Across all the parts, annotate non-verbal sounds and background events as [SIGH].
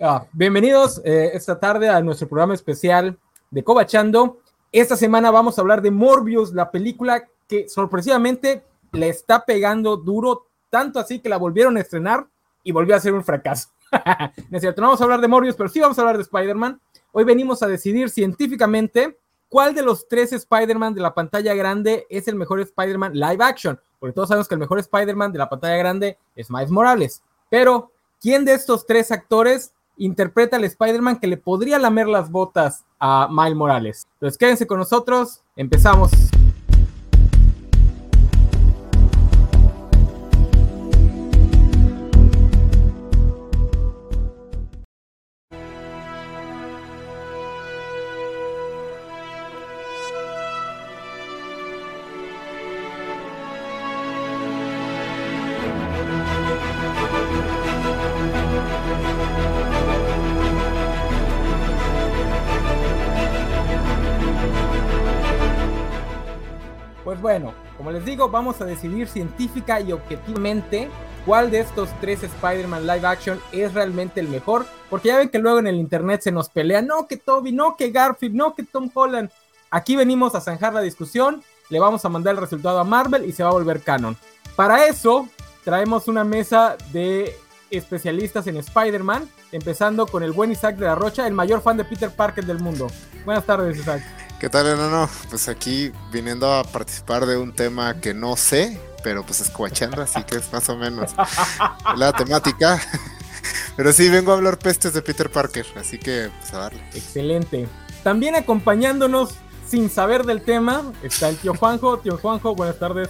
Ah, bienvenidos eh, esta tarde a nuestro programa especial de Cobachando. Esta semana vamos a hablar de Morbius, la película que sorpresivamente le está pegando duro, tanto así que la volvieron a estrenar y volvió a ser un fracaso. [LAUGHS] no no vamos a hablar de Morbius, pero sí vamos a hablar de Spider-Man. Hoy venimos a decidir científicamente cuál de los tres Spider-Man de la pantalla grande es el mejor Spider-Man live action, porque todos sabemos que el mejor Spider-Man de la pantalla grande es Miles Morales. Pero, ¿quién de estos tres actores interpreta al Spider-Man que le podría lamer las botas a Miles Morales. Entonces quédense con nosotros, empezamos. Vamos a decidir científica y objetivamente cuál de estos tres Spider-Man live action es realmente el mejor, porque ya ven que luego en el internet se nos pelea, no que Toby, no que Garfield, no que Tom Holland. Aquí venimos a zanjar la discusión, le vamos a mandar el resultado a Marvel y se va a volver canon. Para eso, traemos una mesa de especialistas en Spider-Man, empezando con el buen Isaac de la Rocha, el mayor fan de Peter Parker del mundo. Buenas tardes, Isaac. ¿Qué tal, enano? Pues aquí viniendo a participar de un tema que no sé, pero pues escuachando, así que es más o menos [LAUGHS] la temática. Pero sí, vengo a hablar pestes de Peter Parker, así que pues a darle. Excelente. También acompañándonos sin saber del tema está el tío Juanjo. Tío Juanjo, buenas tardes.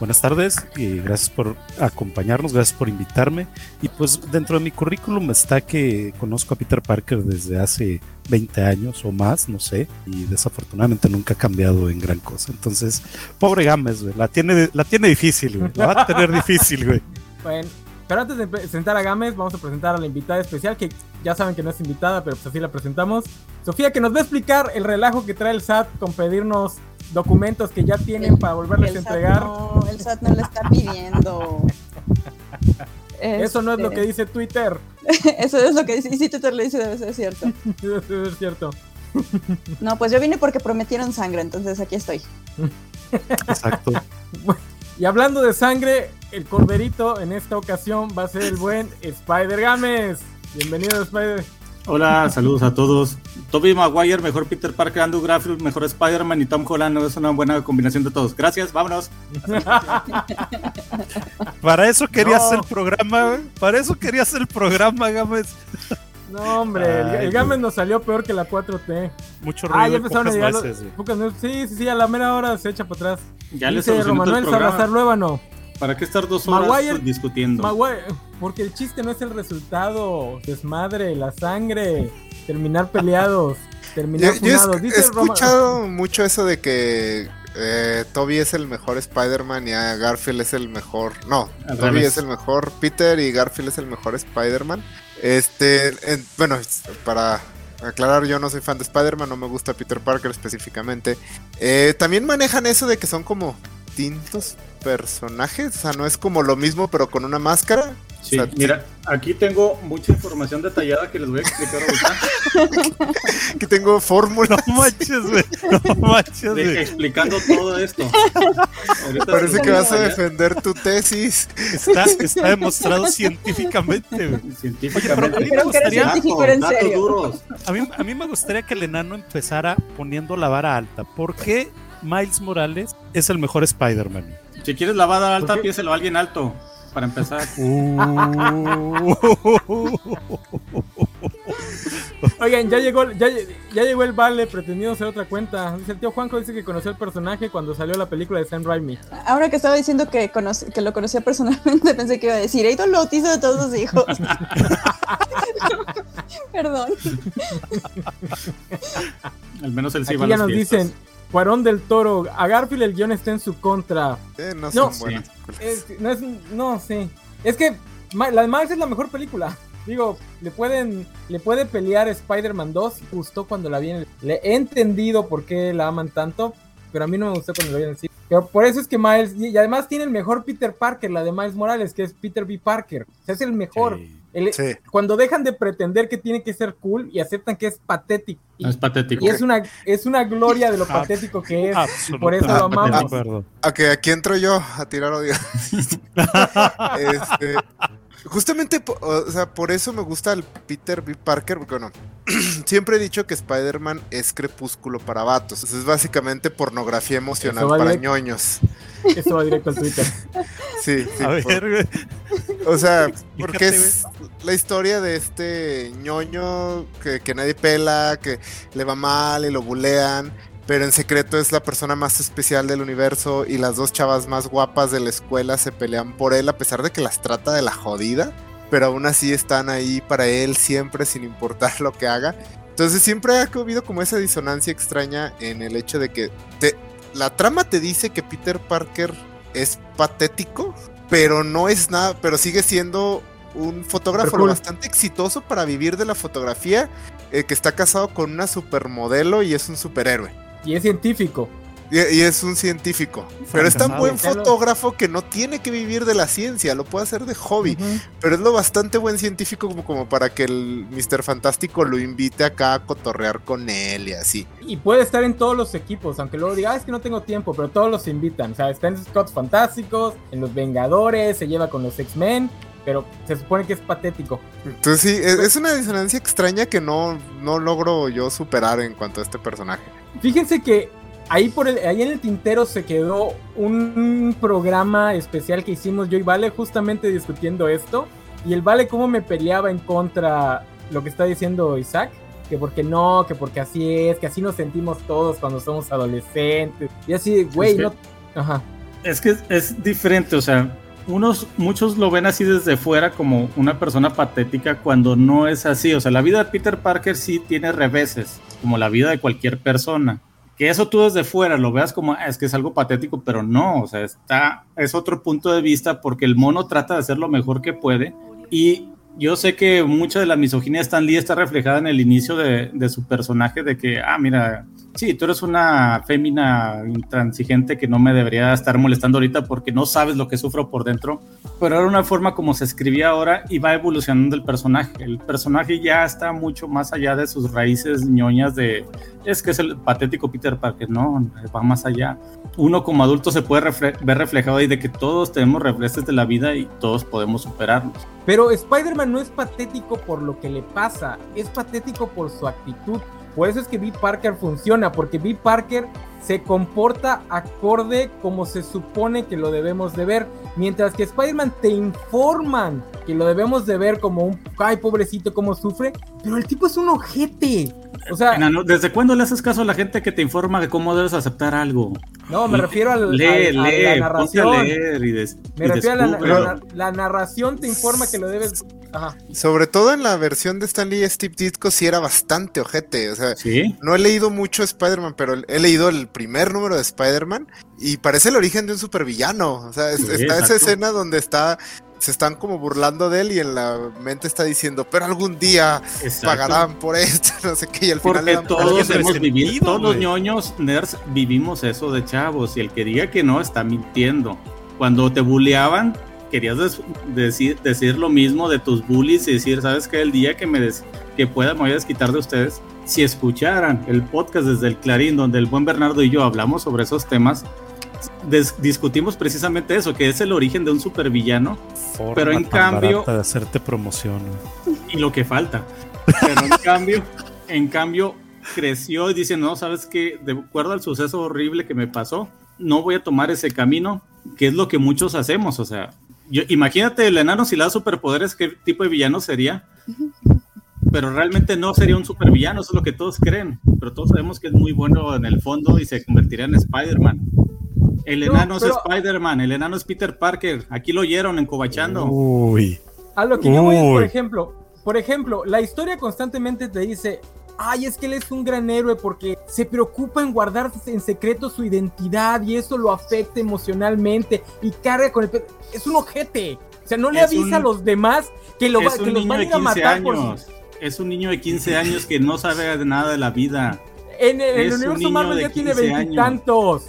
Buenas tardes y gracias por acompañarnos, gracias por invitarme. Y pues dentro de mi currículum está que conozco a Peter Parker desde hace 20 años o más, no sé, y desafortunadamente nunca ha cambiado en gran cosa. Entonces, pobre Gámez, la tiene, la tiene difícil, güey, la va a tener difícil, güey. [LAUGHS] Bueno, pero antes de presentar a Gámez, vamos a presentar a la invitada especial, que ya saben que no es invitada, pero pues así la presentamos. Sofía, que nos va a explicar el relajo que trae el SAT con pedirnos documentos que ya tienen para volverles a entregar. no, el SAT no le está pidiendo. [LAUGHS] Eso no es lo que este. dice Twitter. [LAUGHS] Eso es lo que dice. Y si Twitter le dice, debe ser cierto. [LAUGHS] debe ser cierto. No, pues yo vine porque prometieron sangre, entonces aquí estoy. Exacto. Y hablando de sangre, el corderito en esta ocasión va a ser el buen Spider Games. Bienvenido, Spider. Hola, saludos a todos. Toby Maguire, mejor Peter Parker, Andrew Garfield, mejor Spider-Man y Tom Holland es una buena combinación de todos. Gracias, vámonos. [LAUGHS] Para eso querías el programa, Para eso querías el programa, Gámez. No, hombre, el, Gámez nos salió peor que la 4T. Mucho ruido. Ah, ya empezaron a llegar. sí, sí, sí, a la mera hora se echa para atrás. Ya Dice Romanuel Salazar no. ¿Para qué estar dos horas discutiendo? Maguire, porque el chiste no es el resultado, desmadre, la sangre, terminar peleados, terminar yo, he, escuchado mucho eso de que eh, Toby es el mejor Spider-Man y Garfield es el mejor. No, Toby es el mejor Peter y Garfield es el mejor Spider-Man. Este, bueno, para aclarar, yo no soy fan de Spider-Man, no me gusta Peter Parker específicamente. Eh, también manejan eso de que son como distintos personajes, o sea, no es como lo mismo pero con una máscara. Sí, mira, aquí tengo mucha información detallada que les voy a explicar ahorita. [LAUGHS] aquí tengo fórmula. [LAUGHS] No manches, güey. No manches, güey. Explicando todo esto. Parece que vas a defender tu tesis. Está, está demostrado científicamente, güey. Científicamente. Oye, pero a mí me gustaría, A mí, a mí me gustaría que el enano empezara poniendo la vara alta. ¿Por qué Miles Morales es el mejor Spider-Man? Si quieres la vara alta, piénselo a alguien alto para empezar. [LAUGHS] Uh. Oigan, ya llegó, ya, llegó el vale pretendiendo hacer otra cuenta. Dice el tío Juanjo dice que conoció el personaje cuando salió la película de Sam Raimi. Ahora que estaba diciendo que, que lo conocía personalmente, [LAUGHS] pensé que iba a decir, Eito lo hizo de todos sus hijos. [LAUGHS] Perdón. Al menos él sí Aquí ya nos dicen, Cuarón del Toro, a Garfield el guion está en su contra. Eh, no son buenas no, es, no, sí. Es que la de Max es la mejor película. [LAUGHS] Digo, le pueden, le puede pelear Spider-Man 2, gustó cuando la vi en el, Le he entendido por qué la aman tanto, pero a mí no me gustó cuando la vi en el cine. Pero por eso es que Miles, y además tiene el mejor Peter Parker, la de Miles Morales, que es Peter B. Parker. O sea, es el mejor. El- Sí. Cuando dejan de pretender que tiene que ser cool y aceptan que es patético. Y, No es patético. y es una es una gloria de lo patético que es. y por eso lo amamos. Ok, aquí entro yo a tirar odio. [LAUGHS] Este, justamente, o sea, por eso me gusta el Peter B. Parker, porque bueno, [CLEARS THROAT] siempre he dicho que Spider-Man es crepúsculo para vatos. Es básicamente pornografía emocional para directo. ñoños. Eso va directo al Twitter. [LAUGHS] Sí, sí. A por- ver, güey. o sea, [LAUGHS] porque es la historia de este ñoño que, que nadie pela, que le va mal y lo bulean. Pero en secreto es la persona más especial del universo y las dos chavas más guapas de la escuela se pelean por él a pesar de que las trata de la jodida. Pero aún así están ahí para él siempre sin importar [LAUGHS] lo que haga. Entonces siempre ha habido como esa disonancia extraña en el hecho de que te, la trama te dice que Peter Parker es patético, pero no es nada, pero sigue siendo un fotógrafo cool. bastante exitoso para vivir de la fotografía, eh, que está casado con una supermodelo y es un superhéroe. Y es científico. Y, y es un científico. Pero es tan buen fotógrafo que no tiene que vivir de la ciencia, lo puede hacer de hobby. Pero es lo bastante buen científico como, como para que el Mr. Fantástico lo invite acá a cotorrear con él y así. Y puede estar en todos los equipos, aunque luego diga, "Ah, es que no tengo tiempo, pero todos los invitan. O sea, está en los Scots Fantásticos, en los Vengadores, se lleva con los X-Men, pero se supone que es patético. Entonces sí, es, es una disonancia extraña que no, no logro yo superar en cuanto a este personaje. Fíjense que ahí, por el- ahí en el tintero se quedó un programa especial que hicimos yo y Vale justamente discutiendo esto. Y el Vale cómo me peleaba en contra lo que está diciendo Isaac. Que porque no, que porque así es, que así nos sentimos todos cuando somos adolescentes. Y así, güey, que- no... Ajá. Es que es, es diferente, o sea, unos, muchos lo ven así desde fuera como una persona patética cuando no es así. O sea, la vida de Peter Parker sí tiene reveses, como la vida de cualquier persona. Que eso tú desde fuera lo veas como, "Ah, es que es algo patético, pero no, o sea, está, es otro punto de vista porque el mono trata de hacer lo mejor que puede. Y yo sé que mucha de la misoginia de Stan Lee está reflejada en el inicio de, de su personaje, de que, ah, mira, sí, tú eres una fémina intransigente que no me debería estar molestando ahorita porque no sabes lo que sufro por dentro, pero era una forma como se escribía ahora y va evolucionando el personaje. El personaje ya está mucho más allá de sus raíces ñoñas de, es que es el patético Peter Parker, no, va más allá. Uno como adulto se puede ver reflejado ahí de que todos tenemos reflejos de la vida y todos podemos superarlos. Pero Spider-Man no es patético por lo que le pasa, es patético por su actitud. Por eso es que B. Parker funciona, porque B. Parker se comporta acorde como se supone que lo debemos de ver, mientras que Spider-Man te informan que lo debemos de ver como un, ay pobrecito, cómo sufre, pero el tipo es un ojete. O sea, ¿desde cuándo le haces caso a la gente que te informa de cómo debes aceptar algo? no, me refiero al, lee, al- a la ponte a narración. leer y des- Me y refiero a la, descubre. la- la narración te informa que lo debes... Ajá. Sobre todo en la versión de Stan Lee, Steve Ditko sí era bastante ojete. O sea, Sí, no he leído mucho Spider-Man, pero he leído el primer número de Spider-Man y parece el origen de un supervillano. O sea, es- Sí, está esa escena donde está se están como burlando de él y en la mente está diciendo, pero algún día exacto. pagarán por esto, [LAUGHS] no sé qué, y al final le todos hemos vivido, todos los ñoños nerds vivimos eso de chavos y el que diga que no está mintiendo. Cuando te bulleaban, querías decir, decir lo mismo de tus bullies y decir, ¿sabes qué? El día que me des- que pueda me voy a desquitar de ustedes. Si escucharan el podcast desde el Clarín, donde el buen Bernardo y yo hablamos sobre esos temas, discutimos precisamente eso, que es el origen de un supervillano Forma Pero en cambio- de hacerte promoción. y lo que falta. Pero en cambio, en cambio, creció y dice, no, sabes que de acuerdo al suceso horrible que me pasó, no voy a tomar ese camino, que es lo que muchos hacemos. O sea, yo, imagínate el enano si le da superpoderes, qué tipo de villano sería. Pero realmente no sería un supervillano, eso es lo que todos creen. Pero todos sabemos que es muy bueno en el fondo y se convertiría en Spider-Man. El No, enano pero- es Spider-Man, el enano es Peter Parker. Aquí lo oyeron en Cobachando. Uy. A lo que yo voy es, por Uy. ejemplo, por ejemplo, la historia constantemente te dice, ay, es que él es un gran héroe porque se preocupa en guardar en secreto su identidad y eso lo afecta emocionalmente y carga con el... pe- Es un ojete. O sea, no le Es avisa un- a los demás que, lo va- es que un los niño van a de ir a 15 matar por... años. Es un niño de 15 años que no sabe de nada de la vida. En el, el Es un universo niño Marvel de ya tiene 15 años. veintitantos.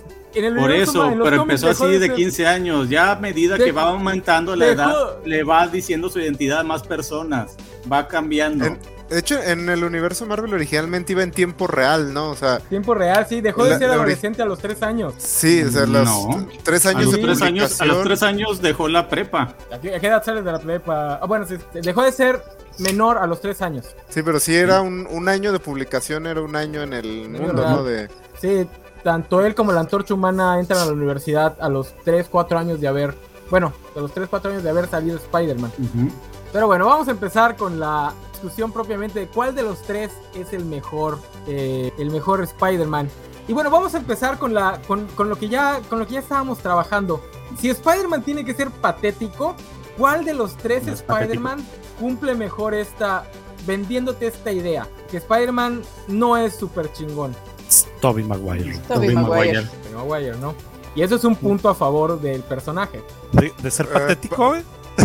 Por eso, pero empezó así de ser- 15 años. Ya a medida que va aumentando la dejó- edad, le va diciendo su identidad a más personas. Va cambiando. En- De hecho, en el universo Marvel originalmente iba en tiempo real, ¿no? O sea, Tiempo real, sí, dejó de La- ser adolescente a los tres años. sí, o sea, los No. tres a, años los de tres años, a los tres años dejó la prepa. ¿A qué, a qué edad sales de la prepa? Ah, bueno, sí, dejó de ser menor a los tres años. Sí, pero sí era un, un año de publicación, era un año en el mundo, real. ¿no? De, Sí, tanto él como la antorcha humana entran a la universidad a los 3, 4 años de haber. Bueno, a los 3, 4 años de haber salido Spider-Man. Pero bueno, vamos a empezar con la discusión propiamente de cuál de los tres es el mejor, eh, el mejor Spider-Man. Y bueno, vamos a empezar con, la, con, con lo que ya, con lo que ya estábamos trabajando. Si Spider-Man tiene que ser patético, ¿cuál de los tres No Spider-Man cumple mejor esta, vendiéndote esta idea? Que Spider-Man no es súper chingón. Es Tobey Maguire. Tobey Maguire. Pero Maguire, ¿no? Y eso es un punto a favor del personaje. De, de ser Eh, patético.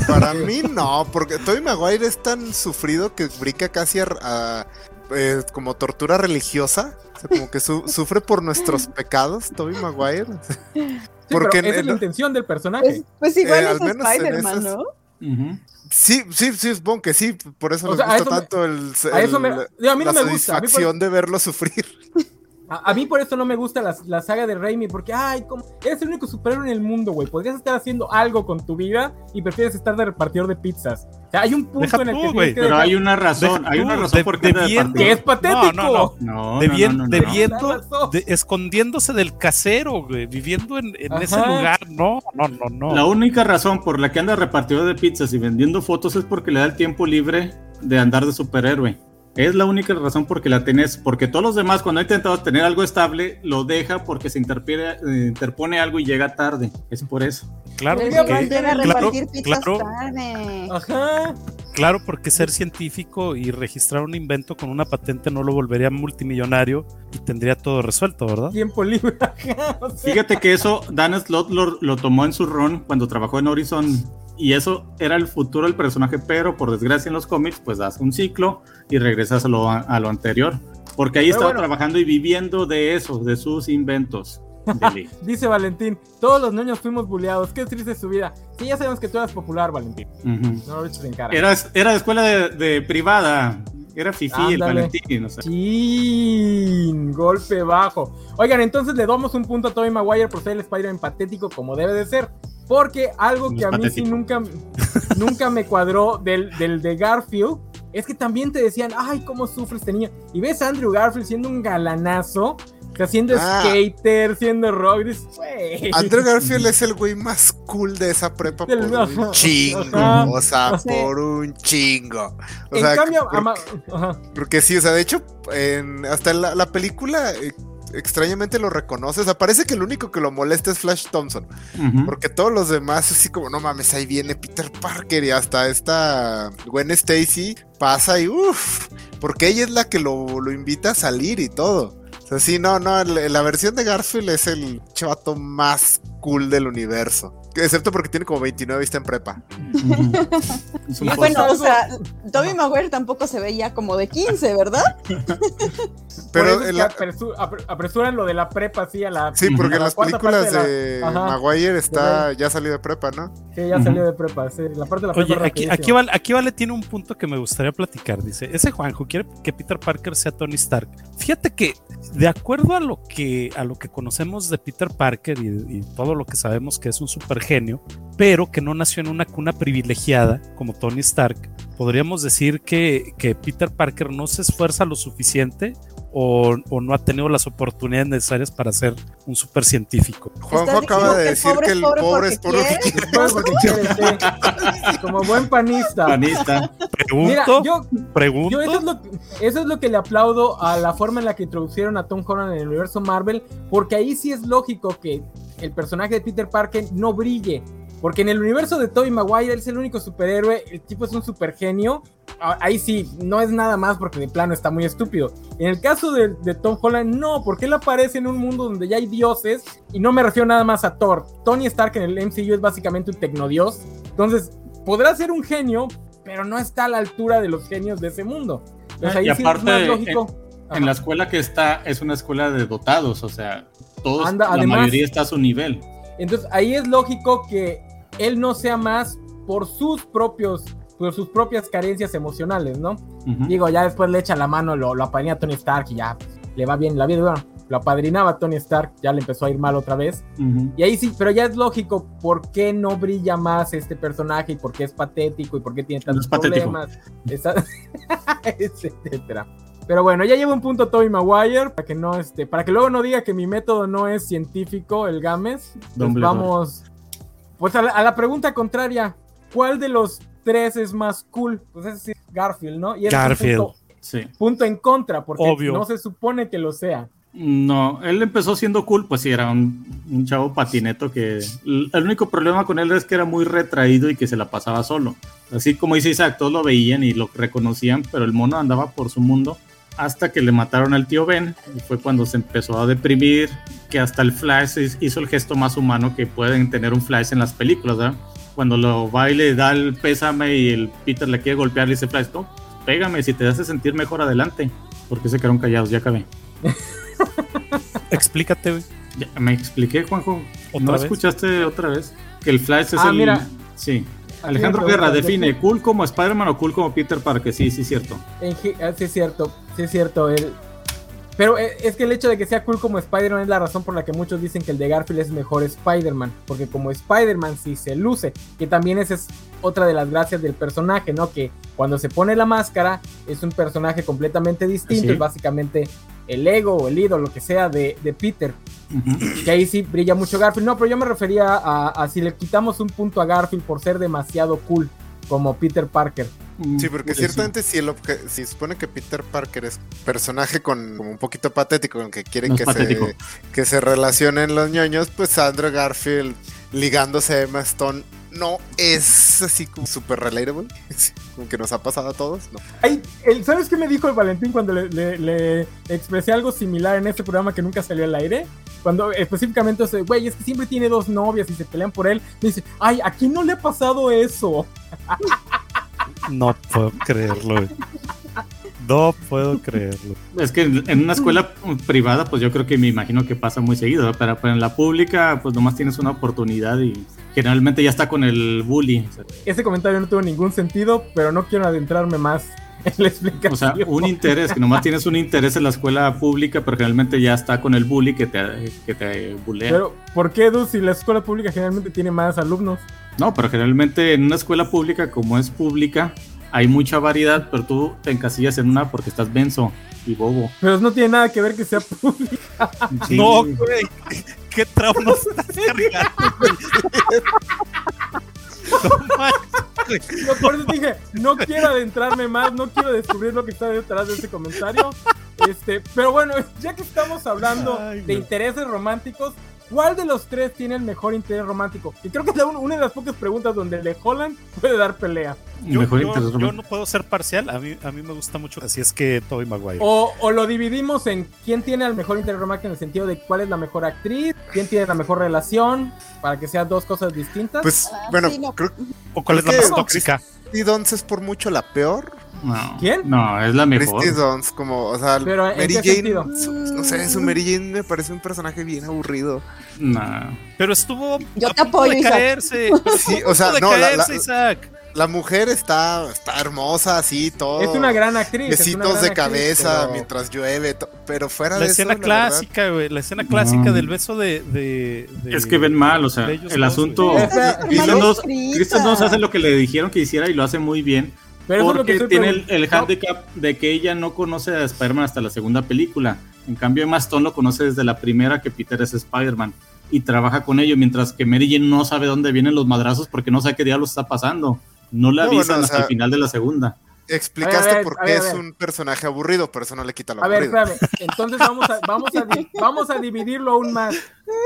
Para mí no, porque Tobey Maguire es tan sufrido que brinca casi a, a, eh, como tortura religiosa. O sea, como que su- sufre por nuestros pecados, Tobey Maguire. Sí, [LAUGHS] Porque pero esa en- es la en- intención del personaje. Pues, pues igual Eh, al es menos en Spider-Man, esas- ¿no? Ujú. Sí, sí, sí, supongo que sí. Por eso O me sea, gusta eso me- tanto el, a eso me- digo, a mí no la me gusta, a mí por- satisfacción de verlo sufrir. [LAUGHS] A, a mí por eso no me gusta la, la saga de Raimi, porque, ay, como, eres el único superhéroe en el mundo, güey. Podrías estar haciendo algo con tu vida y prefieres estar de repartidor de pizzas. O sea, hay un punto Deja en el tú, que tienes que Pero dejar- hay una razón, Deja hay tú, una razón de- por qué anda de debiendo- que es patético. No, no, No, no, Debien- no, no, no. debiendo, razón. de- escondiéndose del casero, güey, viviendo en, en ese lugar. No, no, no, no. La única razón por la que anda repartidor de pizzas y vendiendo fotos es porque le da el tiempo libre de andar de superhéroe. Es la única razón por que la tenés, porque todos los demás cuando ha intentado tener algo estable lo deja porque se interpone, eh, interpone algo y llega tarde. Es por eso. Claro, porque, claro, claro. tarde. Ajá. claro, porque ser científico y registrar un invento con una patente no lo volvería multimillonario y tendría todo resuelto, ¿verdad? Tiempo libre. [LAUGHS] Ajá, o sea, Fíjate que eso Dan Slott lo, lo tomó en su run cuando trabajó en Horizon y eso era el futuro del personaje, pero por desgracia en los cómics pues das un ciclo y regresas a lo, a lo anterior. Porque ahí Pero estaba bueno. trabajando y viviendo de eso, de sus inventos. [LAUGHS] Dice Valentín, todos los niños fuimos bulleados. Qué triste su vida. Sí, ya sabemos que tú eras popular, Valentín. Ujú. No lo eches en cara. era, era de escuela de, de privada, era Fifi el. Valentín. o sea. Golpe bajo. Oigan, entonces le damos un punto a Tobey Maguire por ser el Spider-Man patético como debe de ser. Porque algo que a mí sí nunca, nunca me cuadró del, del de Garfield es que también te decían, ay, cómo sufre este niño. Y ves a Andrew Garfield siendo un galanazo, sea, siendo Ah. skater, siendo rock. Dices, güey. Andrew Garfield es el güey más cool de esa prepa por un chingo. ajá. O sea, Sí. por un chingo. O En sea, cambio, por- ama- ajá. porque sí, o sea, de hecho, en- hasta en la, la película eh, extrañamente lo reconoces. O sea, parece que el único que lo molesta es Flash Thompson. Porque todos los demás, así como, no mames, ahí viene Peter Parker y hasta esta Gwen Stacy pasa y uff, porque ella es la que lo, lo invita a salir y todo. Sea, sí, no, no, la, la versión de Garfield es el chavato más cool del universo. Excepto porque tiene como 29 y está en prepa. Ujú. [LAUGHS] Es un Y Bueno, o sea, Tobey Maguire tampoco se veía como de 15, ¿verdad? [LAUGHS] Pero en la- apresuran lo de la prepa así a la. sí, porque en la las películas de, la-. Maguire está ya salido de prepa, ¿no? Sí, ya salió de prepa. sí, la parte de la Oye, prepa. aquí, aquí, vale, aquí Vale tiene un punto que me gustaría platicar. Dice, ese Juanjo quiere que Peter Parker sea Tony Stark. Fíjate que, de acuerdo a lo que, a lo que conocemos de Peter Parker y, y todo lo que sabemos que es un super genio, pero que no nació en una cuna privilegiada como Tony Stark, podríamos decir que, que Peter Parker no se esfuerza lo suficiente o, o no ha tenido las oportunidades necesarias para ser un super científico. Juanjo ¿Estás acaba de decir que el pobre es [LAUGHS] pobre porque porque quiere. Porque quiere, sí. Como buen panista. Panista. Mira, Pregunto, yo, pregunto. yo eso, es lo, eso es lo que le aplaudo a la forma en la que introducieron a Tom Holland en el universo Marvel, porque ahí sí es lógico que el personaje de Peter Parker no brille. Porque en el universo de Tobey Maguire él es el único superhéroe, el tipo es un super genio. Ah, Ahí sí, no es nada más porque de plano está muy estúpido. En el caso de, de Tom Holland, no, porque él aparece en un mundo donde ya hay dioses, y no me refiero nada más a Thor. Tony Stark en el MCU es básicamente un tecnodios. Entonces, podrá ser un genio, pero no está a la altura de los genios de ese mundo. Entonces, Ah, ahí y sí aparte, es más lógico. en la escuela que está es una escuela de dotados, o sea, todos, Anda, la además- mayoría está a su nivel. Entonces ahí es lógico que él no sea más por sus propios, por sus propias carencias emocionales, ¿no? Digo, ya después le echa la mano, lo, lo apadrina a Tony Stark y ya pues, le va bien la vida. Bueno, lo apadrinaba a Tony Stark, ya le empezó a ir mal otra vez. Y ahí sí, pero ya es lógico por qué no brilla más este personaje y por qué es patético y por qué tiene tantos problemas, Esa- [LAUGHS] etcétera. Pero bueno, ya lleva un punto Toby Maguire para que no este, para que luego no diga que mi método no es científico, el Games. Pues vamos, pues a la, a la pregunta contraria, ¿cuál de los tres es más cool? Pues es decir, Garfield, ¿no? Y Garfield. punto, Sí. punto en contra, porque Obvio. no se supone que lo sea. No, él empezó siendo cool, pues sí, era un, un chavo patineto que el el único problema con él es que era muy retraído y que se la pasaba solo. Así como dice Isaac, todos lo veían y lo reconocían, pero el mono andaba por su mundo hasta que le mataron al tío Ben y fue cuando se empezó a deprimir, que hasta el Flash hiz- hizo el gesto más humano que pueden tener un Flash en las películas, ¿verdad? Cuando lo va y le da el pésame y el Peter le quiere golpear, le dice Flash, no, pégame, si te hace sentir mejor adelante. porque se quedaron callados? Ya acabé. [LAUGHS] Explícate, güey. Me expliqué, Juanjo. ¿Otra ¿No vez? escuchaste otra vez? Que el Flash es Ah, el. mira. Sí. Alejandro Guerra define ¿de cool como Spider-Man o cool como Peter Parker. Sí, sí, cierto. En ah, sí es cierto, sí es cierto. El... Pero eh, es que el hecho de que sea cool como Spider-Man es la razón por la que muchos dicen que el de Garfield es mejor Spider-Man. Porque como Spider-Man sí se luce. Que también esa es otra de las gracias del personaje, ¿no? Que cuando se pone la máscara es un personaje completamente distinto. Sí. Es básicamente el ego o el ídolo, lo que sea de, de Peter. Que ahí sí brilla mucho Garfield. No, pero yo me refería a, a si le quitamos un punto a Garfield por ser demasiado cool como Peter Parker. Sí, porque Pues ciertamente si el obje- si supone que Peter Parker es personaje con como un poquito patético, con que quieren No que patético. se, que se relacionen los ñoños, pues Andrew Garfield ligándose a Emma Stone no es así como super relatable, [LAUGHS] como que nos ha pasado a todos, no. Ay, el- ¿Sabes qué me dijo el Valentín cuando le, le- le expresé algo similar en este programa que nunca salió al aire? Cuando específicamente, güey, es que siempre tiene dos novias y se pelean por él. Me dice, ay, ¿a quién no le ha pasado eso? [LAUGHS] No puedo creerlo, güey. No puedo creerlo. Es que en en una escuela privada, pues yo creo que me imagino que pasa muy seguido, ¿no? pero, pero en la pública, pues nomás tienes una oportunidad y generalmente ya está con el bully. Ese comentario no tuvo ningún sentido, pero no quiero adentrarme más en la explicación. O sea, un interés, que nomás tienes un interés en la escuela pública, pero generalmente ya está con el bully que te, que te bulea. Pero, ¿por qué, Edu, si la escuela pública generalmente tiene más alumnos? No, pero generalmente en una escuela pública, como es pública, hay mucha variedad, pero tú te encasillas en una porque estás denso y bobo. Pero no tiene nada que ver que sea pública. [LAUGHS] Sí. No, güey. ¿Qué trauma [LAUGHS] estás cargando, güey? [LAUGHS] No manches. Yo por eso dije, no quiero adentrarme más, no quiero descubrir lo que está detrás de ese comentario. Este, pero bueno, ya que estamos hablando Ay, de intereses románticos, ¿cuál de los tres tiene el mejor interés romántico? Y creo que es la un- una de las pocas preguntas donde el de Holland puede dar pelea. Yo, Mejor yo- yo no puedo ser parcial. A mí, a mí me gusta mucho. Así es que Toby Maguire. O, o lo dividimos en quién tiene el mejor interés romántico en el sentido de cuál es la mejor actriz, quién tiene la mejor relación, para que sean dos cosas distintas. Pues Ah, bueno, sí, no. creo ¿O cuál es la ¿qué? más tóxica? que Dunst es por mucho la peor. No, ¿Quién? No, es la mejor. Christy Dunst, como, o sea, Pero, ¿en Mary qué Jane, sentido? su- no sé, su Mary Jane me parece un personaje bien aburrido. No. Pero estuvo Yo a te punto apoyo, de Isaac. caerse. [LAUGHS] Sí, o sea, no, la- caerse, la- Isaac. La mujer está, está hermosa, así, todo. es una gran actriz. Besitos gran de actriz, cabeza pero- mientras llueve, to- pero fuera La de escena eso, la verdad, clásica, güey. La escena clásica No. del beso de, de- de- Es que ven mal, o sea, el dos, asunto. Kristen Dunst hace lo que le dijeron que hiciera y lo hace muy bien. Pero eso es lo que porque tiene el, pregun- el No, handicap de que ella no conoce a Spider-Man hasta la segunda película. En cambio, Emma Stone lo conoce desde la primera que Peter es Spider-Man y trabaja con ello, mientras que Mary Jane no sabe dónde vienen los madrazos porque no sabe qué diablos está pasando. No le No, avisan bueno, o hasta sea, el final de la segunda. Explicaste A ver, por a qué ver, a es ver. un personaje aburrido, pero eso no le quita lo A ver, aburrido. espérame. Entonces vamos a, vamos, a, vamos a dividirlo aún más.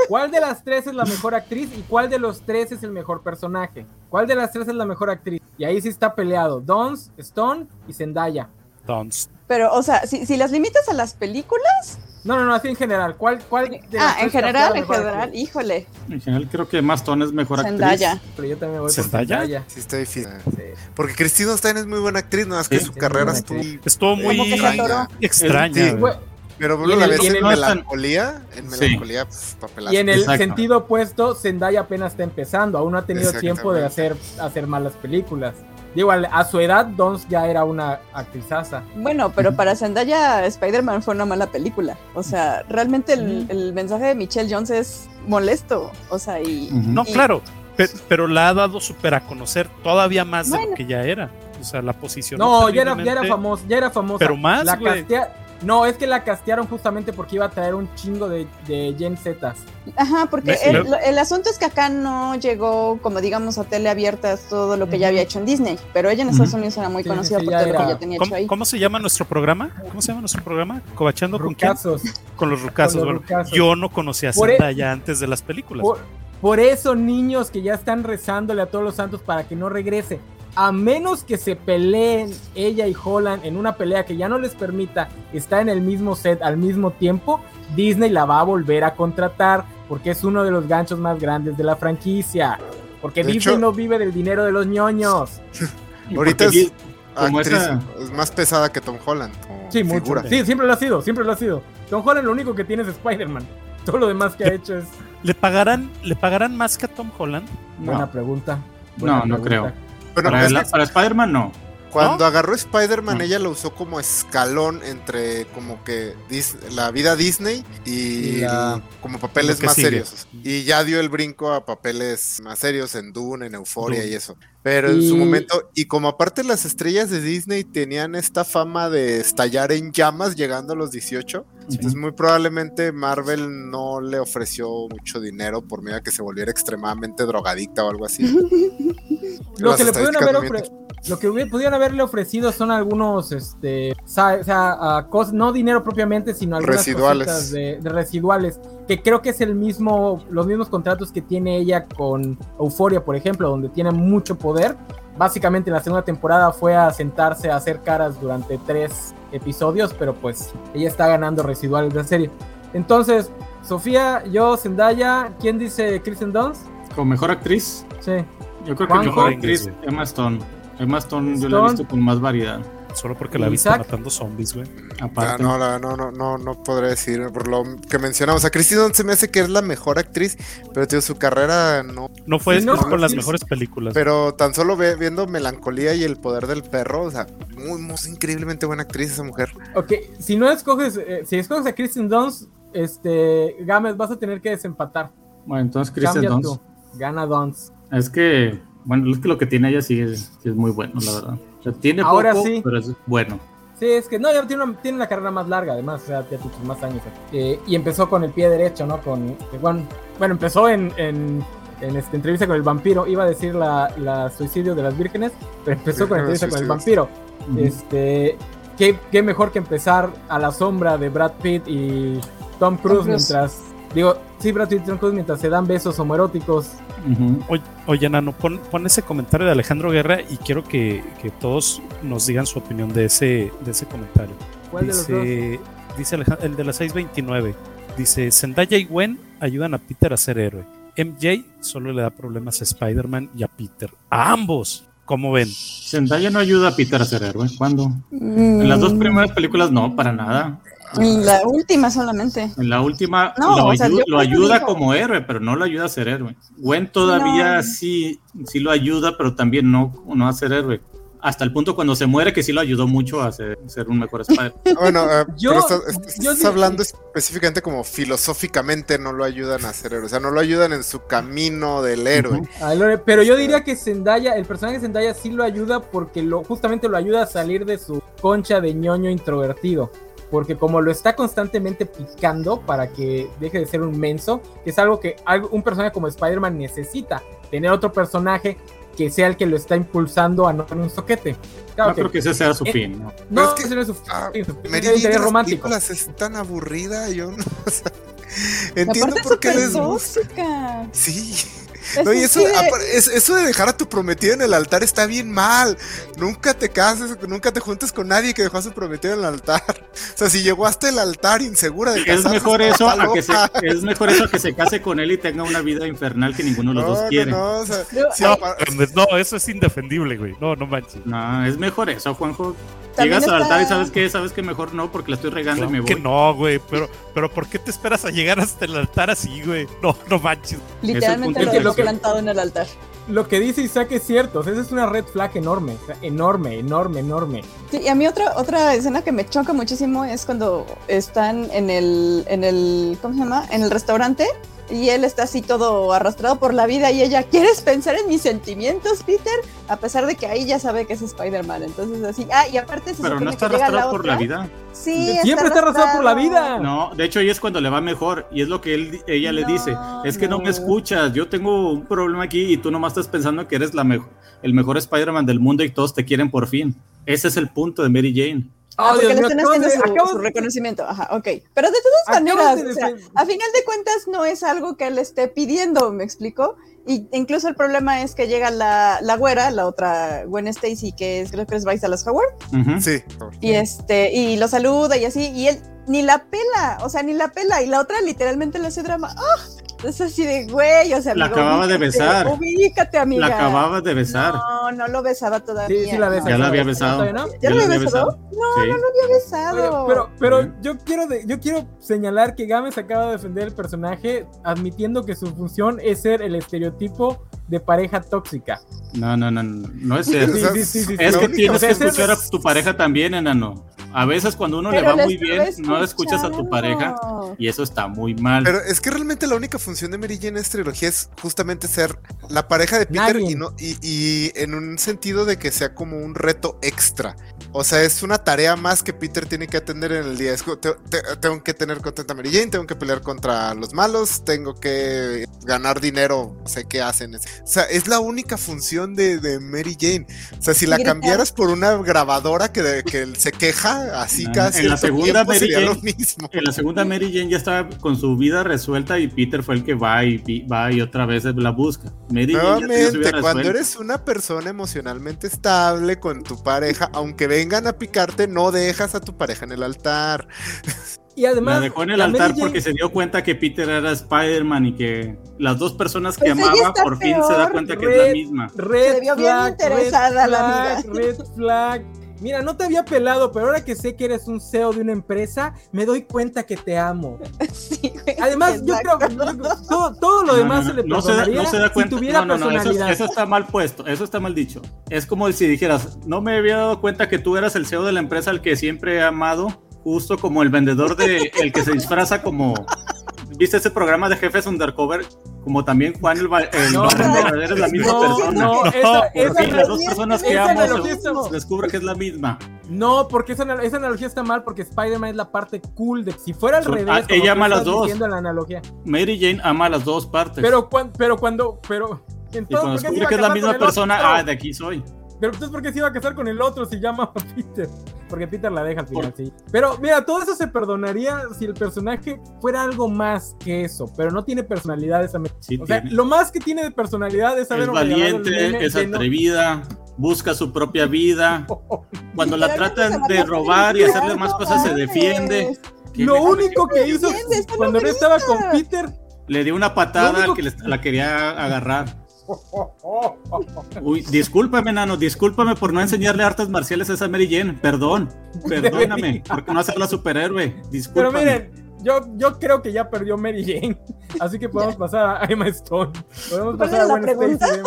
¿Cuál de las tres es la mejor actriz y cuál de los tres es el mejor personaje? ¿Cuál de las tres es la mejor actriz? Y ahí sí está peleado. Dons, Stone y Zendaya. Dunst. Pero, o sea, si, si las limitas a las películas, No, no, no, así en general. ¿Cuál, cuál de las Ah, en general, en general, híjole. En general creo que Emma Stone es mejor Zendaya. actriz. Pero yo también voy por ¿Zendaya? Zendaya. Sí, está difícil. Sí. Porque Christine Dunst es muy buena actriz, nada más que Sí, su es carrera estuvo. Estuvo muy atoró. extraña. Sí, Pero bueno, en la ves y en en el- melancolía. En Sí. melancolía, pues, papelazo. Y en el Exacto. sentido opuesto, Zendaya apenas está empezando, aún no ha tenido tiempo de hacer, hacer malas películas. Digo, a su edad, Dons ya era una actrizaza. Bueno, pero para Zendaya, Spider-Man fue una mala película. O sea, realmente el, mensaje de Michelle Jones es molesto. O sea, y. No, Y- claro, pe- pero la ha dado súper a conocer todavía más de lo que ya era. O sea, la posición. No, ya era, ya era famosa, ya era famosa. Pero más, La castea- No, es que la castearon justamente porque iba a traer un chingo de, de Gen Zetas. Ajá, porque Me- el, me- lo- el asunto es que acá no llegó, como digamos, a tele abierta todo lo que ya había hecho en Disney. Pero ella en Estados. Unidos era muy Sí, conocida sí, por ya todo lo que ya tenía ¿Cómo, hecho ahí. cómo se llama nuestro programa? ¿Cómo se llama nuestro programa? ¿Cobachando con quién? Con los rucazos. Con los bueno, rucazos. yo no conocía a Por e- Zendaya antes de las películas. Por, por eso, niños que ya están rezándole a todos los santos para que no regrese. A menos que se peleen ella y Holland en una pelea que ya no les permita estar en el mismo set al mismo tiempo, Disney la va a volver a contratar porque es uno de los ganchos más grandes de la franquicia. Porque De Disney hecho- no vive del dinero de los ñoños. [LAUGHS] Ahorita es como actriz, esa- es más pesada que Tom Holland. Sí, mucho. figura. Sí, siempre lo ha sido, siempre lo ha sido. Tom Holland lo único que tiene es Spider-Man. [LAUGHS] Todo lo demás que ha hecho es ¿Le pagarán, ¿Le pagarán más que a Tom Holland? buena No. pregunta. No, no creo. Para, para Spider-Man no. Cuando agarró Spider-Man, No. ella lo usó como escalón entre como que Dis- la vida Disney y, Y la- como papeles más sigue. serios. Y ya dio el brinco a papeles más serios en Dune, en Euphoria Dune. y eso. Pero en su momento, y como aparte las estrellas de Disney tenían esta fama de estallar en llamas llegando a los 18, entonces muy probablemente Marvel no le ofreció mucho dinero por miedo a que se volviera extremadamente drogadicta o algo así. [LAUGHS] Lo que le pudieron haber lo que hubiera- pudieron haberle ofrecido son algunos este o sea, cos- no dinero propiamente sino algunas Residuales. cositas de, de residuales que creo que es el mismo los mismos contratos que tiene ella con Euphoria por ejemplo donde tiene mucho poder. Básicamente en la segunda temporada fue a sentarse a hacer caras durante tres episodios pero pues ella está ganando residuales de la serie. Entonces Sofía yo Zendaya quién dice Kristen Dunst Como mejor actriz, sí. Yo creo que mejor actriz Emma Stone. Emma Stone yo la he Stone. visto con más variedad. Solo porque la ¿Y viste Isaac? matando zombies, güey. Ah, Aparte. no, la- no, no, no, no podré decir por lo que mencionamos. A Christine Dunst se me hace que es la mejor actriz, pero tío, su carrera no. No fue Sí, no, con las sí, mejores películas. Pero tan solo ve- viendo Melancolía y El Poder del Perro, o sea, muy, muy increíblemente buena actriz esa mujer. Ok, si no escoges, eh, si escoges a Kristen Dunst, este, Gámez, vas a tener que desempatar. Bueno, entonces Kristen Cambia Dunst. Gana Dunst. Es que, bueno, es que lo que tiene ella sí es, sí es muy bueno, la verdad. O sea, tiene Ahora poco, sí. pero es bueno. Sí, es que no, ya tiene una, tiene una carrera más larga, además, o sea, ya tiene más años. Eh, y empezó con el pie derecho, ¿no? Con, que, bueno, bueno, empezó en, en, en esta entrevista con el vampiro. Iba a decir la, la suicidio de las vírgenes, pero empezó con la entrevista con el vampiro. Este, ¿qué, qué mejor que empezar a la sombra de Brad Pitt y Tom Cruise, Cruise. mientras. Digo, sí, Brad Pitt y mientras se dan besos homoeróticos. Ujú. Oye, oye, Nano, pon, pon ese comentario de Alejandro Guerra y quiero que, que todos nos digan su opinión de ese, de ese comentario. ¿Cuál de los dos? Dice, dice Aleja- el de la 629. Dice, Zendaya y Gwen ayudan a Peter a ser héroe. MJ solo le da problemas a Spider-Man y a Peter. A ambos. ¿Cómo ven? Zendaya no ayuda a Peter a ser héroe. ¿Cuándo? En las dos Mm, primeras películas no, para nada. La última solamente. En la última No, lo, o sea, ayu- yo lo creo que ayuda digo- como héroe, pero no lo ayuda a ser héroe. Gwen todavía No. sí, sí lo ayuda, pero también no, no a ser héroe. Hasta el punto cuando se muere que sí lo ayudó mucho a ser, ser un mejor Spider. [LAUGHS] Bueno, eh, Yo- pero estás, estás yo sí- hablando específicamente como filosóficamente no lo ayudan a ser héroe. O sea, no lo ayudan en su camino del héroe. Ah, Pero yo diría que Zendaya, el personaje de Zendaya sí lo ayuda porque lo, justamente lo ayuda a salir de su concha de ñoño introvertido. Porque como lo está constantemente picando para que deje de ser un menso, que es algo que algo- un personaje como Spider-Man necesita, tener otro personaje que sea el que lo está impulsando a no tener un soquete. Claro no que- creo que ese sea su Eh, fin. ¿no? no, es que- ese no es su Ah, fin, su fin es las romántico. películas es tan aburrida, yo no. [LAUGHS] o sea, entiendo por qué les gusta. Sí. No, y eso, es- eso de dejar a tu prometido en el altar está bien mal. Nunca te cases, nunca te juntes con nadie que dejó a su prometido en el altar. O sea, si llegó hasta el altar insegura de Es casarse, mejor está eso a que se, es mejor eso a que se case con él y tenga una vida infernal que ninguno de los dos No, no, quiere. No, no, o sea, No, si No, apa- no, eso es indefendible, güey. No, no manches. es mejor eso, Juanjo. Llegas al altar y sabes que, sabes que mejor no, porque la estoy regando y me Claro voy. que no, güey. Pero, pero ¿por qué te esperas a llegar hasta el altar así, güey? No, no manches. Literalmente lo que- dejó plantado en el altar. Lo que dice Isaac es cierto, o sea, esa es una red flag enorme, enorme, enorme, enorme. Sí, y a mí otra, otra escena que me choca muchísimo es cuando están en el, en el, ¿cómo se llama? En el restaurante y él está así todo arrastrado por la vida y ella, ¿quieres pensar en mis sentimientos, Peter? A pesar de que ahí ya sabe que es Spider-Man, entonces así, ah, y aparte se Pero no está arrastrado la por la vida. Sí, Siempre está arrastrado por la vida. No, de hecho ahí es cuando le va mejor y es lo que él, ella le No, dice, es que no. no. me escuchas, yo tengo un problema aquí y tú nomás estás pensando que eres la mejor, el mejor Spider-Man del mundo y todos te quieren por fin. Ese es el punto de Mary Jane. Ah, Oh, porque Dios le están haciendo su, su reconocimiento. Ajá, ok. Pero de todas maneras, de o sea, a final de cuentas no es algo que él esté pidiendo, ¿me explico? Y incluso el problema es que llega la, la güera, la otra Gwen Stacy, que es, creo que es Bryce Dallas Howard, Ujú. sí. y este, y lo saluda y así, y él ni la pela, o sea, ni la pela, y la otra literalmente le hace drama. ¡Ah! Es así de güey, o sea, La amigo, acababa de ubícate, besar. Ubícate, amiga. La acababas de besar. No, no lo besaba todavía. Sí, sí la besa. Ya la había besado. ¿Ya lo la había besado? No, Sí. no lo había besado. Oye, pero, pero yo quiero de- yo quiero señalar que Gámez acaba de defender el personaje admitiendo que su función es ser el estereotipo de pareja tóxica. No, no, no, no, no es eso. O sea, sí, sí, sí, Es que tienes o sea, que escuchar a tu pareja también, enano. A veces cuando uno le va muy bien, no escuchas a tu pareja y eso está muy mal. Pero es que realmente la única función de Mary Jane en esta trilogía es justamente ser la pareja de Peter y, no, y, y en un sentido de que sea como un reto extra. O sea, es una tarea más que Peter tiene que atender en el día. Es como, te- te- tengo que tener contenta a Mary Jane, tengo que pelear contra los malos, tengo que ganar dinero, sé qué hacen. O sea, es la única función de, de Mary Jane. O sea, si la cambiaras por una grabadora que, que se queja, así Ah, casi en la segunda Mary sería lo Jane- mismo. En la segunda Mary Jane ya estaba con su vida resuelta y Peter fue el que va y va y otra vez la busca. Mary Jane Nuevamente, cuando eres una persona emocionalmente estable con tu pareja, aunque vengan a picarte, no dejas a tu pareja en el altar. [LAUGHS] Y además La dejó en el altar Jane- porque se dio cuenta que Peter era Spider-Man y que las dos personas que Pues amaba por fin se da cuenta que es la Red. misma. Red Se vio bien flag, interesada red la flag, amiga. Red flag. Mira, no te había pelado, pero ahora que sé que eres un CEO de una empresa, me doy cuenta que te amo. [LAUGHS] Sí, güey, Además, yo creo que exacto. todo, todo lo No, demás no, se le no, no se da, no se da cuenta. si tuviera no, no, no, eso, personalidad. eso está mal puesto, eso está mal dicho. Es como si dijeras, no me había dado cuenta que tú eras el CEO de la empresa al que siempre he amado, justo como el vendedor de el que se disfraza como ¿Viste ese programa de jefes undercover? Como también Juan el, el No, verdadero es la misma no, persona. no, esa, No, Por esa fin, las dos personas que amo se, se descubre que es la misma. No, porque esa, esa analogía está mal porque Spider-Man es la parte cool de si fuera al revés. ah, como ella ama las dos. la analogía. Mary Jane ama a las dos partes. Pero, cuan- pero cuando, pero y entonces, cuando ¿por qué se descubre que es la misma persona, ah, de aquí soy. Pero entonces, ¿por qué se iba a casar con el otro si llama a Peter? Porque Peter la deja al final, sí. Pero mira, todo eso se perdonaría si el personaje fuera algo más que eso, pero no tiene personalidad esa. Sí O sea, tiene. lo más que tiene de personalidad es haber es valiente, es no- atrevida, busca su propia vida. [LAUGHS] Cuando la tratan de robar y hacerle más cosas, se defiende. ¿Qué Lo único que hizo cuando no novelista. estaba con Peter. Le dio una patada que la quería agarrar. Uy, discúlpame, nano, discúlpame por no enseñarle artes marciales a esa Mary Jane. Perdón, perdóname, [LAUGHS] porque no hacerla superhéroe. Pero Discúlpame. miren, yo, yo creo que ya perdió Mary Jane. Así que podemos pasar a Emma Stone. Podemos ¿Cuál pasar a Gwen Stacy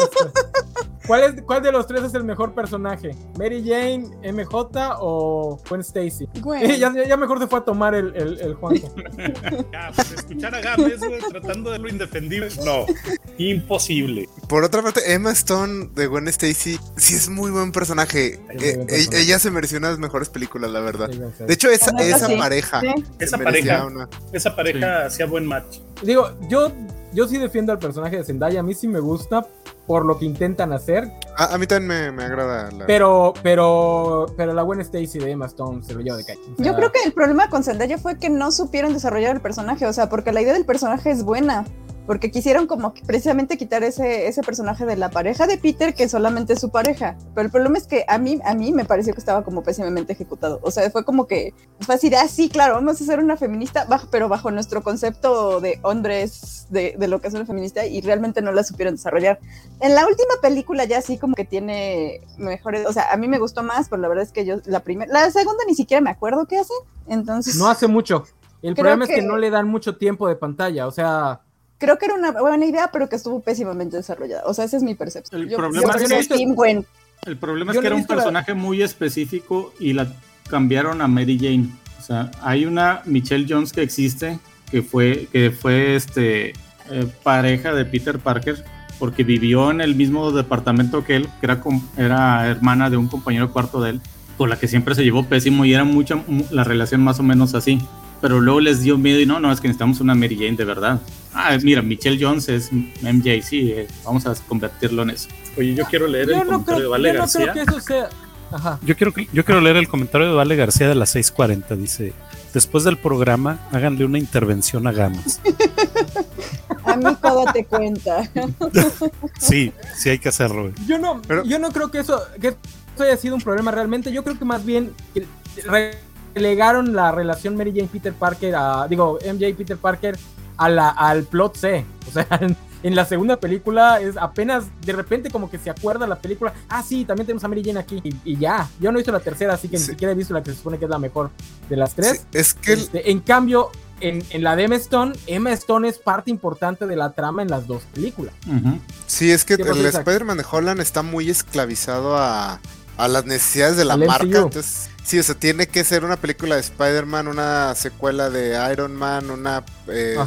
¿Cuál, es, ¿Cuál de los tres es el mejor personaje? ¿Mary Jane, MJ o Gwen Stacy? Güey. Eh, [LAUGHS] ya, ya mejor se fue a tomar el, el, el Juanjo. [LAUGHS] Ya, pues, escuchar a Gámez, tratando de lo indefendible. No, imposible. Por otra parte, Emma Stone de Gwen Stacy sí es muy buen personaje. Muy Eh, buen personaje. ella se mereció unas mejores películas, la verdad. Sí. De hecho, esa, esa sí. pareja. Sí. Esa pareja, una- esa pareja hacía buen match. Digo, yo, yo sí defiendo al personaje de Zendaya. A mí sí me gusta por lo que intentan hacer. A, a mí también me, me agrada la. Pero, pero, pero la Gwen Stacy de Emma Stone se lo lleva de calle. O sea, Yo creo que el problema con Zendaya fue que no supieron desarrollar el personaje, o sea, porque la idea del personaje es buena, porque quisieron como que precisamente quitar ese, ese personaje de la pareja de Peter, que solamente es su pareja. Pero el problema es que a mí, a mí me pareció que estaba como pésimamente ejecutado. O sea, fue como que fue así de, ah, sí, claro, vamos a ser una feminista, bajo, pero bajo nuestro concepto de hombres, de, de lo que es una feminista, y realmente no la supieron desarrollar. En la última película ya sí como que tiene mejores, o sea, a mí me gustó más, pero la verdad es que yo la primera, la segunda ni siquiera me acuerdo qué hace, entonces... No hace mucho. El problema es que no le dan mucho tiempo de pantalla, o sea, creo que era una buena idea, pero que estuvo pésimamente desarrollada. O sea, esa es mi percepción. El Yo- problema yo es que- Team Gwen. El problema Yo es que no he era un la- personaje muy específico y la cambiaron a Mary Jane. O sea, hay una Michelle Jones que existe, que fue, que fue este, eh, pareja de Peter Parker, porque vivió en el mismo departamento que él, que era, era hermana de un compañero cuarto de él, con la que siempre se llevó pésimo y era mucha mu- la relación más o menos así. Pero luego les dio miedo y no, no, es que necesitamos una Mary Jane de verdad. Ah, mira, Michelle Jones es MJ, sí, eh, vamos a convertirlo en eso. Oye, yo quiero leer yo el no, comentario creo, de Vale yo no García. creo que eso sea. Ajá. Yo quiero, yo quiero leer el comentario de Vale García de las 6:40. Dice: Después del programa, háganle una intervención a Gamas. [LAUGHS] A mí todo te cuenta. [LAUGHS] Sí, sí hay que hacerlo. güey. Yo no, Pero- yo no creo que eso, que eso haya sido un problema realmente. Yo creo que más bien que relegaron la relación Mary Jane Peter Parker a, digo, MJ Peter Parker a la, al plot C. O sea, [LAUGHS] en, en la segunda película es apenas de repente como que se acuerda la película. Ah, sí, también tenemos a Mary Jane aquí. Y, y ya. Yo no he visto la tercera, así que Sí. ni siquiera he visto la que se supone que es la mejor de las tres. Sí, es que el- Este, en cambio, en, en la de Emma Stone, Emma Stone es parte importante de la trama en las dos películas. Sí, es que ¿Qué pasó, el? Spider-Man de Holland está muy esclavizado a, a las necesidades de la marca. MCU. Entonces, sí, o sea, tiene que ser una película de Spider-Man, una secuela de Iron Man, una eh,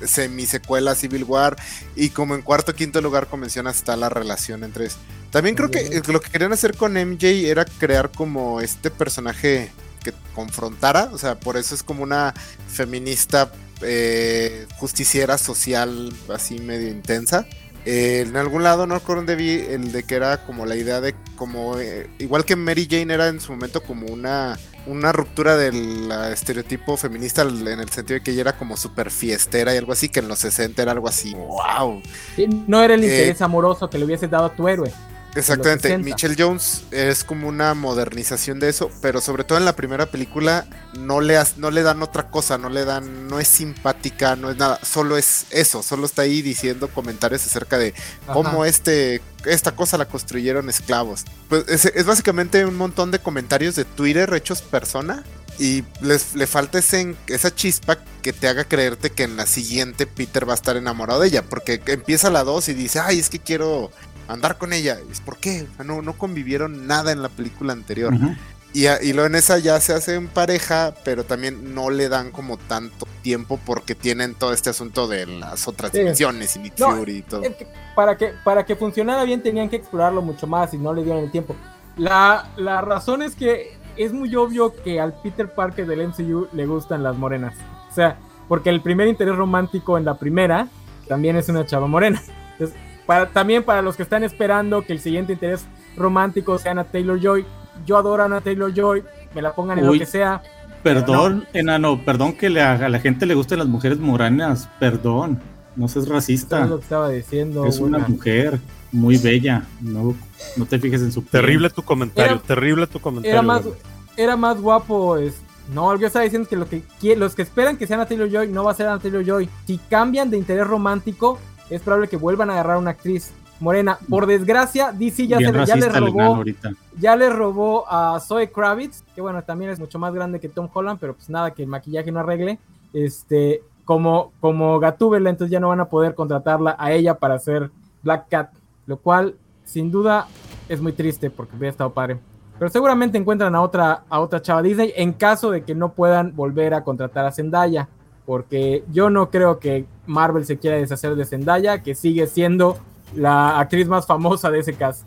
se- semi-secuela Civil War. Y como en cuarto o quinto lugar, como mencionas, está la relación entre eso. También creo que lo que querían hacer con MJ era crear como este personaje que confrontara. O sea, por eso es como una feminista eh, justiciera social así medio intensa. Eh, en algún lado, no recuerdo dónde vi el de que era como la idea de como eh, igual que Mary Jane era en su momento como una una ruptura del estereotipo feminista en el sentido de que ella era como súper fiestera y algo así que en los 60 era algo así wow Sí, No era el Eh, interés amoroso que le hubiese dado a tu héroe. Exactamente, 60. Michelle Jones es como una modernización de eso, pero sobre todo en la primera película no le, no le dan otra cosa, no le dan, no es simpática, no es nada, solo es eso, solo está ahí diciendo comentarios acerca de cómo este, esta cosa la construyeron esclavos. Pues es, es básicamente un montón de comentarios de Twitter hechos persona y les, le falta ese, esa chispa que te haga creerte que en la siguiente Peter va a estar enamorado de ella, porque empieza la 2 y dice, ay, es que quiero andar con ella. Y es, ¿Por qué? O sea, No, no convivieron nada en la película anterior. Ujú. Y, a- y luego en esa ya se hacen pareja, pero también no le dan como tanto tiempo porque tienen todo este asunto de las otras Sí. dimensiones y Nick No, Fury y todo. Es que para, que, para que funcionara bien tenían que explorarlo mucho más y no le dieron el tiempo. La, la razón es que es muy obvio que al Peter Parker del MCU le gustan las morenas. O sea, porque el primer interés romántico en la primera también es una chava morena. Entonces, para, también para los que están esperando que el siguiente interés romántico sea Ana Taylor Joy, yo adoro a Ana Taylor Joy, me la pongan en Uy. lo que sea. Perdón, enano, perdón que le, a la gente le gusten las mujeres moranas, perdón, no seas Eso racista, es lo que estaba diciendo. es una una- mujer muy bella, no, no te fijes en su. Terrible tu comentario, Era- terrible tu comentario. era más, era más guapo. Es, no, yo estaba diciendo que, lo que los que esperan que sea Ana Taylor Joy no va a ser Ana Taylor Joy. Si cambian de interés romántico, es probable que vuelvan a agarrar una actriz morena. Por desgracia, DC ya, Bien se, ya le racista el enano robó, ya le robó a Zoe Kravitz, que bueno, también es mucho más grande que Tom Holland, pero pues nada, que el maquillaje no arregle. Este, como, como Gatúbela, entonces ya no van a poder contratarla a ella para hacer Black Cat, lo cual sin duda es muy triste porque hubiera estado padre. Pero seguramente encuentran a otra, a otra chava Disney en caso de que no puedan volver a contratar a Zendaya. Porque yo no creo que Marvel se quiera deshacer de Zendaya, que sigue siendo la actriz más famosa de ese cast.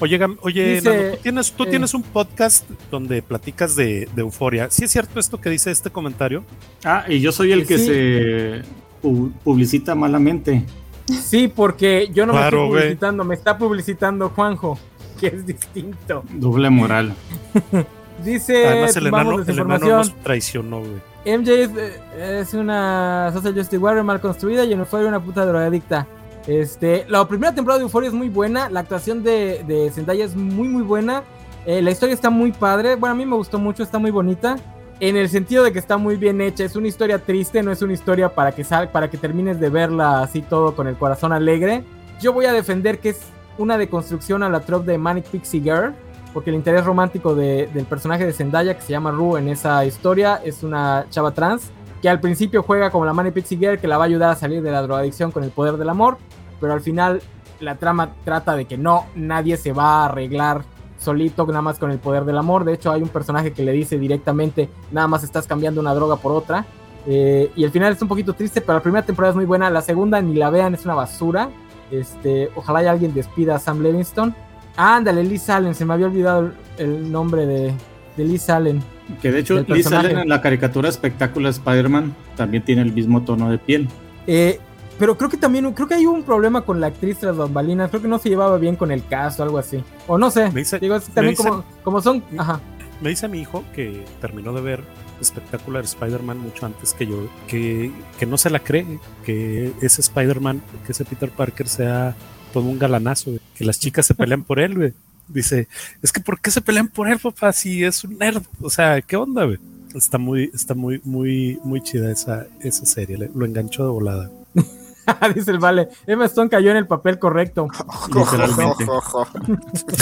Oye, oye Dice- tú, tienes, tú eh. tienes un podcast donde platicas de, de euforia. ¿Sí es cierto esto que dice este comentario? Ah, y yo soy el que Sí. se pu- publicita malamente. Sí, porque yo no me estoy publicitando, me está publicitando Juanjo, [LAUGHS] que es distinto. Doble moral. [LAUGHS] Dice, Además, el desinformación. nos traicionó, güey. MJ es, eh, es una Social Justice Warrior mal construida y en Euphoria una puta drogadicta. Este, la primera temporada de Euphoria es muy buena, la actuación de, de Zendaya es muy muy buena, eh, la historia está muy padre, bueno a mí me gustó mucho, está muy bonita, en el sentido de que está muy bien hecha, es una historia triste, no es una historia para que sal, para que termines de verla así todo con el corazón alegre. Yo voy a defender que es una deconstrucción a la trope de Manic Pixie Girl, porque el interés romántico de- del personaje de Zendaya, que se llama Rue en esa historia, es una chava trans que al principio juega como la Manic Pixie Girl, que la va a ayudar a salir de la drogadicción con el poder del amor, pero al final la trama trata de que no, nadie se va a arreglar solito nada más con el poder del amor. De hecho, hay un personaje que le dice directamente, nada más estás cambiando una droga por otra. Eh, y el final es un poquito triste, pero la primera temporada es muy buena, la segunda ni la vean, es una basura. Este, ojalá y alguien despida a Sam Levinson. Ándale, Liz Allen, se me había olvidado el, nombre de, de Liz Allen. Que de hecho, Liz. Allen en la caricatura espectáculo de Spider-Man también tiene el mismo tono de piel. Eh, pero creo que también, creo que hay un problema con la actriz tras bambalinas, creo que no se llevaba bien con el cast o algo así. O no sé, Me dice- digo, también me dicen- como, como son, ajá. Me dice mi hijo que terminó de ver Spectacular Spider-Man mucho antes que yo, que, que no se la cree, que ese Spider-Man, que ese Peter Parker sea todo un galanazo, güey, que las chicas se pelean por él, güey. Dice, es que ¿por qué se pelean por él, papá? Si es un nerd. O sea, ¿qué onda, güey? Está muy, está muy, muy, muy chida esa, esa serie. le- Lo enganchó de volada. [LAUGHS] Dice el vale, Emma Stone cayó en el papel correcto. [LAUGHS] Literalmente. [LAUGHS]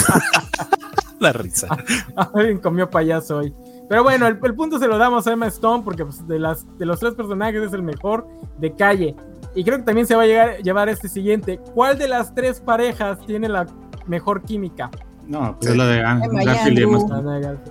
La risa. Alguien comió payaso hoy. Pero bueno, el, el punto se lo damos a Emma Stone porque pues, de, las, de los tres personajes es el mejor de calle. Y creo que también se va a llegar, llevar este siguiente. ¿Cuál de las tres parejas tiene la mejor química? No, pues Sí. es la de Garfield y Emma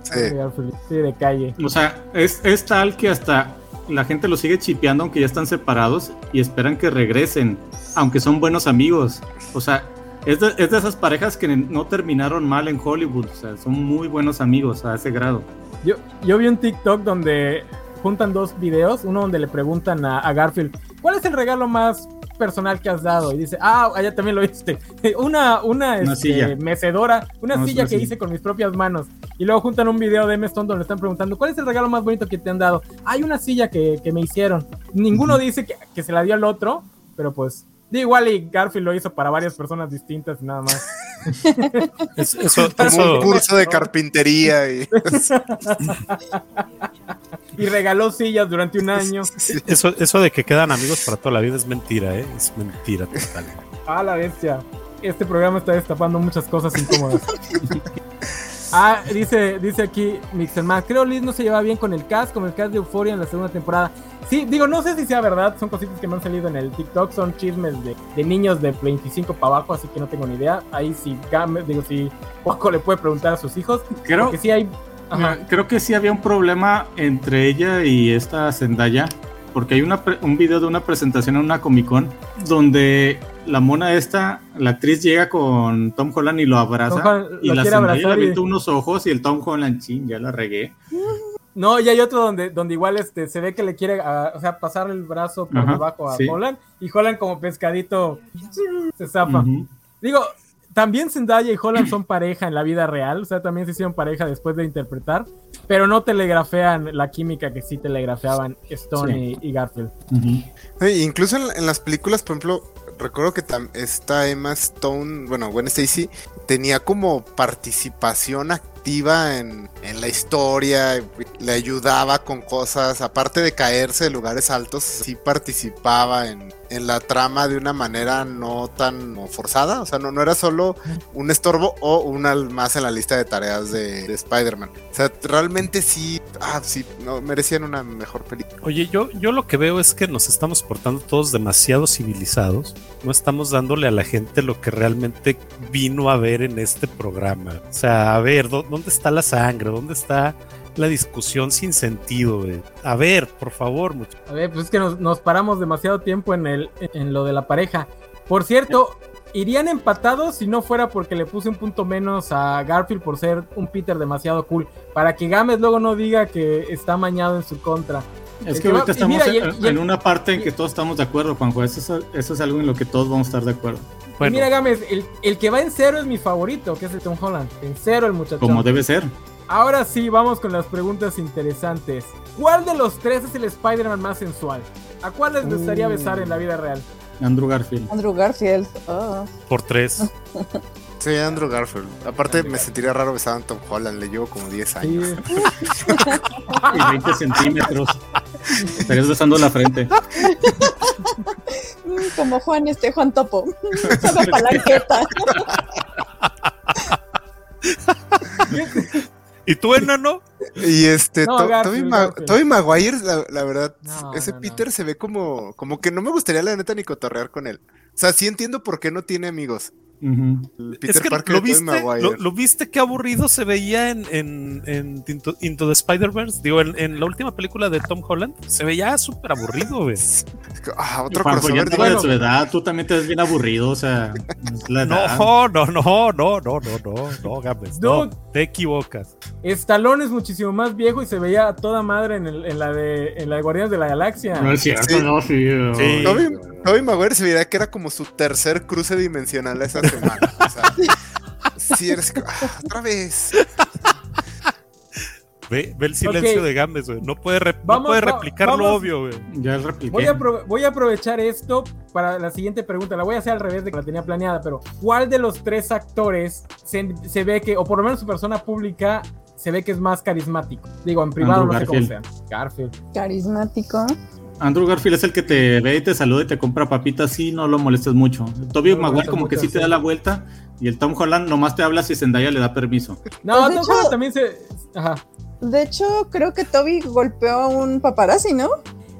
Sí. De calle. O sea, es, es tal que hasta la gente lo sigue chipeando aunque ya están separados y esperan que regresen, aunque son buenos amigos. O sea, es de, es de esas parejas que no terminaron mal en Hollywood. O sea, son muy buenos amigos a ese grado. Yo, yo vi un TikTok donde juntan dos videos, uno donde le preguntan a, a Garfield, ¿cuál es el regalo más personal que has dado? Y dice, ah, allá también lo viste. [LAUGHS] Una, una, Una este, silla. mecedora, una silla que silla. hice con mis propias manos. Y luego juntan un video de M. Stone donde le están preguntando, ¿cuál es el regalo más bonito que te han dado? Hay una silla que, que me hicieron. Ninguno dice que, que se la dio al otro, pero pues, de igual y Garfield lo hizo para varias personas distintas y nada más. [LAUGHS] Es- eso, Como eso- un curso de [LAUGHS] carpintería y Y regaló sillas durante un año. eso, eso de que quedan amigos para toda la vida es mentira, ¿eh? Es mentira total. Ah, la bestia. Este programa está destapando muchas cosas incómodas. ah, dice, dice aquí Mixelman. Creo Liz no se lleva bien con el cast, con el cast de Euphoria en la segunda temporada. Sí, digo, no sé si sea verdad. Son cositas que me han salido en el TikTok. Son chismes de, de niños de 25 para abajo, así que no tengo ni idea. Ahí sí, digo, si Poco le puede preguntar a sus hijos. Creo, Porque sí hay. Mira, creo que sí había un problema entre ella y esta Zendaya, porque hay una un video de una presentación en una Comic Con donde la mona esta, la actriz llega con Tom Holland y lo abraza Tom y lo la Zendaya le abrazar y- avienta unos ojos y el Tom Holland, chin, ya la regué. No, y hay otro donde, donde igual este, se ve que le quiere, o sea, pasar el brazo por Ajá, debajo a sí. Holland. Y Holland como pescadito se. Ujú. Digo, también Zendaya y Holland son pareja en la vida real, o sea, también se hicieron pareja después de interpretar, pero no telegrafean la química que sí telegrafeaban Stone y, y Garfield. Sí, incluso en, en las películas, por ejemplo, recuerdo que esta Emma Stone, bueno, Gwen Stacy, tenía como participación activa en, en la historia, le ayudaba con cosas, aparte de caerse de lugares altos, sí participaba en, en la trama de una manera no tan forzada, o sea, no, no era solo un estorbo o una más en la lista de tareas de, de Spider-Man. O sea, realmente sí, ah, sí, no, merecían una mejor película. Oye, yo, yo lo que veo es que nos estamos portando todos demasiado civilizados. No estamos dándole a la gente lo que realmente vino a ver en este programa. O sea, a ver, ¿dó- ¿dónde está la sangre? ¿Dónde está la discusión sin sentido? güey? A ver, por favor, muchachos. A ver, pues es que nos, nos paramos demasiado tiempo en, el, en lo de la pareja. Por cierto, irían empatados si no fuera porque le puse un punto menos a Garfield por ser un Peter demasiado cool. Para que Gámez luego no diga que está mañado en su contra. Es El que ahorita estamos mira, en, el- una parte en y- que todos estamos de acuerdo, Juanjo. Eso es, eso es algo en lo que todos vamos a estar de acuerdo. Bueno, mira, Gámez, el, el que va en cero es mi favorito, que es el Tom Holland. En cero el muchacho. Como debe ser. Ahora sí, vamos con las preguntas interesantes. ¿Cuál de los tres es el Spider-Man más sensual? ¿A cuál les gustaría Uh. besar en la vida real? Andrew Garfield. Andrew Garfield. Oh. Por tres. [LAUGHS] Sí, Andrew Garfield. Aparte, me sentiría raro besar a Tom Holland. Le llevo como 10 Sí. años. [LAUGHS] Y 20 centímetros. Estarías besando la frente. Mm, Como Juan, este Juan Topo. [LAUGHS] Sabe palanqueta. ¿Y tú, enano? Y este, No, To- Garfield, Tobey, Ma- Garfield. Tobey Maguire, la, la verdad, No, ese no, no. Peter se ve como, como que no me gustaría la neta ni cotorrear con él. O sea, sí entiendo por qué no tiene amigos. Ujú. El Peter es que Parker lo viste, lo, lo viste qué aburrido se veía en, en, en Into, Into the Spider-Verse. Digo, en, en la última película de Tom Holland. Se veía súper aburrido, güey. Ah, otro crossover. digo, de su edad, tú también te ves bien aburrido, o sea, la. No, no, no, no, no, no, no, no, Gámez, no, Dude. te equivocas. Stallone es muchísimo más viejo y se veía a toda madre en, el- en la de en la de Guardianes de la Galaxia. No es cierto, Sí. no, sí. Sí. Tobey Maguire se veía que era como su tercer cruce dimensional esa semana. O sea, sí, eres ah, otra vez. Ve, ve el silencio de Gámez, güey. No puede, re- no puede va- replicar lo obvio, güey. Ya repliqué. Voy a, voy a aprovechar esto para la siguiente pregunta. La voy a hacer al revés de que la tenía planeada, pero ¿cuál de los tres actores se, se ve que, o por lo menos su persona pública, se ve que es más carismático? Digo, en privado Andrew no sé cómo sea. Garfield. Carismático. Andrew Garfield es el que te ve y te saluda y te compra papitas, sí, no lo molestes mucho. No lo Maguire como que sí te da la vuelta y el Tom Holland nomás te habla si Zendaya le da permiso. No, Pues Tom hecho- Holland también se. Ajá. De hecho, creo que Toby golpeó a un paparazzi, ¿no?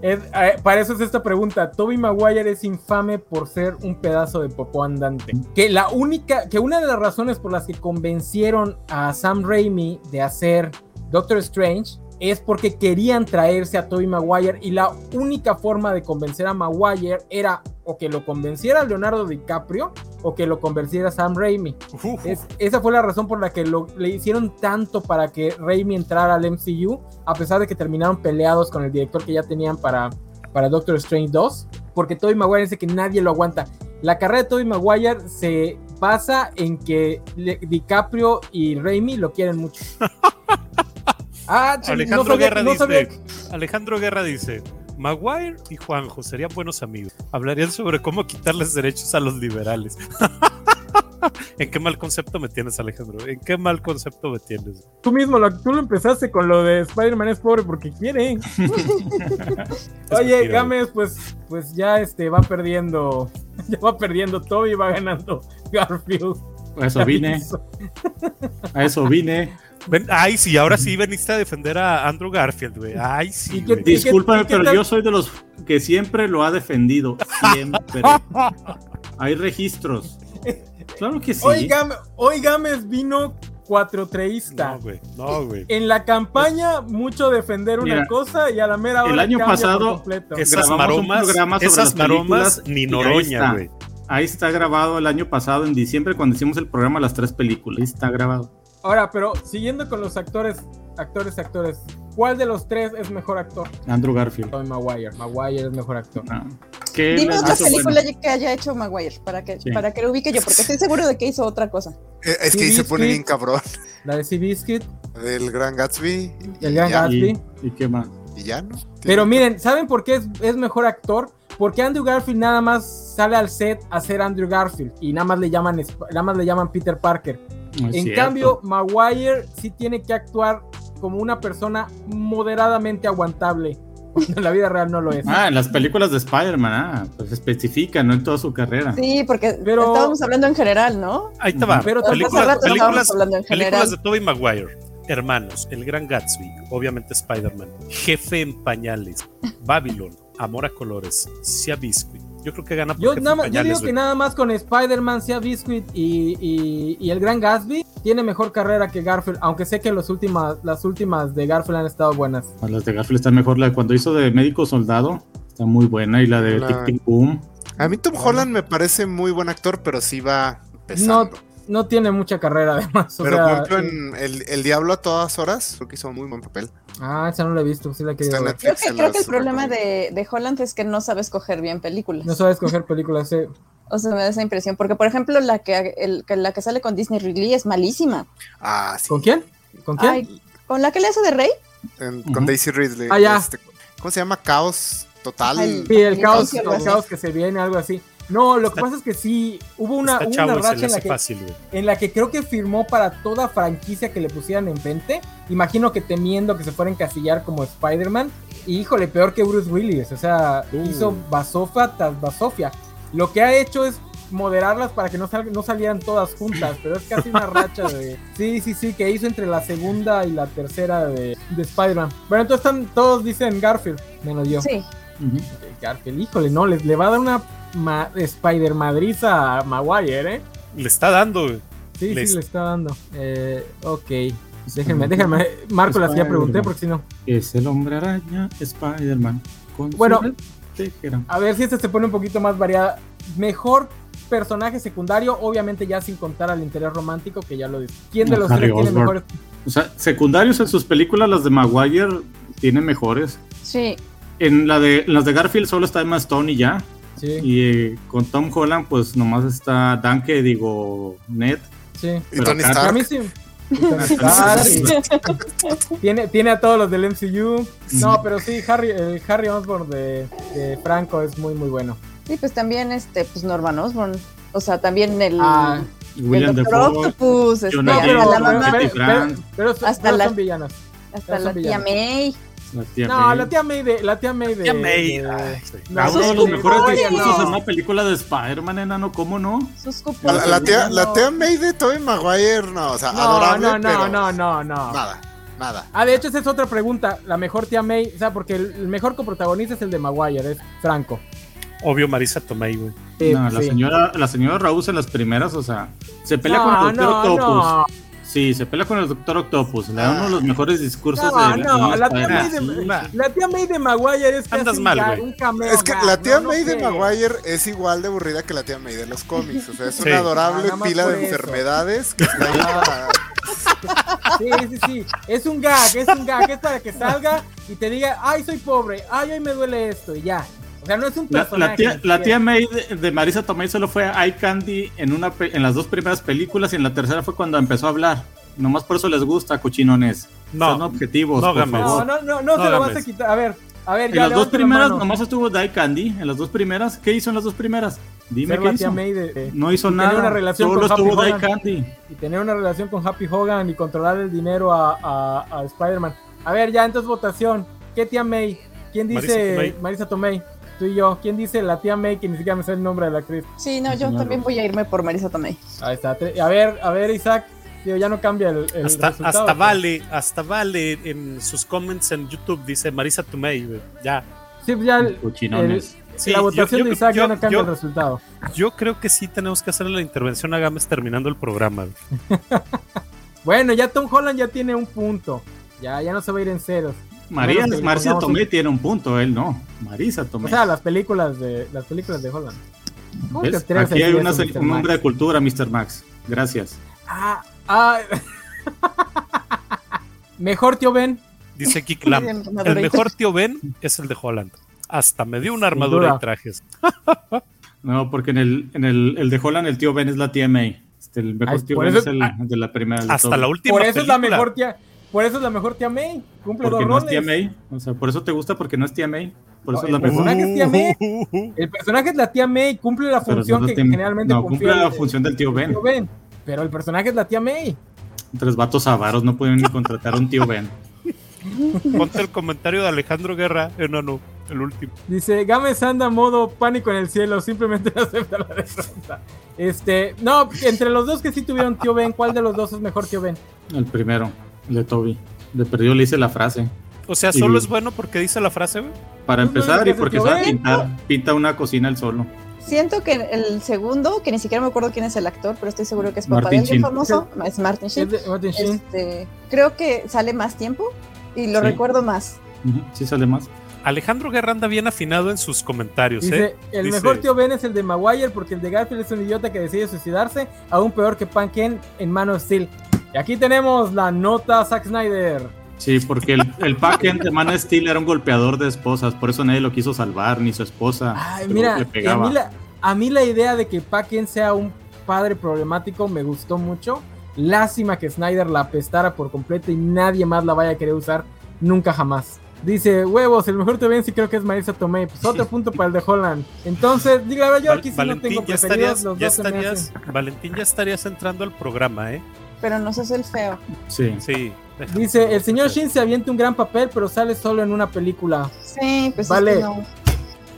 Es- eh, para eso es esta pregunta. Toby Maguire es infame por ser un pedazo de popó andante. Que la única, que una de las razones por las que convencieron a Sam Raimi de hacer Doctor Strange es porque querían traerse a Toby Maguire y la única forma de convencer a Maguire era o que lo convenciera Leonardo DiCaprio o que lo convenciera Sam Raimi. Es- esa fue la razón por la que lo- le hicieron tanto para que Raimi entrara al MCU, a pesar de que terminaron peleados con el director que ya tenían para, para Doctor Strange 2, porque Tobey Maguire dice que nadie lo aguanta. La carrera de Tobey Maguire se basa en que DiCaprio y Raimi lo quieren mucho. [LAUGHS] Ah, chale, Alejandro no sabía- Guerra no sabía dice, Alejandro Guerra dice, Maguire y Juanjo serían buenos amigos. Hablarían sobre cómo quitarles derechos a los liberales. [LAUGHS] ¿En qué mal concepto me tienes, Alejandro? ¿En qué mal concepto me tienes? Tú mismo, lo, tú lo empezaste con lo de Spider-Man es pobre porque quiere. [LAUGHS] [LAUGHS] Oye, mentira, Gámez, pues, pues ya este va perdiendo, ya va perdiendo Toby, va ganando Garfield. A eso vine, a eso vine. Ven- ay, sí, ahora sí veniste a defender a Andrew Garfield, güey. Ay, sí. ¿Y qué- güey. y qué- Discúlpame, pero yo soy de los que siempre lo ha defendido. Siempre. [LAUGHS] Hay registros. Claro que sí. Hoy, Gámez vino cuatrotreísta. No, güey. No, güey. en la campaña, mucho defender una Mira, cosa y a la mera hora el año pasado-. Esas maromas, programa sobre esas las maromas ni ahí Noroña, está. güey. Ahí está grabado el año pasado, en diciembre, cuando hicimos el programa Las Tres Películas. Ahí está grabado. Ahora, pero siguiendo con los actores, actores, actores, ¿cuál de los tres es mejor actor? Andrew Garfield. Tobey Maguire. Maguire es mejor actor. Ah. ¿Qué Dime otra película bueno? que haya hecho Maguire para que, Sí. para que lo ubique yo, porque estoy seguro de que hizo otra cosa. Eh, Es que ahí se pone bien cabrón. La de Seabiscuit, El Gran Gatsby. El Gran Gatsby. ¿Y, y qué más? Y ya, ¿no? Pero miren, ¿saben por qué es, es mejor actor? Porque Andrew Garfield nada más sale al set a ser Andrew Garfield y nada más le llaman, nada más le llaman Peter Parker. No en cierto. cambio, Maguire sí tiene que actuar como una persona moderadamente aguantable. Cuando en la vida real no lo es. Ah, en las películas de Spider-Man, ah, pues especifica, no en toda su carrera. Sí, porque Pero- estábamos hablando en general, ¿no? Ahí te va. Pero películas, rato estábamos películas, hablando en películas general. de Tobey Maguire. Hermanos, El Gran Gatsby, obviamente Spider-Man, Jefe en Pañales, Babylon, Amor a Colores, Sia Biscuit. Yo creo que gana por Yo, nada yo digo que nada más con Spider-Man, sea Biscuit y, y- y el Gran Gatsby, tiene mejor carrera que Garfield, aunque sé que los últimas, las últimas de Garfield han estado buenas. Las de Garfield están mejor. La de cuando hizo de médico soldado está muy buena. Y la de La- Tic Tic Boom. A mí Tom Holland me parece muy buen actor, pero sí va pesando. No, no tiene mucha carrera [LAUGHS] además. o pero sea, por ejemplo, eh, en el, el Diablo a todas horas, creo que hizo un muy buen papel. Ah, esa no la he visto, sí la quería ver. Creo que, creo que el problema de, de Holland es que no sabe escoger bien películas. No sabe escoger películas. eh. O sea, me da esa impresión. Porque, por ejemplo, la que, el- que- la que sale con Disney Ridley es malísima. Ah, sí. ¿Con quién? ¿Con quién? Ay, ¿Con la que le hace de rey? en- con. Daisy Ridley. Ah, ya. este, ¿Cómo se llama? Caos total. Ay, Sí, el caos, Sí, el caos que se viene, algo así. No, lo que pasa es que sí, hubo una, Está hubo chavo una racha en la, hace que, fácil, güey. en la que creo que firmó para toda franquicia que le pusieran enfrente. Imagino que temiendo que se fuera a encasillar como Spider-Man. Y híjole, peor que Bruce Willis. O sea, Uh. hizo basofa tras basofia. Lo que ha hecho es moderarlas para que no, sal- no salieran todas juntas, pero es casi una racha de... [LAUGHS] Sí, sí, sí, que hizo entre la segunda y la tercera de, de Spider-Man. Bueno, entonces están, todos dicen Garfield, menos yo. Sí. Garfield, híjole, no, les le va a dar una ma- Spider Madriza a Maguire, ¿eh? Le está dando, güey. Sí, Les- sí, le está dando. Eh, ok. Déjenme, déjenme. Marco, las ya pregunté Spider-Man. porque si no. Es el hombre araña Spider-Man. Bueno. A ver si este se pone un poquito más variada. Mejor personaje secundario, obviamente ya sin contar al interés romántico, que ya lo dije. ¿Quién de los Harry tres tiene mejores? O sea, secundarios en sus películas, las de Maguire tienen mejores. Sí. En, la de, en las de Garfield solo está Emma Stone y ya. Sí, Y eh, con Tom Holland, pues nomás está Danke, digo, Ned. sí. Y Pero Tony acá- A Stark. mí sí. Stark, y- tiene, tiene a todos los del MCU. No, pero sí, Harry, el Harry Osborn de, de Franco es muy, muy bueno. Sí, pues también este, pues Norman Osborn. O sea, también el, Ah, William el Doctor Defoe. Octopus, este, hasta la pero, mamá, pero- pero son- Hasta pero la- son villanas. hasta son la tía villanos. May. La tía No, May. la tía May de. La tía May de. Tía May. de- Ay. No, Sus uno de los mejores discursos no. en una película de Spider-Man, enano, ¿cómo no? La, tía, la tía May de Tobey Maguire, no, o sea, No, adorable, no, no, pero no, no, no. nada, nada. Ah, de hecho, esa es otra pregunta. La mejor tía May, o sea, porque el, mejor coprotagonista es el de Maguire, es Franco. Obvio, Marisa Tomei, güey. Sí, no, la sí. señora, la señora Raúl en las primeras, o sea, se pelea No, con el Doctor no, Octopus. Sí, se pelea con el Doctor Octopus. Le da uno de los mejores discursos No, de no, de la tía. May de, la tía May de Maguire es Andas casi un mal, un cameo. Es que la tía no, no May de sé. Maguire es igual de aburrida que la tía May de los cómics. O sea, es Sí. una adorable Ah, pila de eso. enfermedades que está ahí para- Sí, sí, sí. Es un gag, es un gag. Es para que salga y te diga, ay, soy pobre, ay, hoy me duele esto y ya. O sea, no es un La, personaje. la tía, la tía May de, de Marisa Tomei solo fue Eye Candy en, una, pe- en las dos primeras películas y en la tercera fue cuando empezó a hablar. Nomás por eso les gusta, cochinones. No. Son objetivos, No, por favor. no, no, no, No, se lo vas a quitar. A ver, a ver, En ya las dos la primeras mano. nomás estuvo Die Candy. En las dos primeras, ¿qué hizo en las dos primeras? Dime Ser qué la tía hizo. May de- de- No hizo nada. una relación Solo con Happy estuvo Die Hogan. Candy. y tener una relación con Happy Hogan y controlar el dinero a, a- a Spider-Man. A ver, ya entonces votación. ¿Qué tía May? ¿Quién Marisa dice Tomei. Marisa Tomei? Tú y yo. ¿Quién dice la tía May que ni siquiera me sé el nombre de la actriz? Sí, no, yo Señor también voy a irme por Marisa Tomei. Ahí está. A ver, a ver, Isaac. Digo, ya no cambia el, el Hasta, resultado, hasta vale, hasta vale en sus comments en YouTube dice Marisa Tomei, güey. Ya. Sí, ya el-. Sí, la votación yo- de Isaac yo- ya no cambia yo- el resultado. Yo creo que sí tenemos que hacerle la intervención a Gámez terminando el programa. [LAUGHS] Bueno, ya Tom Holland ya tiene un punto. Ya, ya no se va a ir en ceros. María, le Marcia un- tiene un punto, él no. Marisa O Tomei. sea, las películas de las películas de Holland. ¿Cómo te ¿Ves? atreves a Aquí hay una un Max? hombre de cultura, Mr. Max. Gracias. Ah, ah. [LAUGHS] Mejor tío Ben. Dice. Bien, [LAUGHS] El mejor tío Ben es el de Holland. Hasta me dio una armadura y trajes. [LAUGHS] No, porque en el, en el, el de Holland el tío Ben es la tía May. Este, el mejor Ay, tío Ben eso- es el ah, de la primera. Hasta todo. la última Por eso es la mejor tía. Por eso es la mejor tía May. Cumple Porque dos no es tía May. O sea, por eso te gusta porque no es tía May. Por eso No, es la el mejor. personaje es tía May. [LAUGHS] El personaje es la tía May. Cumple la Pero función que tía- generalmente no, cumple la función del tío Ben. tío Ben. Pero el personaje es la tía May. Tres vatos avaros no pueden ni contratar a un tío Ben. Ponte el comentario de Alejandro Guerra, enano, el último. Dice, Gámez anda modo pánico en el cielo, simplemente [LAUGHS] no acepta la derrota. Este, no, entre los dos que sí tuvieron tío Ben, ¿cuál de los dos es mejor tío Ben? El primero, de Toby. De perdido le hice la frase. O sea, Y- solo es bueno porque dice la frase, güey. Para empezar y que porque se sabe pintar. Pinta una cocina él solo. Siento que el segundo, que ni siquiera me acuerdo quién es el actor, pero estoy seguro que es papá Martin de famoso, es Martin Sheen. de Martin Sheen. Este, creo que sale más tiempo y lo Sí. recuerdo más. Sí sale más. Alejandro Guerra anda bien afinado en sus comentarios, Dice, ¿eh? el Dice- mejor tío Ben es el de Maguire porque el de Garfield es un idiota que decide suicidarse, aún peor que Pan Ken en Man of Steel. Y aquí tenemos la nota Zack Snyder. Sí, porque el, el Packen de Man of Steel era un golpeador de esposas, por eso nadie lo quiso salvar, ni su esposa. Ay, mira, le a mí, la, a mí la idea de que Packen sea un padre problemático me gustó mucho. Lástima que Snyder la apestara por completo y nadie más la vaya a querer usar nunca jamás. Dice, huevos, el mejor TV sí creo que es Marisa Tomei. Pues otro punto para el de Holland. Entonces, diga, yo aquí sí no Valentín, tengo ya preferidos, estarías, los ya estarías. Valentín, ya estarías entrando al programa, ¿eh? Pero no seas el feo. Sí. Sí. déjame- Dice, el señor Shin se avienta un gran papel, pero sale solo en una película. Sí, pues Vale. es que no.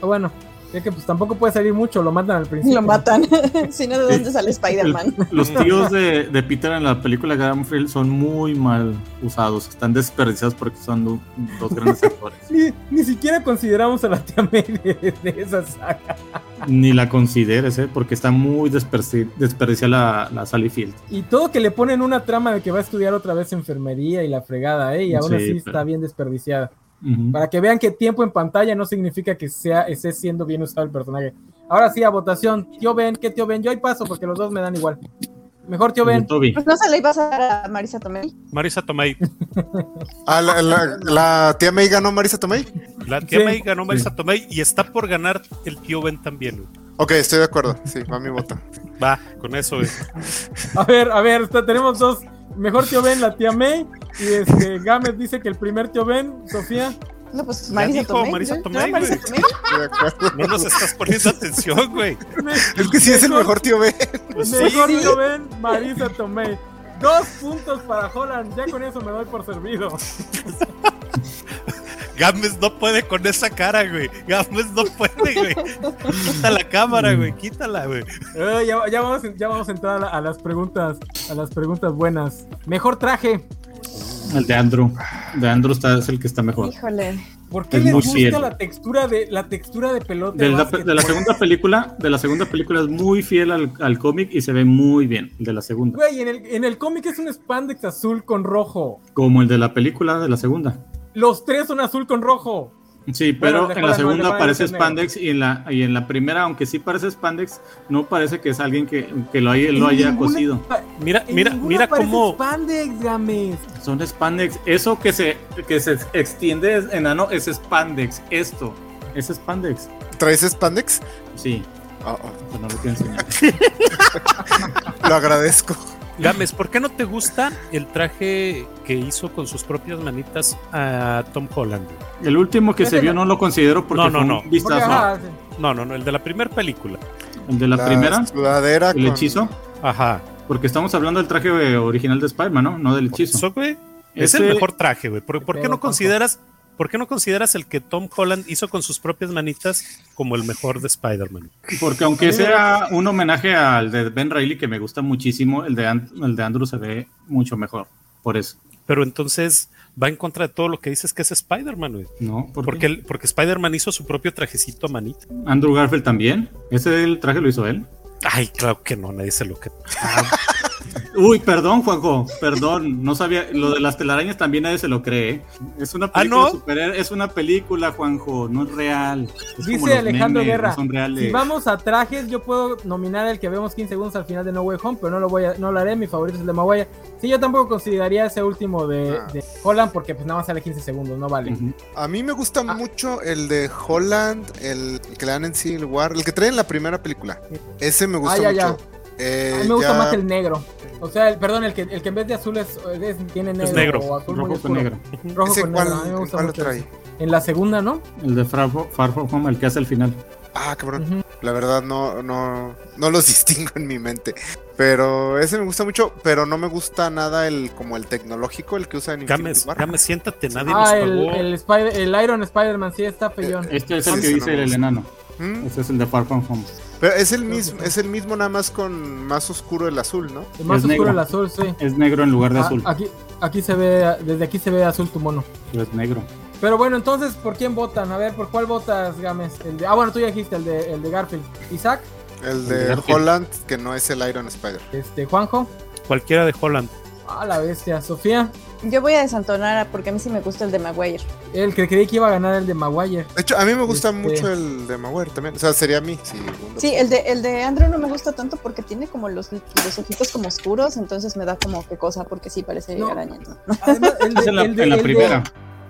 Ah, Bueno, es que pues tampoco puede salir mucho, lo matan al principio. Lo matan. [LAUGHS] [LAUGHS] si no, ¿de dónde sale Spider-Man? [LAUGHS] Los tíos de, de Peter en la película Garfield son muy mal usados. Están desperdiciados porque son do- dos grandes actores. Ni, ni siquiera consideramos a la tía May de, de esa saga. Ni la consideres, ¿eh? Porque está muy desperci- desperdiciada la, la Sally Field. Y todo que le ponen una trama de que va a estudiar otra vez enfermería y la fregada, ¿eh? Y aún Sí, así pero- está bien desperdiciada. Para que vean que tiempo en pantalla no significa que sea esté siendo bien usado el personaje. Ahora sí, a votación. Tío Ben, ¿qué tío Ben? Yo ahí paso porque los dos me dan igual. Mejor tío Ben. Pues no se le ibas a dar a Marisa Tomei. Marisa Tomei. [LAUGHS] Ah, la, la- la tía May ganó Marisa Tomei. La tía Sí. May ganó Marisa Tomei y está por ganar el tío Ben también. güey. Ok, estoy de acuerdo. Sí, va mi voto. Va, con eso, güey. A ver, a ver, tenemos dos. Mejor tío Ben, la tía May. Y este, Gámez dice que el primer tío Ben, Sofía. No, pues Marisa dijo Tomei. Marisa ¿no? Tomei, güey. No nos estás poniendo atención, güey. Es que sí es el mejor tío Ben. Pues Mejor tío Ben, Marisa Tomei. Dos puntos para Holland. Ya con eso me doy por servido. [LAUGHS] Gámez no puede con esa cara, güey. Gámez no puede, güey. Quita la cámara, güey. Quítala, güey. Eh, ya, ya vamos, ya vamos a entrar a, la- a las preguntas, a las preguntas buenas. Mejor traje. El de Andrew. De Andrew está, es el que está mejor. Híjole. ¿Por qué Es les muy gusta fiel. la textura de la textura de pelota? De la, básquet? de la segunda película, de la segunda película es muy fiel al, al cómic y se ve muy bien. El de la segunda. Güey, en el, en el cómic es un spandex azul con rojo. Como el de la película de la segunda. Los tres son azul con rojo. Sí, pero en la no, segunda parece spandex y en la y en la primera, aunque sí parece spandex, no parece que es alguien que, que lo haya, lo haya ninguna- cosido. Mira, mira, mira cómo. Spandex, Games. Son spandex. Eso que se que se extiende es enano es spandex. Esto es spandex. ¿Traes Spandex? Sí, Oh, oh, pero no lo quiero enseñar. [LAUGHS] lo agradezco. Gámez, ¿por qué no te gusta el traje que hizo con sus propias manitas a Tom Holland? El último que se vio no. no lo considero porque No, no, fue un no. Porque, No, no, no, el de la primera película. El de la, La primera, Sudadera el con- hechizo. Ajá. Porque estamos hablando del traje eh, original de Spider-Man, ¿no? No del hechizo. Eso, güey, es Ese- el mejor traje, güey. ¿Por, por qué no consideras, por qué no consideras el que Tom Holland hizo con sus propias manitas como el mejor de Spider-Man? Porque aunque sea un homenaje al de Ben Reilly, que me gusta muchísimo, el de, el de Andrew se ve mucho mejor. Por eso, Pero entonces va en contra de todo lo que dices que es Spider-Man, güey. ¿no? ¿Por Porque, el- porque Spider-Man hizo su propio trajecito a manita. Andrew Garfield también. Ese el traje lo hizo él. Ay, claro que no, nadie se lo que. [LAUGHS] Uy, perdón, Juanjo, perdón, no sabía, lo de las telarañas también nadie se lo cree. ¿eh? Es una película ¿no? de superhéroe- es una película, Juanjo, no es real. Es Dice Alejandro memes, Guerra. no son reales. Si vamos a trajes, yo puedo nominar el que vemos 15 segundos al final de No Way Home, pero no lo voy a, no lo haré. Mi favorito es el de Maguire. Sí, yo tampoco consideraría ese último de, Ah. de Holland porque pues nada más sale 15 segundos, no vale. A mí me gusta mucho el de Holland, el que le dan en Civil War, el que trae en la primera película. Ese me gusta Ah, ya, ya. Eh, A mí me gusta ya- más el negro. O sea, el, perdón, el que, el que en vez de azul es, es- tiene negro, negro. o azul muy Rojo con negro. Rojo ¿Ese con cuál, negro. A mí me gusta cuál lo mucho trae? En la segunda, ¿no? El de Far, Far From Home, el que hace al final. Ah, cabrón. La verdad no, no, no los [LAUGHS] distingo en mi mente. Pero ese me gusta mucho, pero no me gusta nada el como el tecnológico, el que usa en Infinity War. Siéntate, nadie nos Ah, el, pagó. el, Spider- el Iron Spider-Man, sí, está pellón. Este es el Sí, que dice no el enano. ¿Mm? Este es el de Far From Home. Pero es el mismo, es el mismo nada más con más oscuro el azul, ¿no? El más es oscuro negro. el azul, sí. Es negro en lugar de Ah, azul. aquí, aquí se ve, desde aquí se ve azul tu mono. Es negro. Pero bueno, entonces, ¿por quién votan? A ver, ¿por cuál votas, Gámez? El de, ah, bueno, tú ya dijiste el de, el de Garfield. Isaac, El de de Garfield. Holland, que no es el Iron Spider. este, Juanjo. Cualquiera de Holland. Ah, la bestia. Sofía, Yo voy a desantonar porque a mí sí me gusta el de Maguire. el que creí que iba a ganar el de Maguire. De hecho, a mí me gusta Este- mucho el de Maguire también. O sea, sería a mí. Sí, Sí, el de, el de Andrew no me gusta tanto porque tiene como los, los ojitos como oscuros, entonces me da como que cosa porque sí parece No. araña. ¿no? [LAUGHS] Además, el [LAUGHS] de, Es en la, el de- en la el de- primera.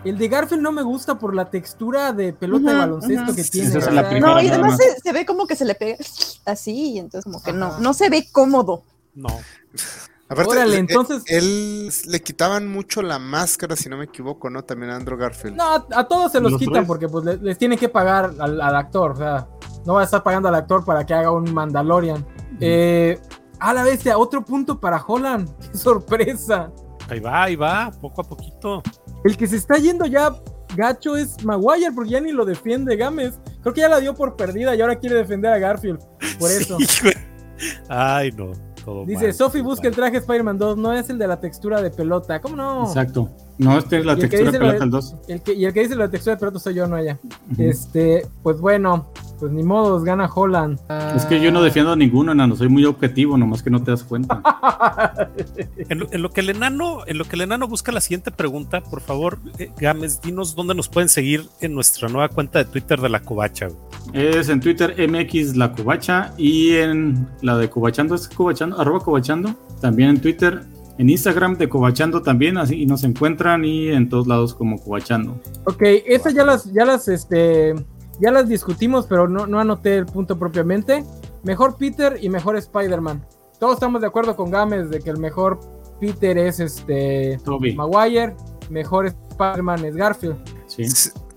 el de Garfield no me gusta por la textura de pelota de baloncesto que Sí, tiene. es la primera, No, y además más. se, se ve como que se le pega así, y entonces como que no, no se ve cómodo. No. [LAUGHS] A Aparte, Órale, eh, entonces- él le quitaban mucho la máscara, si no me equivoco, ¿no? También a Andrew Garfield. No, a, a todos se los, Los quitan tres. porque pues le- les, tienen que pagar al, al actor. O sea, no va a estar pagando al actor para que haga un Mandalorian. Eh, a la bestia, otro punto para Holland. [LAUGHS] ¡Qué sorpresa! Ahí va, ahí va, poco a poquito. El que se está yendo ya gacho es Maguire porque ya ni lo defiende Gámez. Creo que ya la dio por perdida y ahora quiere defender a Garfield. Por [LAUGHS] eso. Sí. Ay, no. Dice, todo busca el traje Spider-Man 2, no es el de la textura de pelota. ¿Cómo no? Exacto. No, este es la que textura dice pelota el 2. El que, y el que dice la textura de pelota soy yo, no ella. Este, pues bueno, pues ni modos, gana Holland. Es que yo no defiendo a ninguno, enano. Soy muy objetivo, nomás que no te das cuenta. [LAUGHS] En lo, en lo que el enano, en lo que el enano busca la siguiente pregunta, por favor, eh, Gámez, dinos dónde nos pueden seguir en nuestra nueva cuenta de Twitter de la Covacha. güey. Es en Twitter MX La Cubacha y en la de Cubachando, es Cubachando, arroba Cubachando. También en Twitter, en Instagram de Cubachando también, así y nos encuentran y en todos lados como Cubachando. Ok, esas ya las, ya las, este, ya las discutimos, pero no, no anoté el punto propiamente. Mejor Peter y mejor Spider-Man. Todos estamos de acuerdo con Gámez de que el mejor Peter es este Toby. Maguire, mejor Spider-Man es Garfield. Sí.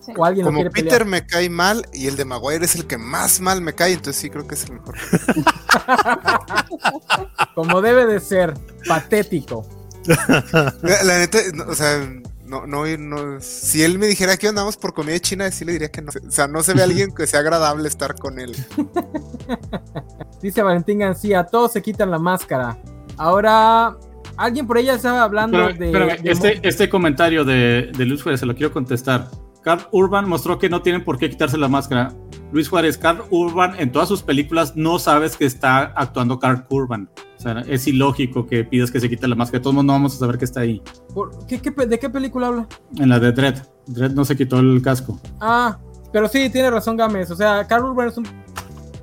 S- O alguien lo Como quiere Peter pelear. me cae mal y el de Maguire es el que más mal me cae, entonces sí creo que es el mejor. [LAUGHS] Como debe de ser, patético. La, la neta, no, o sea, no, no, no, si él me dijera que andamos por comida china, sí le diría que no. O sea, no se ve alguien que sea agradable estar con él. [LAUGHS] Dice Valentín García, todos se quitan la máscara. Ahora, alguien por ella estaba hablando de, este, este comentario de, de Luis Juárez se lo quiero contestar. Carl Urban mostró que no tienen por qué quitarse la máscara. Luis Juárez, Carl Urban en todas sus películas no sabes que está actuando Carl Urban. O sea, es ilógico que pidas que se quite la máscara. De todos modos no vamos a saber que está ahí. por- ¿qué- qué pe- ¿De qué película habla? En la de Dredd. Dredd no se quitó el casco. Ah, pero sí, tiene razón Gámez. O sea, Carl Urban es un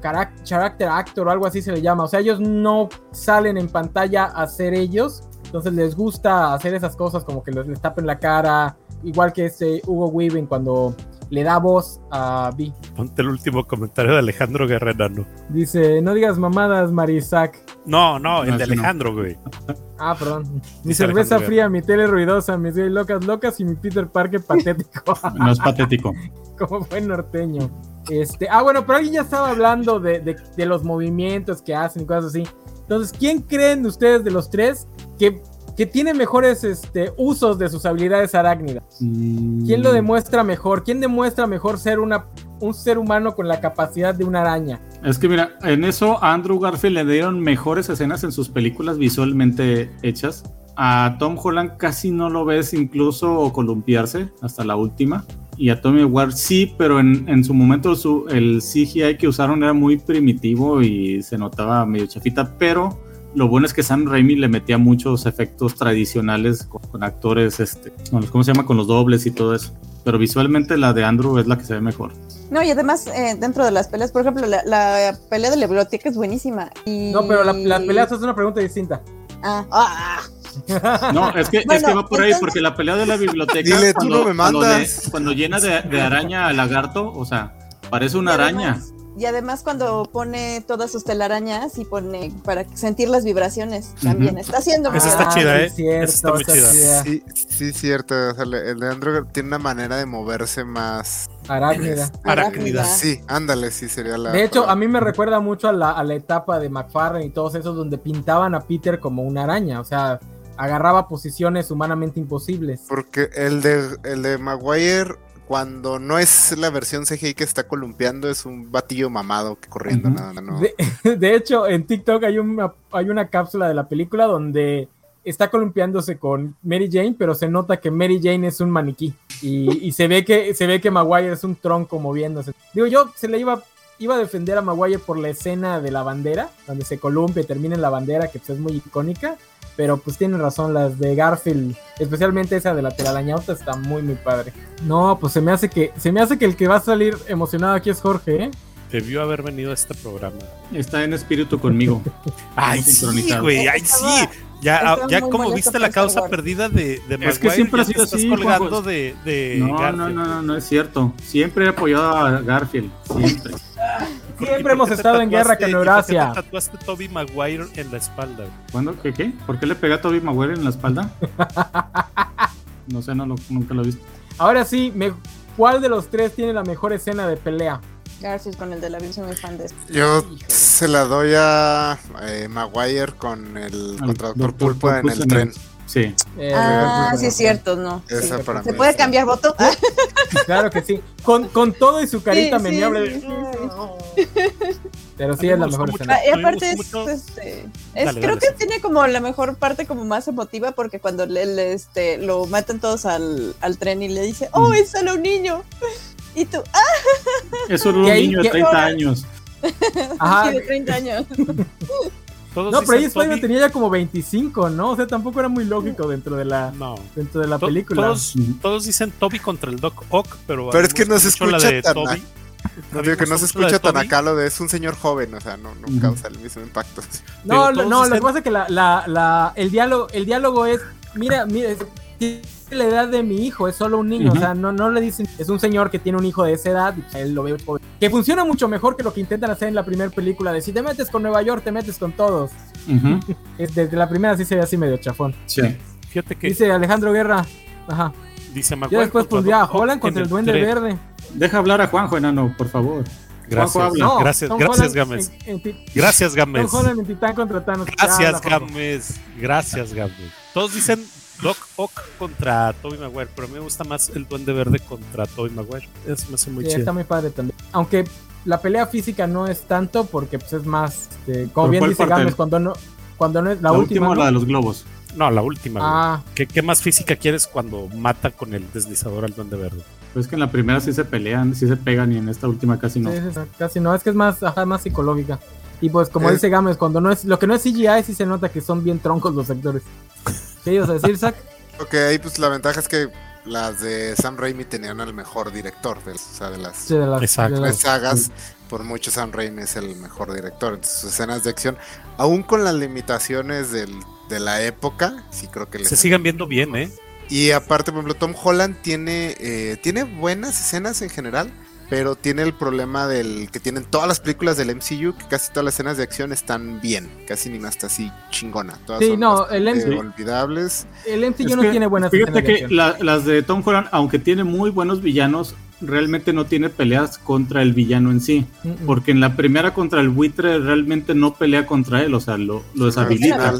character actor o algo así se le llama. O sea, ellos no salen en pantalla a ser ellos. Entonces les gusta hacer esas cosas como que les, les tapen la cara. Igual que este Hugo Weaving cuando le da voz a Vi. Ponte el último comentario de Alejandro Guerrero. Dice, no digas mamadas, Marisac. No, no, el No, de no. Alejandro, güey. Ah, perdón. Mi Dice cerveza Alejandro fría, mi tele ruidosa, mis gay locas locas y mi Peter Parker patético. [LAUGHS] No es patético. [LAUGHS] como buen norteño. Este, ah, bueno, pero alguien ya estaba hablando de, de- de los movimientos que hacen y cosas así. Entonces, ¿quién creen de ustedes de los tres que, que tiene mejores este, usos de sus habilidades arácnidas? ¿Quién lo demuestra mejor? ¿Quién demuestra mejor ser una, un ser humano con la capacidad de una araña? Es que mira, en eso a Andrew Garfield le dieron mejores escenas en sus películas visualmente hechas. A Tom Holland casi no lo ves incluso columpiarse hasta la última. Y a Tommy Ward sí, pero en, en su momento su, el CGI que usaron era muy primitivo y se notaba medio chafita. Pero lo bueno es que Sam Raimi le metía muchos efectos tradicionales con, con actores, este, con los- ¿cómo se llama? Con los dobles y todo eso. Pero visualmente la de Andrew es la que se ve mejor. No, y además, eh, dentro de las peleas, por ejemplo, la, la pelea de la biblioteca es buenísima. Y... No, pero la- las peleas es una pregunta distinta. Ah, ah, No, es que, es que va por ahí, porque la pelea de la biblioteca. Dile, tú no me cuando, mandas. le- cuando llena de, de araña al lagarto, o sea, parece una araña. además- Y además cuando pone todas sus telarañas y pone para sentir las vibraciones también. Está haciendo muy está chida, sí, ¿eh? cierto, Esa está muy está chida. chida. Sí, sí, cierto. O sea, el de Andrew tiene una manera de moverse más. Arácnida. Arácnida. Sí, ándale, sí sería la. De hecho, a mí me recuerda mucho a la, a la etapa de McFarlane y todos esos donde pintaban a Peter como una araña. O sea, agarraba posiciones humanamente imposibles. Porque el de, el de Maguire, cuando no es la versión CGI que está columpiando, es un batillo mamado que corriendo nada, ¿no? De, [LAUGHS] de hecho, en TikTok hay una, hay una cápsula de la película donde está columpiándose con Mary Jane, pero se nota que Mary Jane es un maniquí. Y, y se ve que se ve que Maguire es un tronco moviéndose. Digo, yo se le iba, iba a defender a Maguire por la escena de la bandera, donde se columpia y termina en la bandera, que pues, es muy icónica. Pero pues tienen razón, las de Garfield, especialmente esa de la telarañauta, está muy muy padre. No, pues se me hace que, se me hace que el que va a salir emocionado aquí es Jorge, ¿eh? Debió haber venido a este programa. Está en espíritu conmigo. [LAUGHS] Ay, sí, sincronizado. güey, ay, sí. Ya, Estaba ya como viste la causa Wars. perdida de, de Es que Maguire, siempre ha sido estás así, colgando de, de No, no, Garfield. no, no, no es cierto. Siempre he apoyado a Garfield. Siempre. Siempre hemos estado en guerra con Eurasia. ¿Por qué te tatuaste Toby Maguire en la espalda? ¿Cuándo? ¿Qué, ¿Qué? ¿Por qué le pegué a Toby Maguire en la espalda? [LAUGHS] no sé, no lo, nunca lo he visto. Ahora sí, me, ¿cuál de los tres tiene la mejor escena de pelea? Garfield con el de la muy fan de esto. Yo se la doy a eh, Maguire con el Al contra Doctor Dr. Pulpo en el en tren. Sí. Eh, Ah, sí, es cierto, no. Esa Sí. para ¿Se mí puede cambiar voto? Ah, [LAUGHS] Claro que sí. Con, con todo y su carita Sí, sí, meneable. sí, [LAUGHS] Pero sí es la mejor mucho. escena. Ah, y aparte es, este, es- Dale, creo dale, que sí. tiene como la mejor parte como más emotiva porque cuando le, le, este, lo matan todos al, al tren y le dice, oh, Mm. es solo un niño. [LAUGHS] Y tú, [LAUGHS] ah, Eso era [LAUGHS] un niño de y- 30 años. Ajá. sí, de 30 años. Todos No, pero ahí Spider-Man Toby- tenía ya como 25, ¿no? O sea, tampoco era muy lógico dentro de la, No. dentro de la To- película. Todos, todos dicen Toby contra el Doc Ock, pero. a Pero es que no se escucha la de tan- Toby. No digo que no se escucha tan acá lo de es un señor joven, o sea, no, causa el mismo impacto. No, no, lo que pasa es que la, la, la- el, diálogo, el diálogo es, mira, mira, tiene la edad de mi hijo, es solo un niño, o sea, no, no le dicen, es un señor que tiene un hijo de esa edad, y él lo ve joven. Que funciona mucho mejor que lo que intentan hacer en la primera película, de si te metes con Nueva York, te metes con todos. [LAUGHS] Desde la primera sí se ve así medio chafón. Sí. Fíjate que Dice Alejandro Guerra, ajá. dice Ya Maguire. después contra pondría a Doc Ock Holland contra el Duende tren. Verde. Deja hablar a Juanjo, enano, por favor. Gracias, habla. No, gracias, Tom gracias, Gámez. Gracias, Gámez. Gracias, Ya. Gámez. Gracias, Gámez. Todos dicen Doc Ock contra Toby Maguire, pero a mí me gusta más el Duende Verde contra Toby Maguire. Eso me hace muy Sí, está chido. muy padre también. Aunque la pelea física no es tanto porque pues es más, este, como ¿Pero bien dice? Gámez, cuando no, cuando no es la, La, última. última la de los globos. No, la última. Ah, ¿Qué, qué más física quieres cuando mata con el deslizador al Duende Verde? Pues es que en la primera sí se pelean, sí se pegan y en esta última casi no. sí, sí, sí, casi no, es que es más, ajá, más psicológica. Y pues como Eh. dice Gámez, cuando no es, lo que no es CGI sí se nota que son bien troncos los actores. ¿Qué ibas a decir, Zach? Ok, ahí pues la ventaja es que las de Sam Raimi tenían al mejor director, de, o sea, de las Sí, de las- Exacto. de tres las- sagas, por mucho Sam Raimi es el mejor director. Entonces, sus escenas de acción, aún con las limitaciones del- de la época, sí creo que les Se sigan viendo bien, ¿eh? Y aparte, por ejemplo, Tom Holland tiene, eh, tiene buenas escenas en general, pero tiene el problema del que tienen todas las películas del MCU, que casi todas las escenas de acción están bien, casi ni está así chingona. Todas Sí, son no, el MCU olvidables. El MCU Es no que, tiene buenas Fíjate escenas que acción. la- las de Tom Holland, aunque tiene muy buenos villanos, realmente no tiene peleas contra el villano en sí. Porque en la primera contra el buitre realmente no pelea contra él, o sea, lo, lo deshabilita.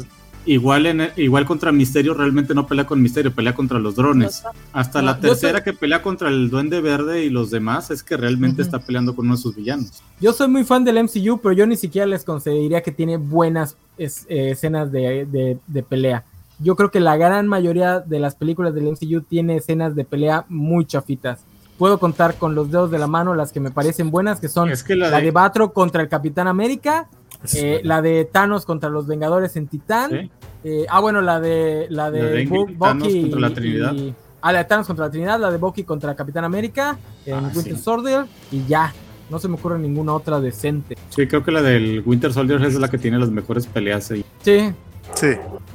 Igual, en, igual contra Misterio realmente no pelea con Misterio, pelea contra los drones. Hasta No, la tercera soy- que pelea contra el Duende Verde y los demás es que realmente está peleando con uno de sus villanos. Yo soy muy fan del MCU, pero yo ni siquiera les concedería que tiene buenas es- eh, escenas de, de- de pelea. Yo creo que la gran mayoría de las películas del MCU tiene escenas de pelea muy chafitas. Puedo contar con los dedos de la mano las que me parecen buenas, que son Es que la la de- Batro contra el Capitán América, eh, la de Thanos contra los Vengadores en Titán, ¿sí? eh, ah bueno, la de la de, La de Bu- Thanos Bucky contra la Trinidad. y- ah, la de Thanos contra la Trinidad, la de Bucky contra Capitán América, en Ah, Winter sí. Soldier y ya. No se me ocurre ninguna otra decente. Sí, creo que la del Winter Soldier es la que tiene las mejores peleas ahí. Sí, sí.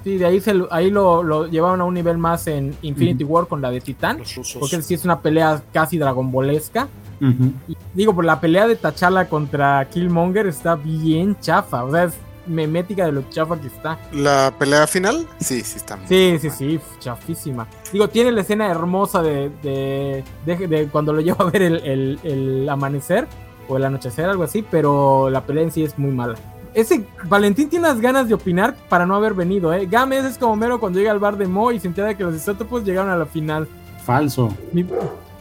sí, de ahí, se, ahí lo, lo llevaron a un nivel más en Infinity War con la de Titán. Porque sí es una pelea casi dragonbolesca. Y digo, por la pelea de T'Challa contra Killmonger está bien chafa. O sea, es memética de lo chafa que está. La pelea final, sí, sí está muy Sí, sí, sí, chafísima. Digo, tiene la escena hermosa de, de, de- de cuando lo [LAUGHS] lleva a ver el, el- el amanecer o el anochecer, algo así, pero la pelea en sí es muy mala. Ese Valentín tiene unas ganas de opinar para no haber venido, ¿eh? Gámez es como mero cuando llega al bar de Mo y se entera que los isótopos llegaron a la final. Falso. Mi,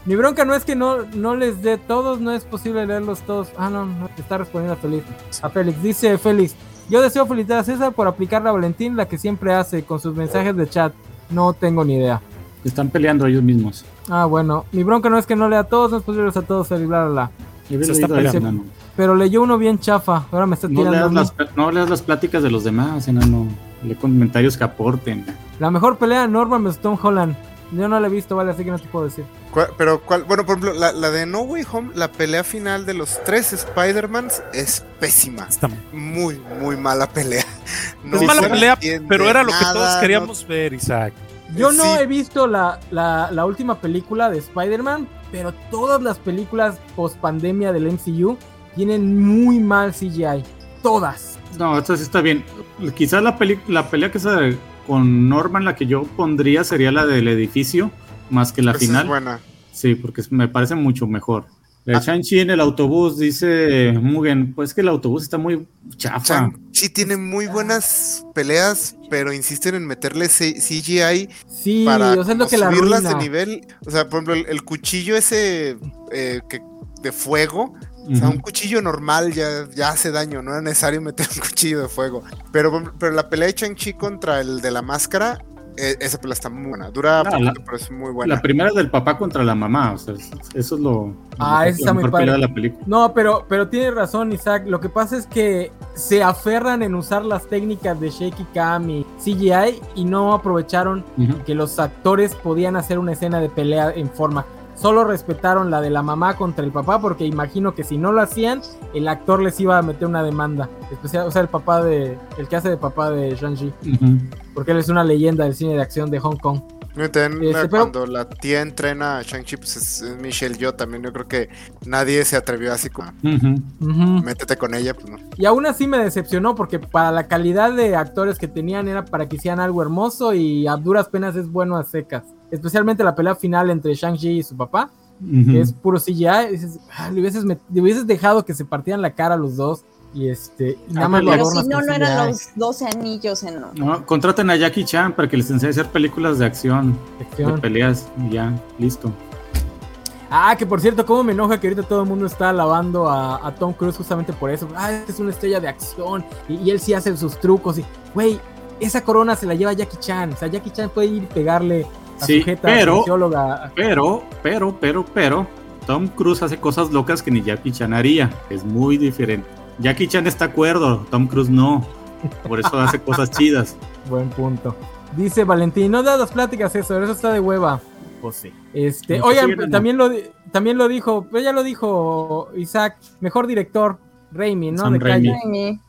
mi bronca no es que no, no les dé todos, no es posible leerlos todos. Ah, no, no, está respondiendo a Félix. A Félix, dice Félix. Yo deseo felicitar a César por aplicar a Valentín la que siempre hace con sus mensajes de chat. No tengo ni idea. Están peleando ellos mismos. Ah, bueno. Mi bronca no es que no lea a todos, no es posible leerlos a todos, Félix, bla, bla, bla. Se está peleando. Pero leyó uno bien chafa. Ahora me está No tirando a leas, las, no leas las pláticas de los demás, enano. Lee comentarios que aporten. La mejor pelea, Norman vs. Tom Holland. Yo no la he visto, vale, así que no te puedo decir. ¿Cuál- Pero, ¿cuál? Bueno, por ejemplo, la, la de No Way Home, la pelea final de los tres Spider-Mans es pésima. Está- Muy, muy mala pelea. No es mala pelea, pero era lo que todos no- queríamos ver, Isaac. Yo no Sí. he visto la, la, la última película de Spider-Man, pero todas las películas post pandemia del MCU tienen muy mal CGI. Todas. No, esta sí está bien. Quizás la, peli la pelea que se con Norman, la que yo pondría sería la del edificio, más que la Esa final. es buena. Sí, porque me parece mucho mejor. El Ah. Shang-Chi en el autobús, dice Mugen, pues que el autobús está muy chafa. Shang-Chi tiene muy buenas peleas, pero insisten en meterle C- CGI Sí, para o sea, lo que la subirlas de arruina. nivel. O sea, por ejemplo, el, el cuchillo ese eh, que, de fuego. O sea, un cuchillo normal ya, ya hace daño, no era necesario meter [LAUGHS] un cuchillo de fuego. Pero, pero la pelea de Shang-Chi contra el de la máscara, eh, esa pelea está muy buena. Dura Ah, poquito, la- pero es muy buena. La primera del papá contra la mamá, o sea, es- eso es lo, Ah, lo- esa está muy padre. de la película. No, pero, pero tiene razón, Isaac. Lo que pasa es que se aferran en usar las técnicas de Shaky Cam y CGI y no aprovecharon que los actores podían hacer una escena de pelea en forma. Solo respetaron la de la mamá contra el papá porque imagino que si no lo hacían, el actor les iba a meter una demanda. Especial, o sea, el papá de, el que hace de papá de Shang-Chi, porque él es una leyenda del cine de acción de Hong Kong. También, Este, pero- cuando la tía entrena a Shang-Chi, pues es, es Michelle Yo también. Yo creo que nadie se atrevió así como, métete con ella, pues no. Y aún así me decepcionó porque para la calidad de actores que tenían era para que hicieran algo hermoso y a duras penas es bueno a secas. Especialmente la pelea final entre Shang-Chi y su papá, que es puro CGI. Dices, "Ah, le, hubieses met- le hubieses dejado que se partieran la cara los dos y este y nada Ah, más lo Pero si no, no eran los 12 anillos en no. No, contraten a Jackie Chan para que les enseñe a hacer películas de acción, de peleas, y ya, listo. Ah, que por cierto, cómo me enoja que ahorita todo el mundo está alabando a, a Tom Cruise justamente por eso. Ah, este es una estrella de acción y, y él sí hace sus trucos y, güey, esa corona se la lleva Jackie Chan. O sea, Jackie Chan puede ir y pegarle a Sí, pero-. Pero, pero, pero, pero, Tom Cruise hace cosas locas que ni Jackie Chan haría. Es muy diferente. Jackie Chan está acuerdo, Tom Cruise no. Por eso hace [LAUGHS] cosas chidas. Buen punto. Dice Valentín, no das las pláticas eso, eso está de hueva. Pues sí. Este, oigan, sí, no. también lo también lo dijo, ya lo dijo Isaac, mejor director, Raimi, ¿no? Sam De. Raimi.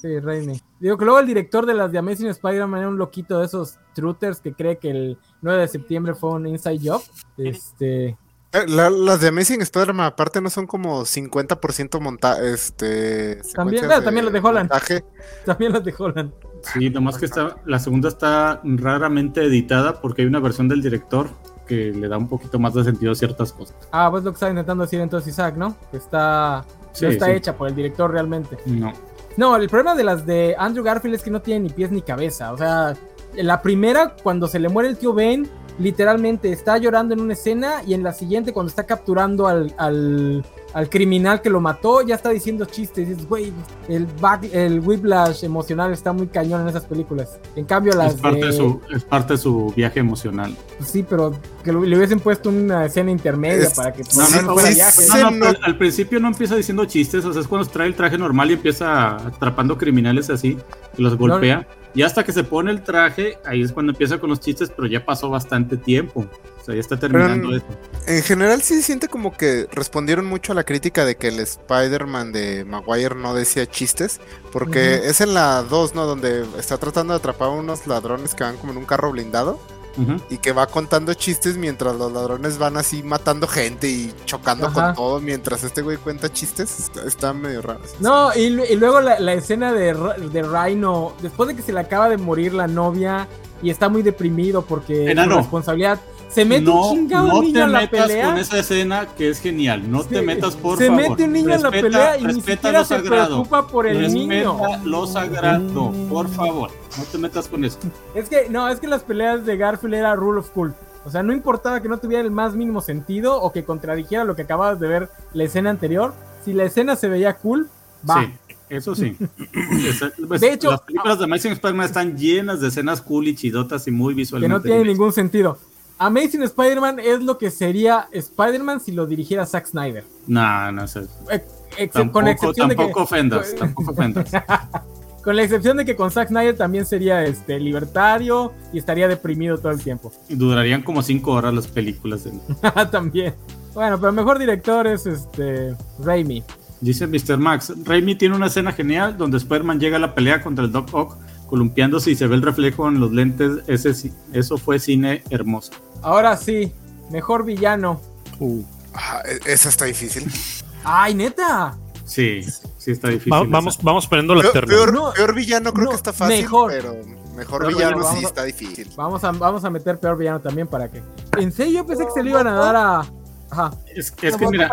Sí, Raimi. Digo que luego el director de las de Amazing Spider-Man era un loquito de esos truthers que cree que el 9 de septiembre fue un inside job. Este, Eh, la- las de Amazing Spider-Man aparte no son como 50% monta este También- ah, también los de Holland. montaje. también los de Holland. Sí, nomás que está, la segunda está raramente editada porque hay una versión del director que le da un poquito más de sentido a ciertas cosas. Ah, pues lo que estaba intentando decir entonces Isaac, ¿no? Que está, Sí, no está sí. hecha por el director realmente. No. No, el problema de las de Andrew Garfield es que no tiene ni pies ni cabeza. O sea, la primera, cuando se le muere el tío Ben, literalmente está llorando en una escena y en la siguiente, cuando está capturando al, al, al criminal que lo mató, ya está diciendo chistes. Dices, güey, el, back, el whiplash emocional está muy cañón en esas películas. En cambio, las Es parte, de... de su, es parte de su viaje emocional. pues sí, pero que lo- le hubiesen puesto una escena intermedia Es- para que no, no, no, fuera sí, viaje. sí. No, no, no- al, al principio no empieza diciendo chistes, o sea, es cuando trae el traje normal y empieza atrapando criminales así, y los golpea. Y hasta que se pone el traje, ahí es cuando empieza con los chistes, pero ya pasó bastante tiempo. Ya está terminando esto. En general sí se siente como que respondieron mucho a la crítica de que el Spider-Man de Maguire no decía chistes, porque es en la 2, ¿no? Donde está tratando de atrapar a unos ladrones que van como en un carro blindado y que va contando chistes mientras los ladrones van así matando gente y chocando Ajá. con todo mientras este güey cuenta chistes. Está, está medio raro. No, y, lu- y luego la, la escena de, de Rhino, después de que se le acaba de morir la novia y está muy deprimido porque Enano. su responsabilidad se mete no, un chingado no niño te en la metas pelea. con esa escena que es genial. No te Se- metas, por se favor. mete un niño en la Respeta- pelea y ni respeta siquiera se preocupa por el Respeta niño. lo sagrado, por favor. No te metas con eso. Es que, no, es que las peleas de Garfield era rule of cool. O sea, no importaba que no tuviera el más mínimo sentido o que contradijera lo que acababas de ver la escena anterior. Si la escena se veía cool, va. Sí, eso sí. [LAUGHS] Pues, De hecho, las películas de Amazing Spider-Man están llenas de escenas cool y chidotas y muy que visualmente. no tiene divertidas. ningún sentido. Amazing Spider-Man es lo que sería Spider-Man si lo dirigiera Zack Snyder. No, no sé. Ex- Tampoco, con excepción tampoco de que, ofendas, tampoco ofendas. [LAUGHS] con la excepción de que con Zack Snyder también sería este libertario y estaría deprimido todo el tiempo. Y Durarían como cinco horas las películas. De... [LAUGHS] también. Bueno, pero mejor director es este Raimi. Dice Mr. Max, Raimi tiene una escena genial donde Spider-Man llega a la pelea contra el Doc Ock columpiándose y se ve el reflejo en los lentes. Ese, sí- eso fue cine hermoso. Ahora sí, mejor villano. Uh, Ah, e- esa está difícil. Ay, neta. Sí, sí está difícil. Va- vamos, vamos poniendo la Peor, terna. peor- No, peor villano creo no, que está fácil, mejor. pero mejor villano sí está difícil. Vamos a, vamos a meter peor villano también para que. En serio, yo pensé que se le iban a dar a. Ajá. Es, es que mira,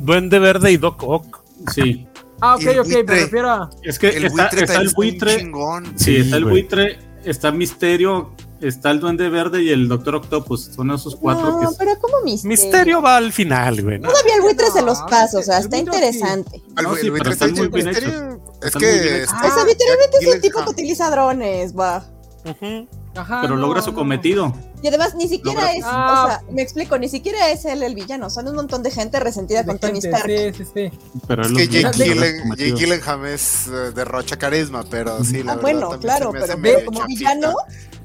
Duende Verde y Doc Ock. sí. Ah, ok, el ok, me buitre. refiero a. Es que El está, buitre está el está bien buitre. chingón. Sí, Sí, está el güey. buitre, está Misterio, está el Duende Verde y el Doctor Octopus. Son esos cuatro No, que. pero como misterio. Misterio va al final, güey. ¿no? Todavía el buitre se los No, paso, o sea, el está interesante. Al- No, el sí, buitre pero está están muy bien misterio. Es que hechos. o sea, literalmente es Jack tipo que utiliza drones, va. Ujú. Ajá, Pero no, logra su no. cometido. Y además ni siquiera Logra- es, Ah. o sea, me explico, ni siquiera es él el villano, son un montón de gente resentida De con Tony gente, Stark. Sí, sí, sí. Pero Es que Jake, Gyllen-. Jake Gyllenhaal es eh, derrocha carisma, pero sí, la Ah, verdad bueno, claro, pero como chafita. villano,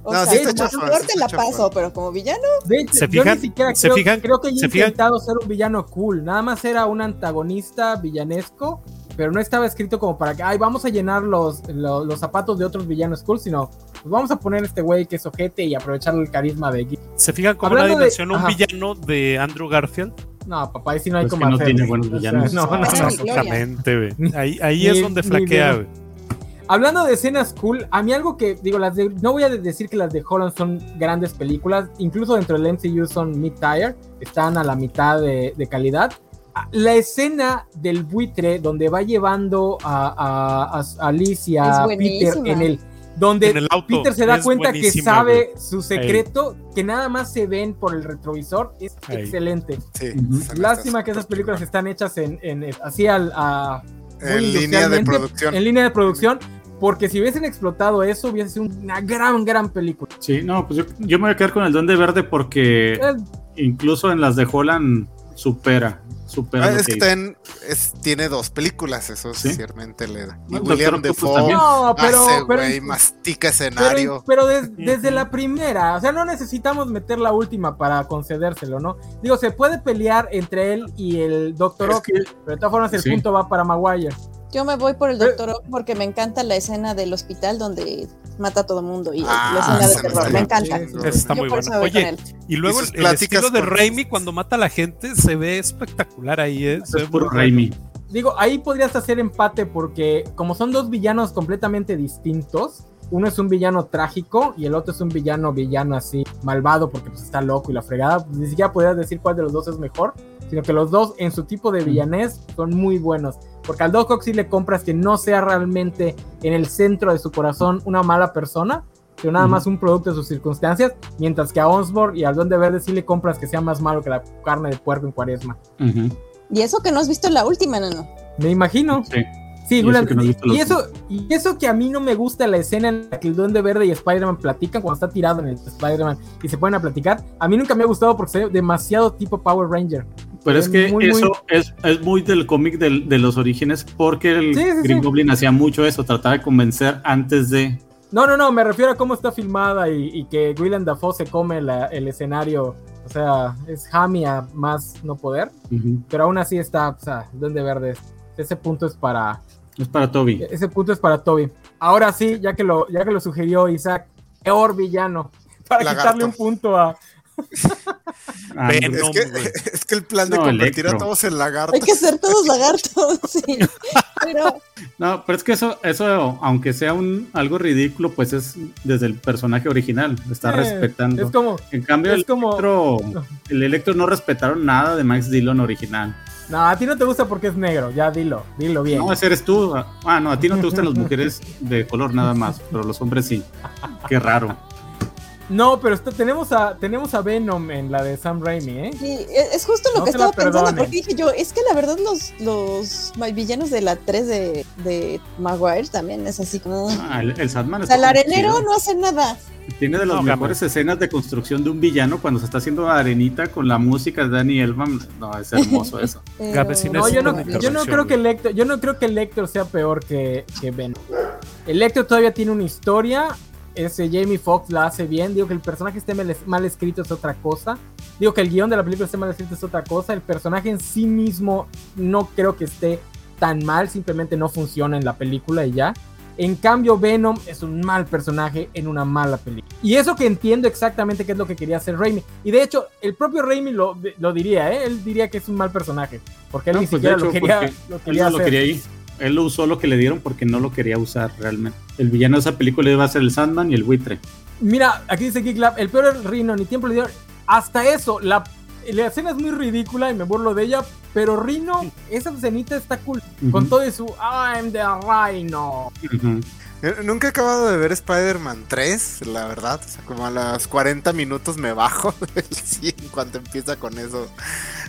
o No, sea, sí está chafa, sí te la chafa. paso, pero como villano, De hecho, ¿Se yo ni siquiera ¿Se creo, fijan? creo que haya ¿Se fijan? intentado ser un villano cool. Nada más era un antagonista villanesco, pero no estaba escrito como para que, ay, vamos a llenar los, los, los zapatos de otros villanos cool, sino pues vamos a poner este güey que es ojete y aprovechar el carisma de Gui- ¿Se fijan cómo Hablando nadie de- un ajá. villano de Andrew Garfield? No, papá, ahí sí no hay Pues como que no hacer, tiene buenos O sea, villanos. no, no, no. Exactamente, güey. Ahí, ahí Ni- es donde flaquea, güey. Hablando de escenas cool, a mí algo que digo, las de, no voy a decir que las de Holland son grandes películas, incluso dentro del MCU son mid-tier, están a la mitad de, de calidad. La escena del buitre donde va llevando a, a, a- a Liz y a Peter en el donde En el auto, Peter se da cuenta que sabe su secreto, que nada más se ven por el retrovisor, es Ahí. Sí, excelente. Neta Lástima que esas películas están hechas en, en así al, a, muy en línea de industrialmente, producción. en línea de producción, porque si hubiesen explotado eso, hubiese sido una gran, gran película. Sí, no, pues yo, yo me voy a quedar con el Duende Verde porque Eh, incluso en las de Holland supera, supera Ah, es que también es- tiene dos películas, eso Sí. ciertamente le da. Y No, William Defoe no, pero, hace, pero, güey, mastica pero, escenario. pero des- desde la primera, o sea, no necesitamos meter la última para concedérselo, ¿no? Digo, se puede pelear entre él y el Doctor Ock, que- pero de todas formas el Sí. punto va para Maguire. Yo me voy por el Doctor Ock porque me encanta la escena del hospital donde mata a todo mundo y Ah, la escena de terror, me encanta. Esa está Yo muy eso con Oye, y luego Y el, el estilo de Raimi cuando mata a la gente se ve espectacular ahí, ¿eh? Se ve es puro Raimi. Digo, ahí podrías hacer empate porque como son dos villanos completamente distintos, uno es un villano trágico y el otro es un villano villano así malvado porque pues está loco y la fregada, pues, ni siquiera podrías decir cuál de los dos es mejor, sino que los dos en su tipo de villanés son muy buenos. Porque al Doc Ock sí le compras que no sea realmente en el centro de su corazón una mala persona, sino nada más un producto de sus circunstancias, mientras que a Osborn y al Duende Verde sí le compras que sea más malo que la carne de puerco en cuaresma. Y eso que no has visto la última, no, Me imagino. Sí. Sí, Y eso no y, eso, y eso que a mí no me gusta la escena en la que el Duende Verde y Spider-Man platican cuando está tirado en el Spider-Man y se ponen a platicar, a mí nunca me ha gustado porque se ve demasiado tipo Power Ranger. Pero es que muy, muy- eso Es, es muy del cómic del- de los orígenes porque el Sí, sí, sí. Green Goblin hacía mucho eso, trataba de convencer antes de... No, no, no, me refiero a cómo está filmada y, y que Willem Dafoe se come la- el escenario, o sea, es Hammy a más no poder, Ujú. pero aún así está, o sea, Duende Verde, ese punto es para, Es para Toby. ese punto es para Toby. Ahora sí, ya que lo, ya que lo sugirió Isaac, peor villano, [LAUGHS] para Lagarto. quitarle un punto a... [LAUGHS] Ah. Es No, que, güey. [LAUGHS] es que el plan de No, convertir a todos en lagartos. Hay que ser todos lagartos, [LAUGHS] sí. Pero No, pero es que eso, eso aunque sea un algo ridículo, pues es desde el personaje original, está Eh, respetando. Es como, en cambio, es el, como- Electro, el Electro no respetaron nada de Max Dillon original. no, a ti no te gusta porque es negro, ya dilo, dilo bien. No, ese eres tú. Ah, no, a ti no te gustan las mujeres de color nada más, pero los hombres sí. Qué raro. No, pero esto- tenemos, a, tenemos a Venom en la de Sam Raimi, ¿eh? sí, es es justo lo No que estaba pensando, porque dije yo, es que la verdad los, los villanos de la 3 de, de Maguire también es así como... Ah, el, el Sandman O sea, el arenero chido. no hace nada. Tiene de las No, mejores escenas de construcción de un villano cuando se está haciendo arenita con la música de Danny Elfman. No, es hermoso [LAUGHS] eso. pero- No, es yo no, yo no creo que yo no creo que Electro sea peor que, que Venom. Electro todavía tiene una historia. Ese Jamie Foxx la hace bien. Digo que el personaje esté mal, escrito es otra cosa. Digo que el guion de la película esté mal escrito es otra cosa. El personaje en sí mismo no creo que esté tan mal. Simplemente no funciona en la película y ya. En cambio, Venom es un mal personaje en una mala película. Y eso que entiendo exactamente qué es lo que quería hacer Raimi. Y de hecho, el propio Raimi lo, lo diría, ¿eh? Él diría que es un mal personaje. Porque él No, ni pues, siquiera hecho, lo quería, lo Él quería no lo hacer. quería ir. Él lo usó lo que le dieron porque no lo quería usar realmente. El villano de esa película iba a ser el Sandman y el buitre. Mira, aquí dice Geek Lab, el peor es Rino, ni tiempo le dieron. Hasta eso, la, la escena es muy ridícula y me burlo de ella, pero Rino, [LAUGHS] esa escenita está cool. Con todo de su I'm the Rhino. Eh, Nunca he acabado de ver Spider-Man 3, la verdad. O sea, como a los 40 minutos me bajo [LAUGHS] del 100 cuando empieza con eso.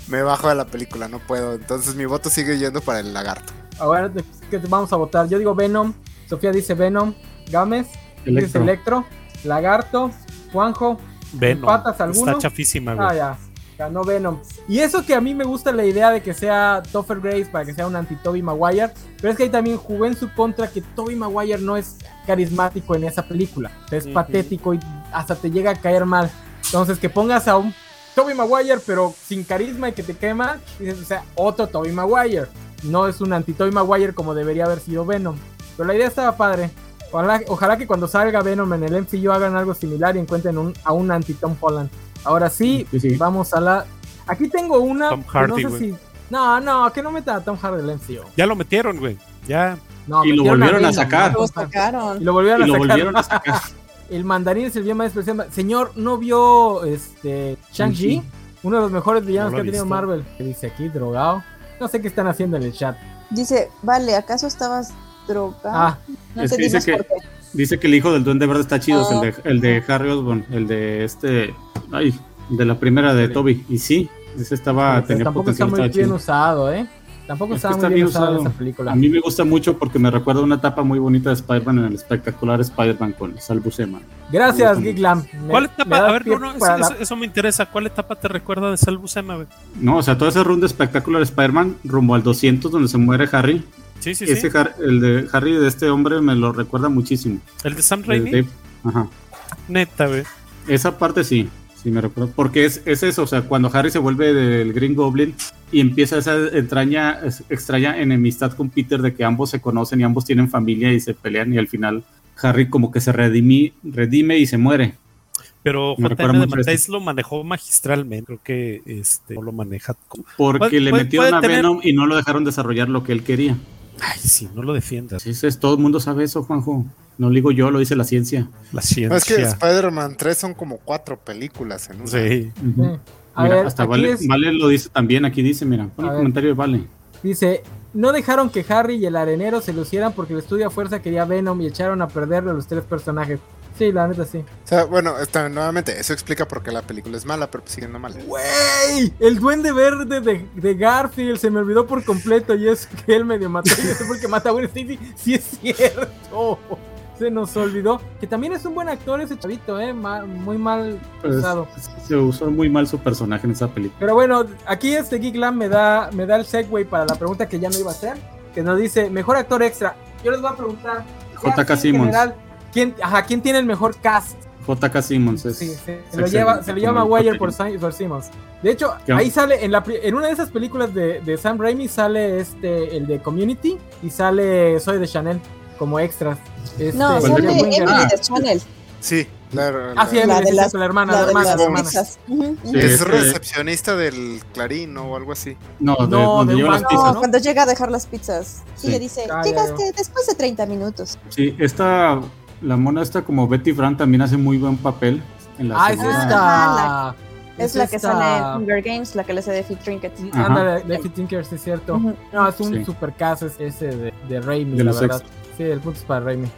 Me bajo de la película, no puedo. Entonces mi voto sigue yendo para el lagarto. Ahora de- que vamos a votar. Yo digo Venom, Sofía dice Venom, Gámez, dice Electro. Electro, Lagarto, Juanjo, Venom. ¿Empatas alguno? Está chafísima, Ah, güey. ya. Ganó Venom. Y eso que a mí me gusta la idea de que sea Topher Grace para que sea un anti-Toby Maguire. Pero es que ahí también jugó en su contra que Toby Maguire no es carismático en esa película. Es patético y hasta te llega a caer mal. Entonces que pongas a un Toby Maguire pero sin carisma y que te quema. Dices, o sea, otro Toby Maguire. No es un anti-Toby Maguire como debería haber sido Venom. Pero la idea estaba padre. Ojalá, ojalá que cuando salga Venom en el MCU hagan algo similar y encuentren un- a un anti-Tom Holland. Ahora sí, Sí, sí. vamos a la. Aquí tengo una. Tom que Hardy, no sé si. No, no, que no meta a Tom Hardy en el MCU. Ya lo metieron, güey. Ya. No, Y lo volvieron a sacar. Lo Y sacaron. lo volvieron Y a lo sacar. volvieron a sacar. [LAUGHS] El mandarín es el bien más especial. Señor, ¿no vio este Shang-Chi? Uno de los mejores villanos No que ha tenido visto. Marvel. Que dice aquí, drogado. No sé qué están haciendo en el chat. Dice, vale, ¿acaso estabas drogado? Ah, no es que entendimos dice que- por qué. Dice que el hijo del Duende Verde está chido, es el, de, el de Ah. Harry Osborn, el de este. Ay, de la primera de Toby. Y sí, ese estaba. pero tenía tampoco está potencial, muy bien chido. usado, ¿eh? Tampoco Es que está muy bien usado en usado. esa película. A mí me gusta mucho porque me recuerda una etapa muy bonita de Spider-Man en el espectacular Spider-Man con Sal Buscema. Gracias. Me- ¿Cuál etapa? A ver, no, no, eso, me interesa. ¿Cuál etapa te recuerda de Sal Buscema? No, o sea, todo ese run de espectacular Spider-Man rumbo al 200 donde se muere Harry. Sí, sí, ese sí. Har- el de Harry de este hombre me lo recuerda muchísimo. El de Sam Raimi. Ajá. Neta, güey. Esa parte sí, sí me recuerdo. Porque es, es eso, o sea, cuando Harry se vuelve del Green Goblin y empieza esa entraña, extraña enemistad con Peter de que ambos se conocen y ambos tienen familia y se pelean y al final Harry como que se redimi- redime y se muere. Pero recuerda JM de. Matthijs lo manejó magistralmente. Creo que este no lo maneja. como- Porque Puede- le metieron a tener- Venom y no lo dejaron desarrollar lo que él quería. Ay, sí, no lo defiendas. Sí, eso es, todo el mundo sabe eso, Juanjo. No lo digo yo, lo dice la ciencia. La No, es que ciencia. Spider-Man 3 son como cuatro películas en una. Sí. A Mira, ver, hasta vale, es- Vale lo dice también, aquí dice, mira, pon el comentario de Vale. Dice, no dejaron que Harry y el arenero se lucieran porque el estudio a fuerza quería Venom y echaron a perderle a los tres personajes. Sí, la neta sí. O sea, bueno, esta- nuevamente, eso explica por qué la película es mala, pero pues sigue siendo mala. ¡Wey! El duende verde de, de Garfield se me olvidó por completo y es que él medio mató. Y es porque mata a Gwen Stacy. Sí es cierto. Se nos olvidó. Que también es un buen actor ese chavito, ¿eh? Ma- muy mal Pues, usado. se usó muy mal su personaje en esa película. Pero bueno, aquí este Geek Lam me da, me da el segue para la pregunta que ya no iba a hacer. Que nos dice, mejor actor extra. Yo les voy a preguntar. J.K. Simmons. general, ¿quién, ajá, ¿quién tiene el mejor cast? J.K. Simmons es. Sí, se, se es lo lleva, se lo Wire papel. por, por Simmons. De hecho, ¿Qué? ahí sale, en, la, en una de esas películas de, de Sam Raimi sale este, el de Community y sale Soy de Chanel como extras. Este, No, ¿cuál sale. Emily Ah. de Channel. Sí, la, Ah, sí, la- de sí, las- la hermana, la la de las la hermana. pizzas. Ujú, ujú. Sí. es este- recepcionista del Clarín o algo así. No, de, No, donde de lleva un las banco, pizzas. No, cuando llega a dejar las pizzas. Y Sí. le dice, Ah, ya, llegaste después de 30 minutos. Sí, esta, la mona esta como Betty Brant también hace muy buen papel. En la Ah, es esta. Es la que esta- sale en Hunger Games, la que le hace de Fit Trinket. Ajá. Ándale, David Tinker, sí es cierto. Ujú. No, es un Sí. super cast es- ese de, de Raimi, De la verdad. Sí, el punto es para Raimi.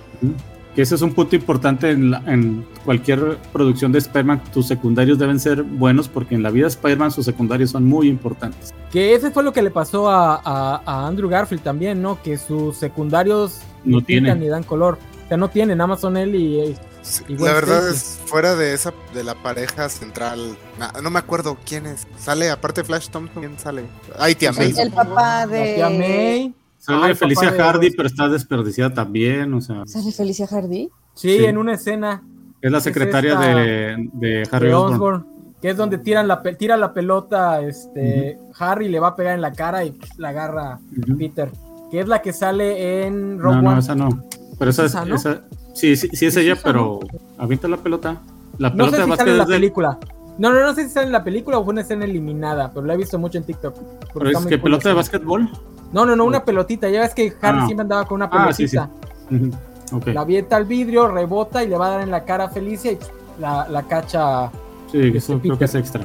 Que ese es un punto importante en, la- en cualquier producción de Spider-Man. Tus secundarios deben ser buenos porque en la vida de Spider-Man sus secundarios son muy importantes. Que ese fue lo que le pasó a, a- a Andrew Garfield también, ¿no? Que sus secundarios No tienen. ni dan color. O sea, no tienen, nada más son él y... Sí, Igual la verdad es fuera de esa de la pareja central. na- No, me acuerdo quién es. Sale aparte Flash Thompson, ¿quién sale? Ay, tía May. El papá de- tía May. Sale Felicia de- Hardy, pero está desperdiciada también. O sea, ¿Sale Felicia Hardy? Sí, Sí. en una escena es la Es secretaria esta- de, de Harry de Osborn. Osborn, que es donde tiran la, tira la pelota, este, Harry le va a pegar en la cara y la agarra. Peter. Que es la que sale en No, Rogue no, One. esa no. Pero esa, Esa, ¿no? esa- sí, sí, sí es ella, esa, pero avienta la pelota. La No pelota sé de si básquet sale en la película. No, no, no sé si sale en la película o fue una escena eliminada, pero la he visto mucho en TikTok. pero es que pelota de básquetbol. No, no, no, una pelotita. Ya ves que Harry Ah. siempre andaba con una Ah, sí, sí. pelotita. Ok. La avienta al vidrio, rebota y le va a dar en la cara a Felicia y la, la cacha. Sí, Este eso creo Peter. que es extra.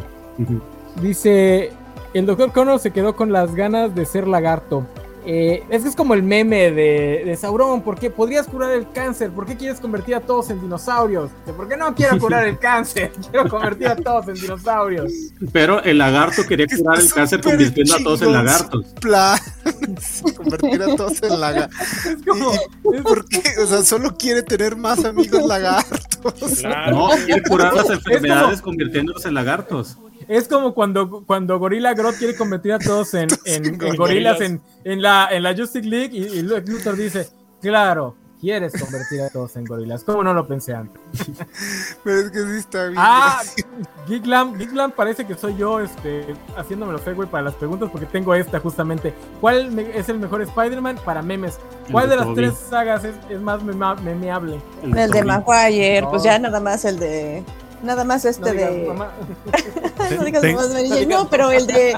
Dice, el doctor Connor se quedó con las ganas de ser lagarto. Eh, es que es como el meme de, de Sauron, ¿por qué podrías curar el cáncer? ¿Por qué quieres convertir a todos en dinosaurios? ¿Por qué no quiero [LAUGHS] curar el cáncer? [LAUGHS] Quiero convertir a todos en dinosaurios. Pero el lagarto quería Que curar el cáncer convirtiendo a todos en lagartos. Plan. [LAUGHS] Convertir a todos en lagartos. Es como, ¿Por qué? O sea, solo quiere tener más amigos lagartos. No, quiere curar las enfermedades convirtiéndolos en lagartos. Es como cuando, cuando Gorilla Grodd quiere convertir a todos en, [LAUGHS] en- en gorilas en, en la, en la Justice League y, y Luthor dice, claro, quieres convertir a todos en gorilas. ¿Cómo no lo pensé antes? [LAUGHS] Pero es que sí está bien. Ah. [LAUGHS] Geeklam, Geeklam parece que soy yo este, haciéndome los güey para las preguntas porque tengo esta justamente. ¿Cuál es el mejor Spider-Man para memes? ¿Cuál El de de las tres sagas es, es más memeable? El El de. Maguire, pues ya nada más el de. Nada más No este de. mamá. [LAUGHS] no digas Mary Jane. pero el de.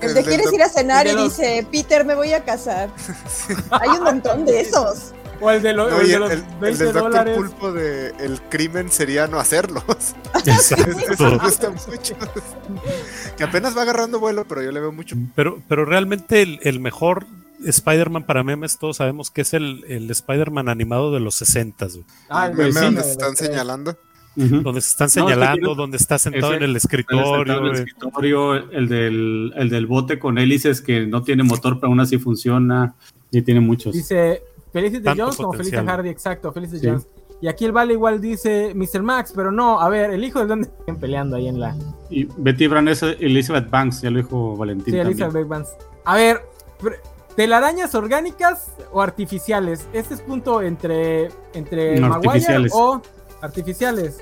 El de quieres ir a cenar y dice, Peter, me voy a casar. Hay un montón de esos. O el de, lo- No, el y de el, los el- el 20 del Doctor. Pulpo de el crimen sería no hacerlos. [LAUGHS] Exacto. Eso me gusta mucho. Que apenas va agarrando vuelo, pero yo le veo mucho. Pero, pero realmente el, el mejor Spider-Man para memes, todos sabemos que es el, el Spider-Man animado de los 60 Ah, el Meme de donde se están señalando. Donde se están No, es que señalando, donde está sentado ese- en el El escritorio. el del, el del bote con hélices que no tiene motor, pero aún así funciona. Y tiene muchos. Dice Felicity Tanto Jones como Felicity potencial. Hardy, exacto, Felicity Sí. Jones. Y aquí el Vale igual dice Mr. Max, pero no, a ver, el hijo de dónde están peleando ahí en la. Y Betty Brand es Elizabeth Banks, ya lo dijo Valentín. Sí, también. Elizabeth Vance. A ver, ¿telarañas orgánicas o artificiales? Este es punto entre, entre No, Maguire artificiales. o artificiales.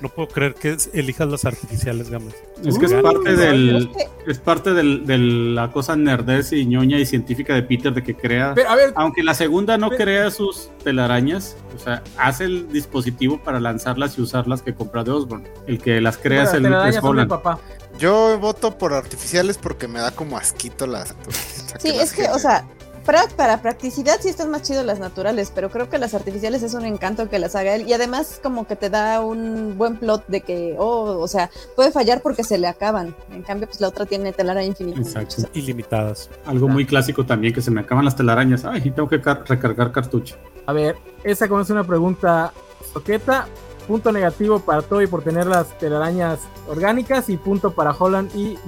No puedo creer que elijas las artificiales, Gamas. Es que es Uh, parte del, Es parte del- de la cosa nerdez y ñoña y científica de Peter de que crea. Pero, a ver, Aunque la segunda no Pero- crea sus telarañas, o sea, hace el dispositivo para lanzarlas y usarlas que compra de Osborn. El que las crea es el papá. Yo voto por artificiales porque me da como asquito las. Sí, es que, o sea, para, para practicidad sí están más chidos las naturales, pero creo que las artificiales es un encanto que las haga él. Y además como que te da un buen plot de que, oh, o sea, puede fallar porque se le acaban. En cambio, pues la otra tiene telaraña infinita. Exacto. Ilimitadas. Algo muy clásico también, que se me acaban las telarañas. Ay, tengo que car- recargar cartucho. A ver, esa como es una pregunta soqueta. Punto negativo para Toby por tener las telarañas orgánicas y punto para Holland y,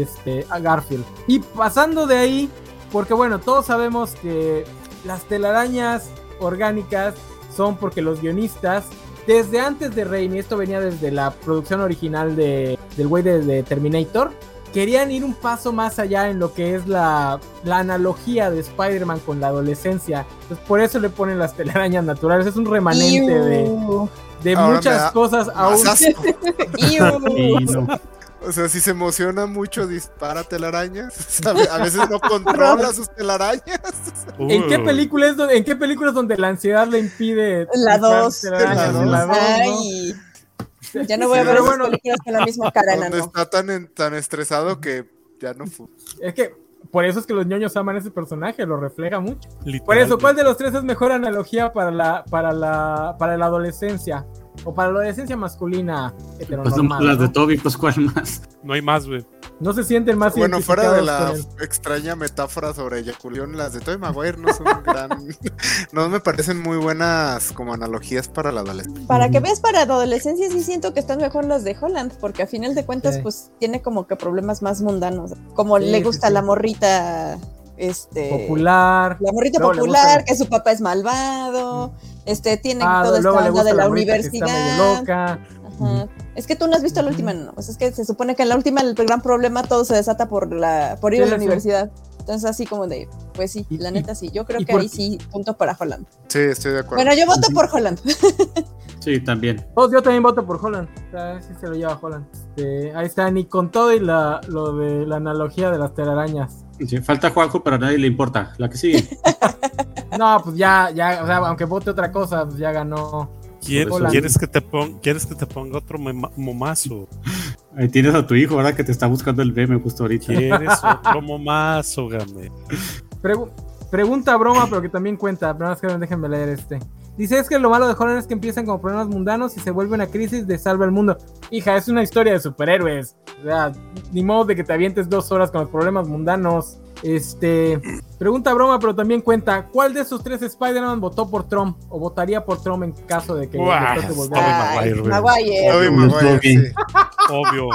este, Garfield. Y pasando de ahí, porque bueno, todos sabemos que las telarañas orgánicas son porque los guionistas, desde antes de Raimi, esto venía desde la producción original de, del güey de, Terminator, querían ir un paso más allá en lo que es la, la analogía de Spider-Man con la adolescencia. Por eso le ponen las telarañas naturales. Es un remanente de, de Ahora muchas cosas aún. [LAUGHS] O sea, si se emociona mucho, dispara telarañas. [LAUGHS] O sea, a veces no controla sus telarañas. [LAUGHS] ¿En qué película es donde, en qué película es donde la ansiedad le impide La usar dos. telarañas? La En la dos. dos, ¿no? Ay, ya no voy a ver esas bueno. películas con la misma cara, Donde está tan, en- tan estresado que ya no fue. Es que por eso es que los ñoños aman ese personaje, lo refleja mucho. Por eso. ¿cuál de los tres es mejor analogía para la, para la, para la adolescencia? O para la adolescencia masculina Pues heteronormal, las de ¿no? Toby, pues cuál más. No hay más, güey. No se sienten más Bueno, fuera de la extraña metáfora sobre eyaculación, las de Tobey Maguire no son gran. [LAUGHS] no me parecen muy buenas como analogías para la adolescencia. Para que veas para la adolescencia sí siento que están mejor las de Holland, porque a final de cuentas Sí. pues tiene como que problemas más mundanos, como Sí, le sí, gusta sí. la morrita este el popular. la morrita popular, gusta- que su papá es malvado, este tiene Ah, toda esta onda de la, universidad. loca. Ajá. Es que tú no has visto la última, no, pues es que se supone que en la última el gran problema todo se desata por la por ir Sí, a la sí. universidad. Entonces así como de, pues sí, Y- la neta sí, yo creo que por- ahí sí punto para Holland. Sí, estoy de acuerdo. Bueno, yo voto por Holland. [LAUGHS] Sí, también. Oh, yo también voto por Holland. O sea, sí se lo lleva Holland. Este, ahí está, ni con todo y la, lo de la analogía de las telarañas. Sí, falta Juanjo, pero a nadie le importa. La que sigue. [LAUGHS] No, pues ya, ya, o sea, aunque vote otra cosa, pues ya ganó. ¿Quieres, Hola. ¿quieres que, te pon- ¿Quieres que te ponga otro momazo? Ahí tienes a tu hijo ahora que te está buscando el B, me gustó ahorita. ¿Quieres [LAUGHS] otro momazo, game? Pregu- pregunta broma, pero que también cuenta. Pero más que déjenme leer este. Dice, es que lo malo de Holland es que empiezan como problemas mundanos y se vuelve una crisis de salva el mundo. Hija, es una historia de superhéroes. O sea, ni modo de que te avientes dos horas con los problemas mundanos. Este, pregunta broma, pero también cuenta, ¿cuál de esos tres Spider-Man votó por Trump? ¿O votaría por Trump en caso de que Maguire, güey. Maguire. Obvio, Maguire, Toby. sí. Obvio.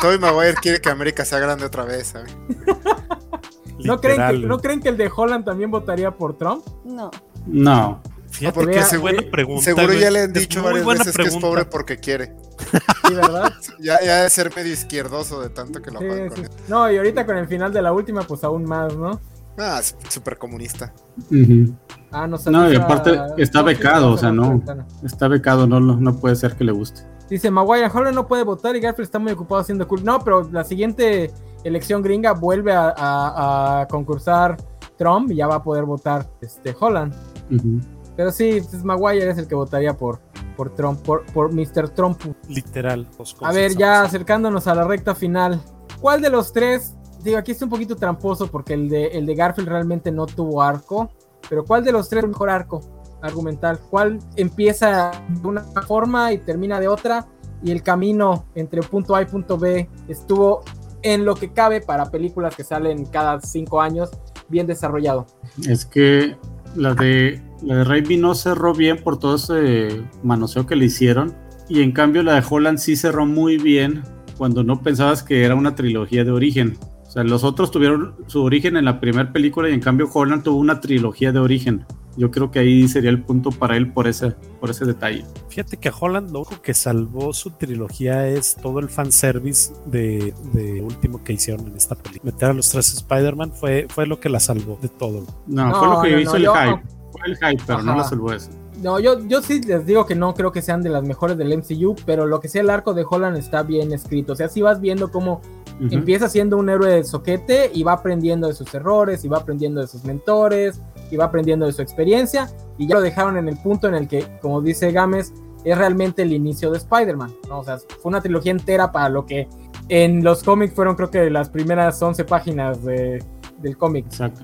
Tobey Maguire quiere que América sea grande otra vez, ¿sabes? [LAUGHS] ¿No creen, que. ¿No creen que el de Holland también votaría por Trump? No. No. Fíjate porque que es seguro- buena pregunta. Seguro güey. ya le han dicho varias veces que es pobre porque quiere. [LAUGHS] Sí, ¿verdad? [LAUGHS] Ya, ya de ser medio izquierdoso de tanto que lo Sí, juegan. No, y ahorita con el final de la última, pues aún más, ¿no? Ah, súper comunista. Ujú. Ah, no No, y aparte está becado, o sea, no. Está becado, no, no no puede ser que le guste. Dice Maguire, Holland no puede votar y Garfield está muy ocupado haciendo cool. No, pero la siguiente elección gringa vuelve a, a- a concursar Trump y ya va a poder votar este Holland. Ujú. Pero sí, pues Maguire es el que votaría por, por Trump, por, por Mr. Trump. Literal. A ver, ya acercándonos a la recta final. ¿Cuál de los tres? Digo, aquí está un poquito tramposo porque el de, el de Garfield realmente no tuvo arco. Pero ¿cuál de los tres es el mejor arco argumental? ¿Cuál empieza de una forma y termina de otra? Y el camino entre punto A y punto B estuvo en lo que cabe para películas que salen cada cinco años bien desarrollado. Es que la de la de Raimi no cerró bien por todo ese manoseo que le hicieron. Y en cambio la de Holland sí cerró muy bien cuando no pensabas que era una trilogía de origen. O sea, los otros tuvieron su origen en la primera película y en cambio Holland tuvo una trilogía de origen. Yo creo que ahí sería el punto para él por ese, por ese detalle. Fíjate que a Holland lo único que salvó su trilogía es todo el fanservice de, de último que hicieron en esta película. Meter a los tres Spider-Man fue, fue lo que la salvó de todo. No, No, fue lo que no, hizo no, el yo- hype. Fue el hype, pero no Ajá. lo salvó eso. No, yo, yo sí les digo que no creo que sean de las mejores del MCU, pero lo que sea el arco de Holland está bien escrito. O sea, si vas viendo cómo empieza siendo un héroe de soquete y va aprendiendo de sus errores, y va aprendiendo de sus mentores, y va aprendiendo de su experiencia, y ya lo dejaron en el punto en el que, como dice Gámez, es realmente el inicio de Spider-Man. ¿no? O sea, fue una trilogía entera para lo que en los cómics fueron creo que las primeras 11 páginas de- del cómic. Exacto.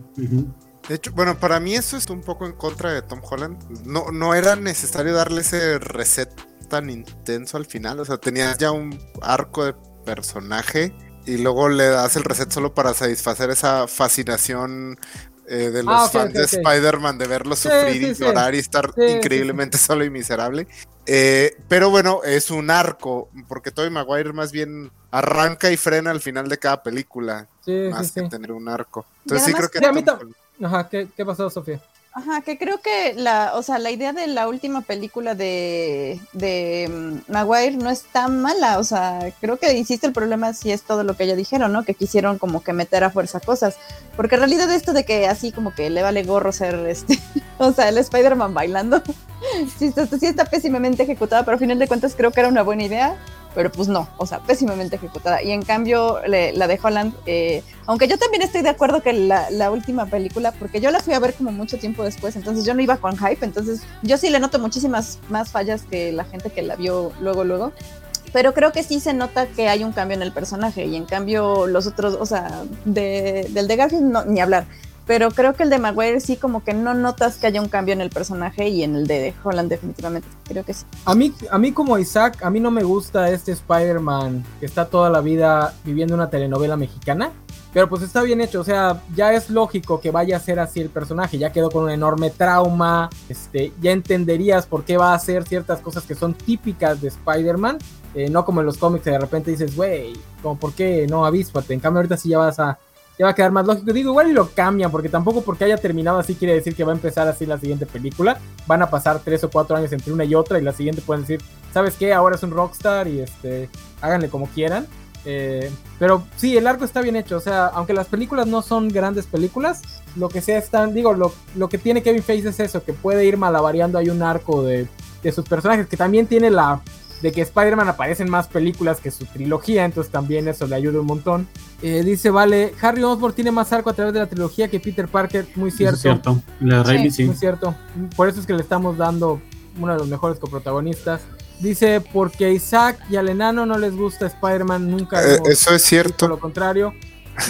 De hecho, bueno, para mí eso es un poco en contra de Tom Holland. No, no era necesario darle ese reset tan intenso al final. O sea, tenías ya un arco de personaje y luego le das el reset solo para satisfacer esa fascinación eh, de los Ah, fans de. Spider-Man de verlo Sí, sufrir sí, y sí. llorar y estar Sí, sí, increíblemente solo y miserable. Eh, pero bueno, es un arco, porque Tobey Maguire más bien arranca y frena al final de cada película, Sí, más sí, que sí. tener un arco. Entonces sí además creo que... Ajá, ¿qué, qué pasó, Sofía? Ajá, que creo que la, o sea, la idea de la última película de, de mm, Maguire no es tan mala, o sea, creo que hiciste el problema si es todo lo que ya dijeron, ¿no? Que quisieron como que meter a fuerza cosas, porque en realidad esto de que así como que le vale gorro ser este, [LAUGHS] o sea, el Spider-Man bailando, [LAUGHS] sí sí está pésimamente ejecutada, pero a final de cuentas creo que era una buena idea, pero pues no, o sea, pésimamente ejecutada. Y en cambio, le- la de Holland, eh, aunque yo también estoy de acuerdo que la, la última película, porque yo la fui a ver como mucho tiempo después, entonces yo no iba con hype, entonces yo sí le noto muchísimas más fallas que la gente que la vio luego, luego. Pero creo que sí se nota que hay un cambio en el personaje y en cambio los otros, o sea, de, del de Garfield no, ni hablar. Pero creo que el de Maguire sí como que no notas que haya un cambio en el personaje y en el de Holland definitivamente. Creo que sí. A mí, a mí como Isaac, a mí no me gusta este Spider-Man que está toda la vida viviendo una telenovela mexicana. Pero pues está bien hecho, o sea, ya es lógico que vaya a ser así el personaje, ya quedó con un enorme trauma, este, ya entenderías por qué va a hacer ciertas cosas que son típicas de Spider-Man, eh, no como en los cómics que de repente dices, güey, como por qué no avíspate, en cambio ahorita sí ya vas a, ya va a quedar más lógico, digo, igual y lo cambian, porque tampoco porque haya terminado así quiere decir que va a empezar así la siguiente película, van a pasar tres o cuatro años entre una y otra y la siguiente pueden decir, ¿sabes qué? Ahora es un rockstar y este, háganle como quieran. Eh, pero sí, el arco está bien hecho. O sea, aunque las películas no son grandes películas, lo que sea están, digo, lo, lo que tiene Kevin Feige es eso, que puede ir malabareando hay un arco de, de sus personajes, que también tiene la, de que Spider-Man aparece en más películas que su trilogía, entonces también eso le ayuda un montón. Eh, dice, vale, Harry Osborn tiene más arco a través de la trilogía que Peter Parker, muy cierto. es cierto. La Raimi sí. Muy cierto. Por eso es que le estamos dando uno de los mejores coprotagonistas. Dice, porque a Isaac y al enano no les gusta Spider-Man, nunca Eh, eso es cierto. lo contrario.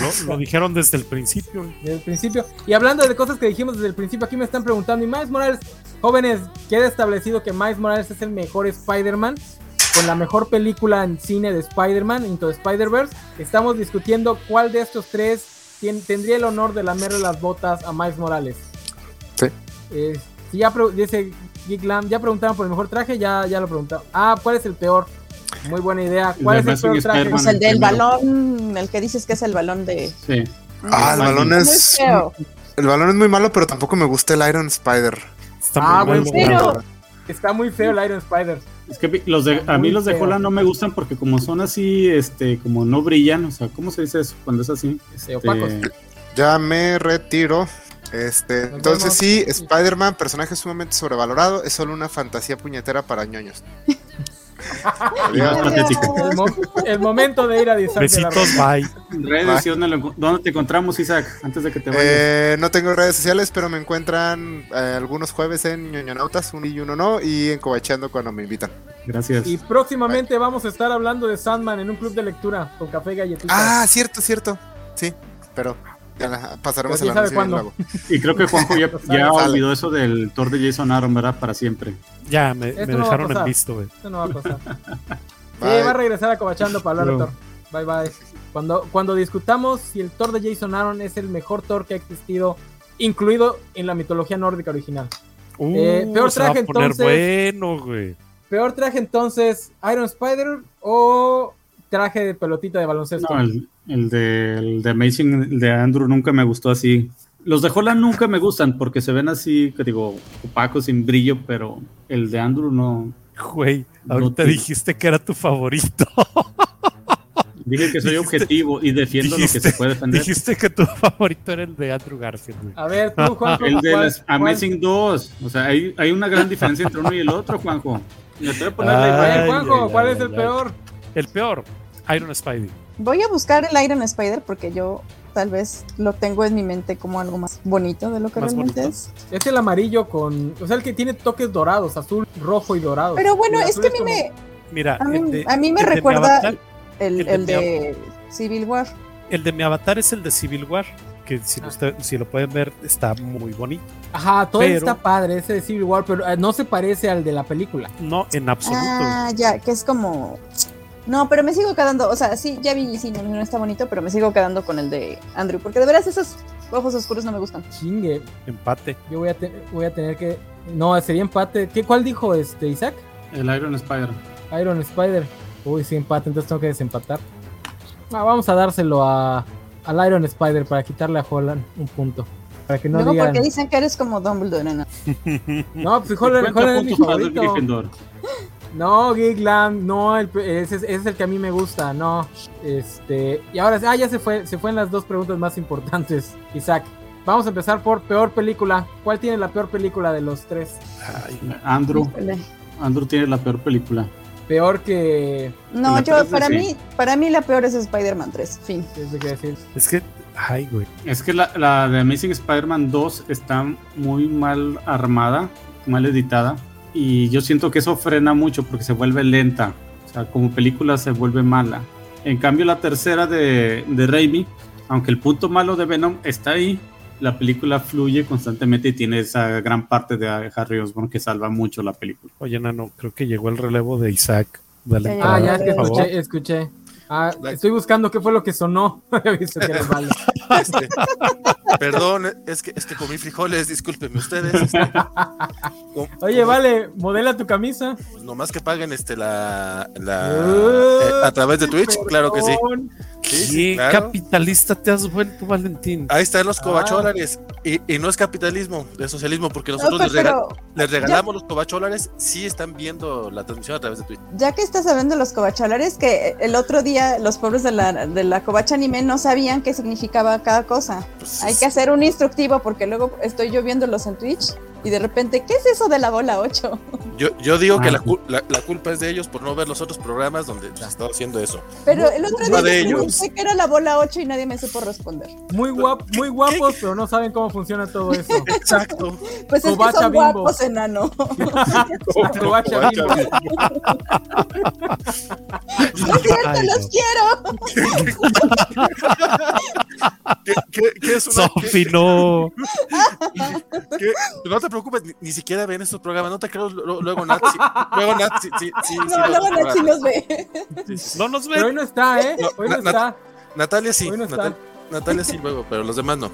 Lo, lo dijeron desde el principio. desde el principio. Y hablando de cosas que dijimos desde el principio, aquí me están preguntando, ¿y Miles Morales? Jóvenes, queda establecido que Miles Morales es el mejor Spider-Man, con la mejor película en cine de Spider-Man, Into Spider-Verse. Estamos discutiendo cuál de estos tres tien- tendría el honor de lamerle las botas a Miles Morales. Sí. Eh, si ya dice Geek Lam, ya preguntaron por el mejor traje, ya, ya lo preguntaron. Ah, ¿cuál es el peor? Muy buena idea. ¿Cuál El es el traje? Spider-Man. Pues el del primero. balón, el que dices que es el balón de. Sí. Ah, el balón es. feo. El balón es muy malo, pero tampoco me gusta el Iron Spider. Está Ah, muy bueno. Está muy feo el Iron Spider. Es que los de, a mí los de. Holland no me gustan porque como son así, este, como no brillan, o sea, ¿cómo se dice eso cuando es así? Este, opacos. Ya me retiro. Este, Nos entonces vemos. sí, Spider-Man, personaje sumamente sobrevalorado, es solo una fantasía puñetera para ñoños. [LAUGHS] [LAUGHS] y más. El, mo- el momento de ir a Isaac Besitos, bye. Redes, ¿y ¿dónde, lo- dónde te encontramos, Isaac? Antes de que te vayas. Eh, no tengo redes sociales, pero me encuentran eh, algunos jueves en ñoñonautas, uno y uno no, y en Covacheando cuando me invitan. Gracias. Y próximamente vamos a estar hablando de Sandman en un club de lectura con café y galletitas. Ah, cierto, cierto. Sí, pero pasaremos el anuncio cuándo. luego. [LAUGHS] Y creo que Juanjo ya, [LAUGHS] ya Sale. olvidó eso del Thor de Jason Aaron, ¿verdad? Para siempre. Ya, me, Esto no dejaron en visto, güey. Eso no va a pasar. Sí, [LAUGHS] Bye. va a regresar a Cobachando para hablar Thor. Bye bye. Cuando, cuando discutamos si el Thor de Jason Aaron es el mejor Thor que ha existido, incluido en la mitología nórdica original. Eh, Uh, peor se va a traje, poner entonces. bueno, güey. Peor traje entonces, Iron Spider o traje de pelotita de baloncesto. No, el, el de, el de Amazing, el de Andrew nunca me gustó así. Los de Holland nunca me gustan porque se ven así, que digo, opacos, sin brillo, pero el de Andrew no. Güey, ahorita te- dijiste que era tu favorito. [LAUGHS] Dije que soy Dijiste- objetivo y defiendo lo que se puede defender. Dijiste que tu favorito era el de Andrew Garfield, güey. A ver, tú, Juanjo. [LAUGHS] El de ¿cuál- las cuál- Amazing 2. O sea, hay, hay una gran diferencia entre uno y el otro, Juanjo. Me voy a poner la A ver, imagen. Ay, Juanjo, ay, ¿cuál ay, es el ay. peor? El peor, Iron Spidey. Voy a buscar el Iron Spider porque yo tal vez lo tengo en mi mente como algo más bonito de lo que realmente bonito. es. Es el amarillo con. O sea, el que tiene toques dorados, azul, rojo y dorado. Pero bueno, es que a mí como- me, Mira, a mí, el de, a mí me el de mi recuerda avatar- el, el de el mi de Civil War. el de mi avatar es el de Civil War, que si, Ah. usted- si lo pueden ver está muy bonito. Ajá, todo Pero- está padre, ese de Civil War, pero eh, no se parece al de la película. No, en absoluto. Ah, ya, que es como... No, pero me sigo quedando, o sea, sí, ya vi, sí, no, no está bonito, pero me sigo quedando con el de Andrew, porque de veras esos ojos oscuros no me gustan. Chingue, Empate. yo voy a, te- voy a tener que. No, sería empate. ¿Qué, ¿Cuál dijo este Isaac? El Iron Spider. Iron Spider. Uy, sí, empate, entonces tengo que desempatar. Ah, vamos a dárselo a, al Iron Spider para quitarle a Holland un punto. Para que no Luego digan. porque dicen que eres como Dumbledore, ¿no? No, pues Holland, 50 Holland es mi favorito. [LAUGHS] No, Giglam, no, el- ese, es- ese es el que a mí me gusta, no. Este, y ahora, ah, ya se fue, se fue en las dos preguntas más importantes, Isaac. Vamos a empezar por peor película. ¿Cuál tiene la peor película de los tres? Ay, Andrew. Híjole. Andrew tiene la peor película. Peor que. No, yo, para sí. mí, para mí la peor es Spider-Man 3, fin. Es que, ay, güey. Es que la, la de Amazing Spider-Man 2 está muy mal armada, mal editada. Y yo siento que eso frena mucho porque se vuelve lenta. O sea, como película se vuelve mala. En cambio, la tercera de, de Raimi, aunque el punto malo de Venom está ahí, la película fluye constantemente y tiene esa gran parte de Harry Osborn que salva mucho la película. Oye, Nano, creo que llegó el relevo de Isaac. Dale Ah, ya escuché, escuché. Ah, estoy buscando qué fue lo que sonó. [LAUGHS] Visto que. [LAUGHS] Este, perdón, es que, es que comí frijoles, discúlpenme ustedes. este, Oye, vale, modela tu camisa. pues nomás que paguen este la, la Uh, eh, a través de Twitch, claro que sí. Sí, sí, ¿Qué claro. capitalista te has vuelto, Valentín? Ahí están los Ah. cobacholares. Y, y no es capitalismo, es socialismo, porque No, nosotros pues, les, rega- pero les regalamos los cobacholares, sí están viendo la transmisión a través de Twitch. ya que estás hablando de los cobacholares, que el otro día los pobres de la, de la covacha anime no sabían qué significaba cada cosa. Pues, Hay que hacer un instructivo porque luego estoy yo viéndolos en Twitch Y de repente, ¿qué es eso de la bola 8? Yo, yo digo que Ah, la, la- la culpa es de ellos por no ver los otros programas donde se estaba haciendo eso. Pero el otro día de les ellos. pregunté que era la bola 8 y nadie me supo responder. Muy, guap, muy guapos, pero no saben cómo funciona todo eso. [LAUGHS] Exacto. Pues es que son Bimbo. guapos, enano. [LAUGHS] Covacha Bimbo. No es cierto, Ay, los no. quiero. [LAUGHS] ¿Qué, qué- qué es una, qué- Sofi, no. qué- no te preocupes, ni, ni siquiera ven estos programas. No te creo lo- luego Nat. sí- luego Nat, sí, sí, sí, [LAUGHS] sí, No, los luego programas. Nachi los ve. No nos Pero hoy no está, ¿eh? No, Hoy no na- está. Natalia sí. Hoy no está. Natal- Natalia sí luego, pero los demás no.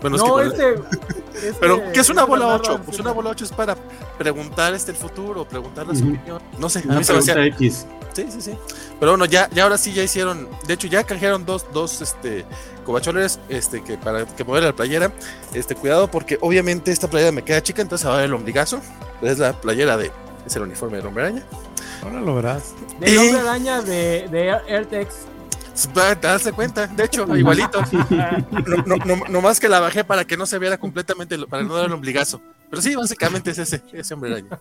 Bueno, es No, que con- este, este- Pero, ¿qué es una bola Bernardo 8? Arce- Pues una bola 8 es para preguntar este el futuro, preguntarle su Ujú. opinión. No sé, a Una mí se me hacía- X. Sí, sí, sí. Pero bueno, ya, ya ahora sí ya hicieron. De hecho, ya canjearon dos, dos este, covacholes este, que para que mover la playera. Este, cuidado, porque obviamente esta playera me queda chica, entonces ahora el ombligazo. Es la playera de. Es el uniforme del hombre araña. Ahora lo verás. Del hombre araña de, de AirTex. A darse cuenta, de hecho, igualito. No, no, no, nomás que la bajé para que no se viera completamente, para no dar el ombligazo. Pero sí, básicamente es ese, ese hombre araña.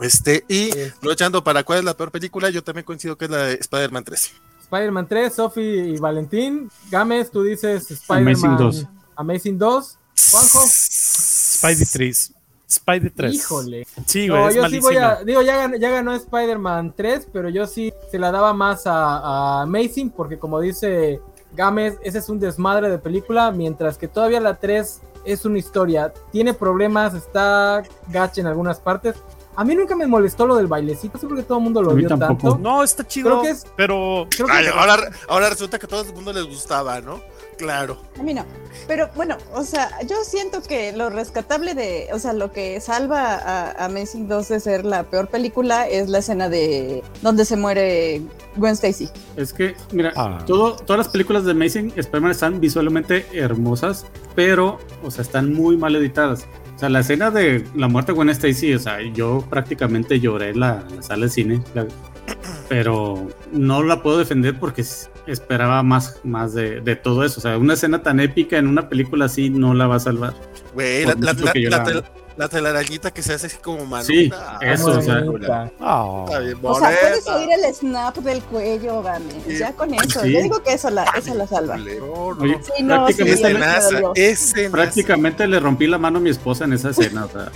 Este, y aprovechando para cuál es la peor película, yo también coincido que es la de Spider-Man 3. Spider-Man 3, Sophie y Valentín. Gámez, tú dices Spider-Man Amazing 2. Amazing 2. Juanjo. Spidey 3. Spidey 3. Híjole. Sí, güey, No, es yo sí voy malísima. a. Digo, ya ganó, ya ganó Spider-Man 3, pero yo sí se la daba más a, a Amazing, porque como dice Gámez, ese es un desmadre de película, mientras que todavía la 3 es una historia. Tiene problemas, está gacha en algunas partes. A mí nunca me molestó lo del bailecito, no sé por qué todo el mundo lo vio tampoco. tanto. No, está chido. Creo que es- Pero Creo que- Ay, ahora, ahora resulta que a todo el mundo les gustaba, ¿no? Claro. A mí no. Pero bueno, o sea, yo siento que lo rescatable de, o sea, lo que salva a, a Amazing 2 de ser la peor película es la escena de donde se muere Gwen Stacy. Es que, mira, Ah. todo, todas las películas de Amazing Spider-Man están visualmente hermosas, pero, o sea, están muy mal editadas. O sea, la escena de la muerte de Gwen Stacy, o sea, yo prácticamente lloré en la, sala de cine, la- pero no la puedo defender porque esperaba más, más de, de todo eso. O sea, una escena tan épica en una película así no la va a salvar. Güey, la, la, que yo la la tel- amo. la telarañita que se hace así como mano. Sí, Ah, eso, o sea, bonita. Ah. Está bien O sea, puedes bonita. oír el snap del cuello, Game. Sí. Ya con eso. Sí. Yo digo que eso la, eso la salva. No, no. Oye, Sí, no, sí, prácticamente, Ese le rompí la mano a mi esposa en esa escena. O sea,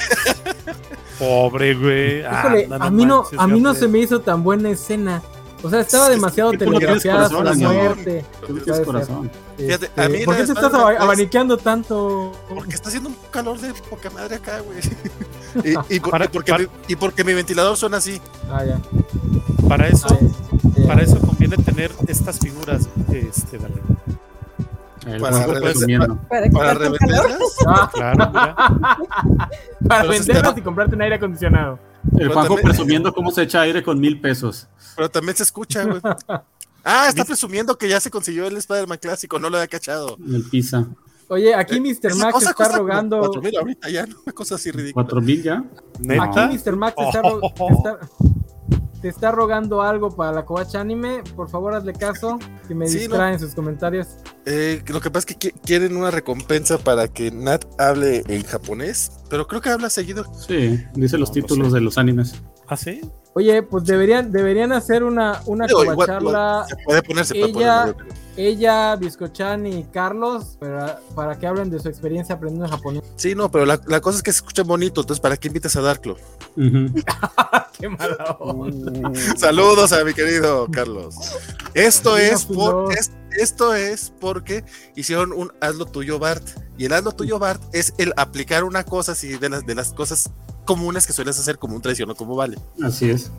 Pobre, güey. A mí no, a mí no se me hizo tan buena escena. O sea, estaba Es que demasiado no tienes telegrafiada amigo. muerte. tú Puede tienes ser. corazón. Fíjate, Este, a mí ¿Por la qué te estás Spider-Man aba- es- abanicando tanto? Porque está haciendo un calor de poca madre acá, güey. Y, y [LAUGHS] por- Para- y porque, para- mi, y porque mi ventilador suena así. Ah, ya. Para eso, Ah, ya. para eso conviene tener estas figuras, este, vale. El Para presumiendo. Para Para revenderlas. Ah, Claro, [LAUGHS] para venderlas y comprarte un aire acondicionado. El Juanjo también- presumiendo cómo se echa aire con mil pesos. Pero también se escucha, güey. Ah, está [LAUGHS] presumiendo que ya se consiguió el Spider-Man clásico, no lo había cachado. El pizza. Oye, aquí Mr. Esa Max cosa está rogando. 4,000 ahorita ya, ¿no? Una cosa así ridícula. ¿Cuatro mil ya? Neta. Aquí Mr. Max está, ro- [LAUGHS] está- te está rogando algo para la Covacha Anime. Por favor, hazle caso. Que me Sí, distraen sus comentarios. Eh, lo que pasa es que qui- quieren una recompensa para que Nat hable en japonés, pero creo que habla seguido. Sí, dice los No, no títulos sé. de los animes. ¿Ah, sí? Oye, pues deberían, deberían hacer una, una Digo, igual-. Se puede poner, se puede ella- poner. Ella, Biscochan y Carlos para, para que hablen de su experiencia aprendiendo japonés. Sí, no, pero la, la cosa es que se escucha bonito, entonces ¿para qué invitas a Darklo? Ujú. [LAUGHS] Qué mala onda. Saludos a mi querido Carlos. Esto es, por- Filó. es- esto es porque hicieron un hazlo tuyo Bart. Y el hazlo tuyo Bart es el aplicar una cosa así de las, de las cosas comunes que sueles hacer como un traición o como vale. Así es.